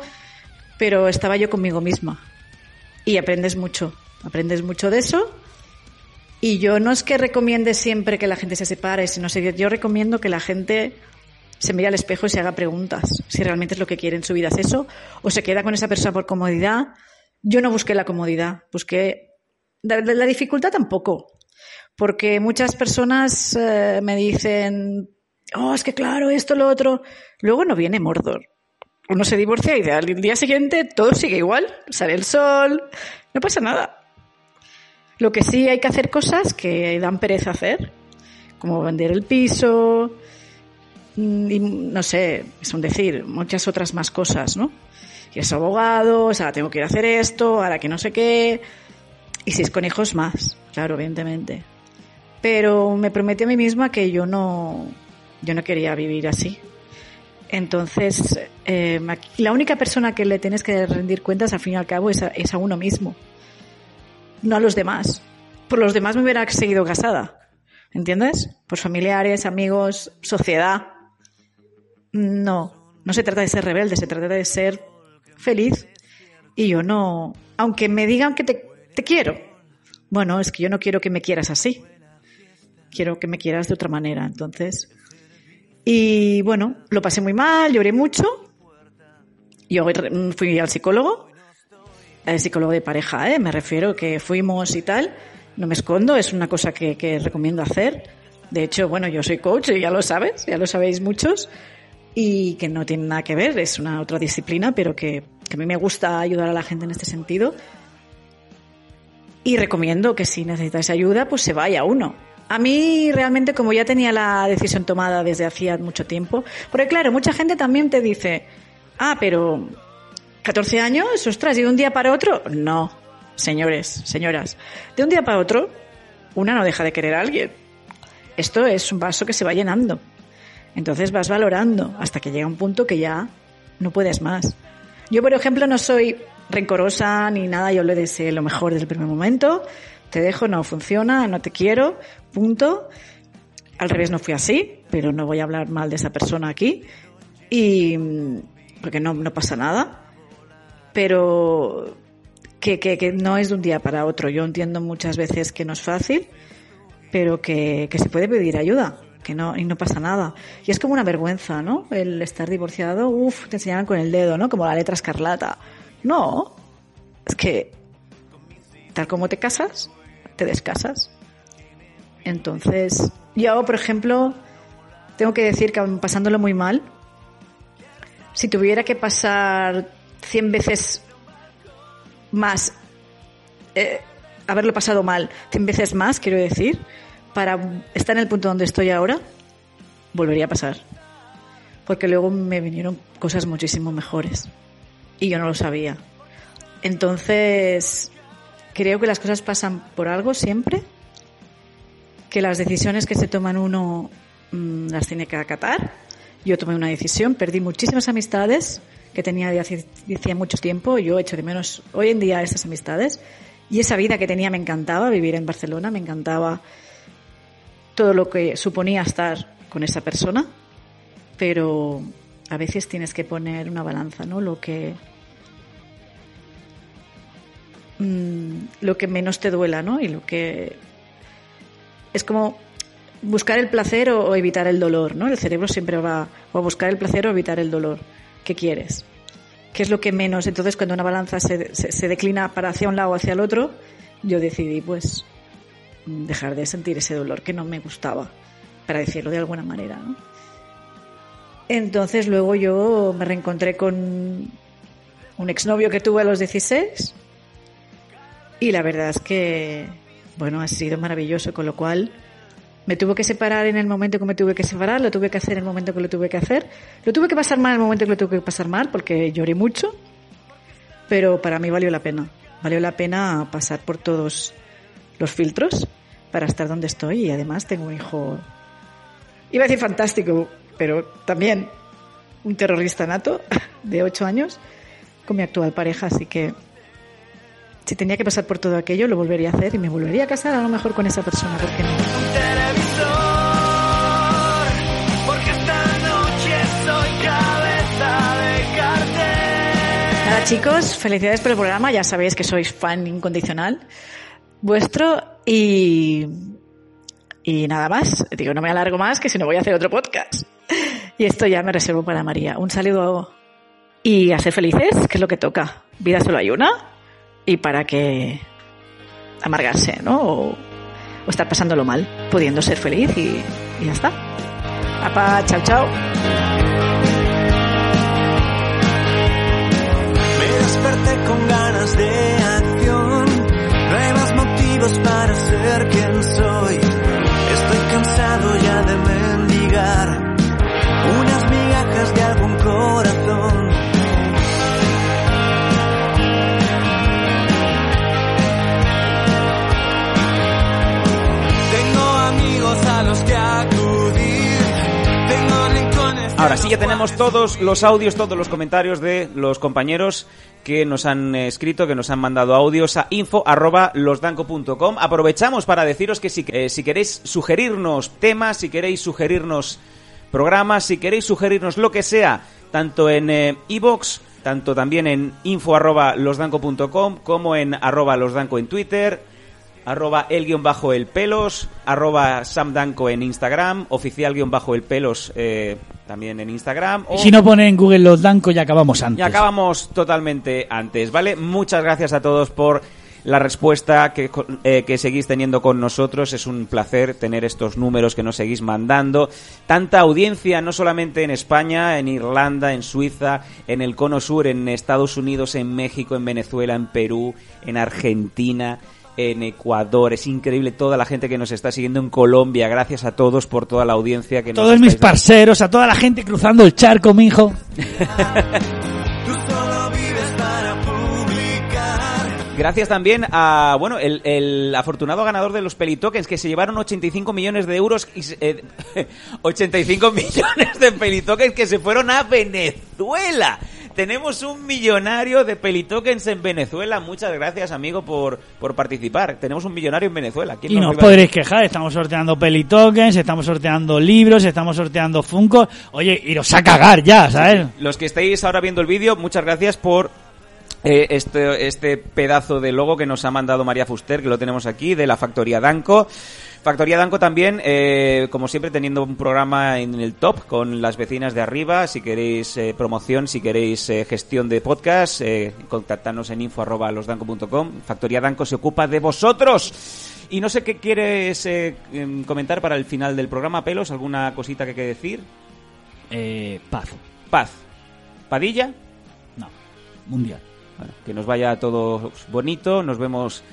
pero estaba yo conmigo misma. Y aprendes mucho. Aprendes mucho de eso. Y yo no es que recomiende siempre que la gente se separe, sino que yo recomiendo que la gente se mire al espejo y se haga preguntas. Si realmente es lo que quiere en su vida es eso, o se queda con esa persona por comodidad. Yo no busqué la comodidad, busqué la, la dificultad tampoco. Porque muchas personas eh, me dicen, oh, es que claro, esto, lo otro. Luego no viene Mordor. Uno se divorcia y al día siguiente todo sigue igual. Sale el sol, no pasa nada. Lo que sí hay que hacer cosas que dan pereza hacer, como vender el piso, y no sé, es un decir, muchas otras más cosas, ¿no? Y es abogado, o sea, tengo que ir a hacer esto, ahora que no sé qué. Y si es con hijos más, claro, evidentemente. Pero me prometí a mí misma que yo no, yo no quería vivir así. Entonces, eh, la única persona que le tienes que rendir cuentas, al fin y al cabo, es a, es a uno mismo no a los demás. Por los demás me hubiera seguido casada. ¿Entiendes? Por familiares, amigos, sociedad. No, no se trata de ser rebelde, se trata de ser feliz. Y yo no, aunque me digan que te, quiero, bueno, es que yo no quiero que me quieras así. Quiero que me quieras de otra manera. Entonces, y bueno, lo pasé muy mal, lloré mucho. Yo fui al psicólogo el psicólogo de pareja, ¿eh? me refiero que fuimos y tal. No me escondo, es una cosa que recomiendo hacer. De hecho, bueno, yo soy coach, y ya lo sabes, ya lo sabéis muchos, y que no tiene nada que ver, es una otra disciplina, pero que, que a mí me gusta ayudar a la gente en este sentido. Y recomiendo que si necesitáis ayuda, pues se vaya uno. A mí realmente, como ya tenía la decisión tomada desde hacía mucho tiempo, porque claro, mucha gente también te dice, ah, pero 14 años, ostras, y de un día para otro, no, señores, señoras, de un día para otro, una no deja de querer a alguien. Esto es un vaso que se va llenando. Entonces vas valorando hasta que llega un punto que ya no puedes más. Yo, por ejemplo, no soy rencorosa ni nada, yo le deseo lo mejor desde el primer momento. Te dejo, no funciona, no te quiero, punto. Al revés no fui así, pero no voy a hablar mal de esa persona aquí. Y porque no, no pasa nada pero que, que, no es de un día para otro. Yo entiendo muchas veces que no es fácil, pero que, que se puede pedir ayuda que no, y no pasa nada. Y es como una vergüenza, ¿no? El estar divorciado, uff, te enseñan con el dedo, ¿no? Como la letra escarlata. No, es que tal como te casas, te descasas. Entonces, yo, por ejemplo, tengo que decir que pasándolo muy mal, si tuviera que pasar 100 veces más eh, haberlo pasado mal, 100 veces más, quiero decir, para estar en el punto donde estoy ahora, volvería a pasar. Porque luego me vinieron cosas muchísimo mejores. Y yo no lo sabía. Entonces, creo que las cosas pasan por algo siempre. Que las decisiones que se toman uno mm, las tiene que acatar. Yo tomé una decisión, perdí muchísimas amistades que tenía de hace, mucho tiempo. Yo echo de menos hoy en día esas amistades. Y esa vida que tenía me encantaba, vivir en Barcelona, me encantaba todo lo que suponía estar con esa persona. Pero a veces tienes que poner una balanza, ¿no? Lo que. Mm, lo que menos te duela, ¿no? Y lo que. Es como buscar el placer o, evitar el dolor, ¿no? El cerebro siempre va a buscar el placer o evitar el dolor. ¿qué quieres? ¿Qué es lo que menos? Entonces, cuando una balanza se, se, declina para hacia un lado o hacia el otro, yo decidí, pues, dejar de sentir ese dolor que no me gustaba, para decirlo de alguna manera. Entonces, luego yo me reencontré con un exnovio que tuve a los 16 y la verdad es que, bueno, ha sido maravilloso, con lo cual me tuve que separar en el momento que me tuve que separar, lo tuve que hacer en el momento que lo tuve que hacer. Lo tuve que pasar mal en el momento que lo tuve que pasar mal porque lloré mucho, pero para mí valió la pena. Valió la pena pasar por todos los filtros para estar donde estoy y además tengo un hijo, iba a decir fantástico, pero también un terrorista nato *laughs* de 8 años con mi actual pareja, así que si tenía que pasar por todo aquello, lo volvería a hacer y me volvería a casar a lo mejor con esa persona, porque no? Nada chicos, felicidades por el programa, ya sabéis que sois fan incondicional vuestro Y, y nada más. Digo, no me alargo más, que si no voy a hacer otro podcast. Y esto ya me reservo para María. Un saludo y a ser felices, que es lo que toca. Vida solo hay una. Y para que amargarse, ¿no? O, o estar pasándolo mal, pudiendo ser feliz y, y ya está. Apa, chao, chao. Me desperté con ganas de para ser quien soy. Estoy cansado ya de mendigar unas migajas de algún corazón. Ahora sí, ya tenemos todos los audios, todos los comentarios de los compañeros que nos han eh, escrito, que nos han mandado audios a info@losdanco.com. Aprovechamos para deciros que si, eh, si queréis sugerirnos temas, si queréis sugerirnos programas, si queréis sugerirnos lo que sea, tanto en iBox, tanto también en info@losdanco.com como en arroba losdanco en Twitter, arroba el guion bajo el pelos, arroba samdanco en Instagram, oficial guion bajo el pelos eh, también en Instagram. o- Si no pone en Google los Danco, ya acabamos antes. acabamos totalmente antes, ¿vale? Muchas gracias a todos por la respuesta que, eh, que seguís teniendo con nosotros. Es un placer tener estos números que nos seguís mandando. Tanta audiencia, no solamente en España, en Irlanda, en Suiza, en el Cono Sur, en Estados Unidos, en México, en Venezuela, en Perú, en Argentina. En Ecuador, es increíble toda la gente que nos está siguiendo en Colombia. Gracias a todos por toda la audiencia que nos Todos mis dando. parceros, a toda la gente cruzando el charco, mijo. *laughs* Gracias también a, bueno, el, el afortunado ganador de los Pelitokens que se llevaron 85 millones de euros y se- eh, *laughs* 85 *laughs* millones de Pelitokens que se fueron a Venezuela. Tenemos un millonario de Pelitokens en Venezuela. Muchas gracias, amigo, por, por participar. Tenemos un millonario en Venezuela. ¿Quién Y nos no lo os iba a podréis quejar, estamos sorteando pelitokens, estamos sorteando libros, estamos sorteando Funko. Oye, iros a cagar ya, ¿sabes? Los que estáis ahora viendo el vídeo, muchas gracias por eh, este, este pedazo de logo que nos ha mandado María Fuster, que lo tenemos aquí, de la Factoría Danco. Factoría Danco también, eh, como siempre, teniendo un programa en el top con las vecinas de arriba. Si queréis eh, promoción, si queréis eh, gestión de podcast, eh, contactadnos en info arroba losdanco.com. Factoría Danco se ocupa de vosotros. Y no sé qué quieres em, comentar para el final del programa, Pelos. ¿Alguna cosita que hay que decir? Eh, paz. Paz. ¿Padilla? No. Mundial. Bueno, que nos vaya todo bonito. Nos vemos,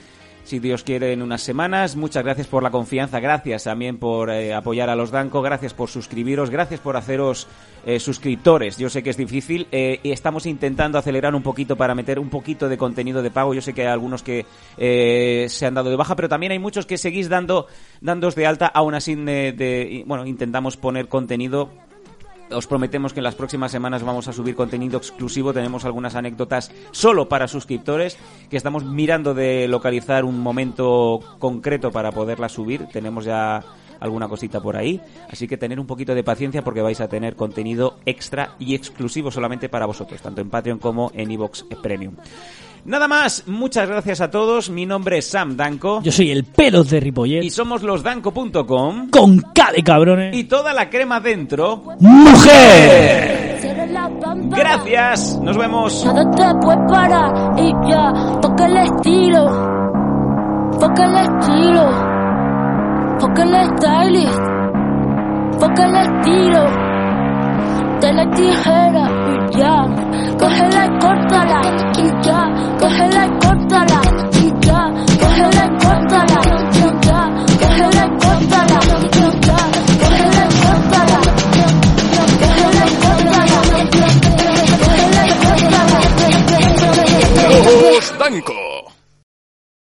si Dios quiere, en unas semanas. Muchas gracias por la confianza. Gracias también por eh, apoyar a los Danco. Gracias por suscribiros. Gracias por haceros eh, suscriptores. Yo sé que es difícil eh, y estamos intentando acelerar un poquito para meter un poquito de contenido de pago. Yo sé que hay algunos que se han dado de baja, pero también hay muchos que seguís dando dándos de alta. Aún así, bueno, intentamos poner contenido os prometemos que en las próximas semanas vamos a subir contenido exclusivo. Tenemos algunas anécdotas solo para suscriptores que estamos mirando de localizar un momento concreto para poderlas subir. Tenemos ya alguna cosita por ahí. Así que tener un poquito de paciencia porque vais a tener contenido extra y exclusivo solamente para vosotros, tanto en Patreon como en Evox Premium. Nada más, muchas gracias a todos. Mi nombre es Sam Danco. Yo soy el pelos de Ripollet. Y somos losdanco.com. Con K de cabrones. Y toda la crema dentro. ¡Mujer! Gracias, nos vemos. Nada te puede parar y ya, porque el estilo, porque el estilo, porque el stylist, porque el estilo, de la tijera y ya, cógela y córtala y ya, cógela y córtala y ya, cógela y córtala y ya, cógela y córtala y ya, y Danco.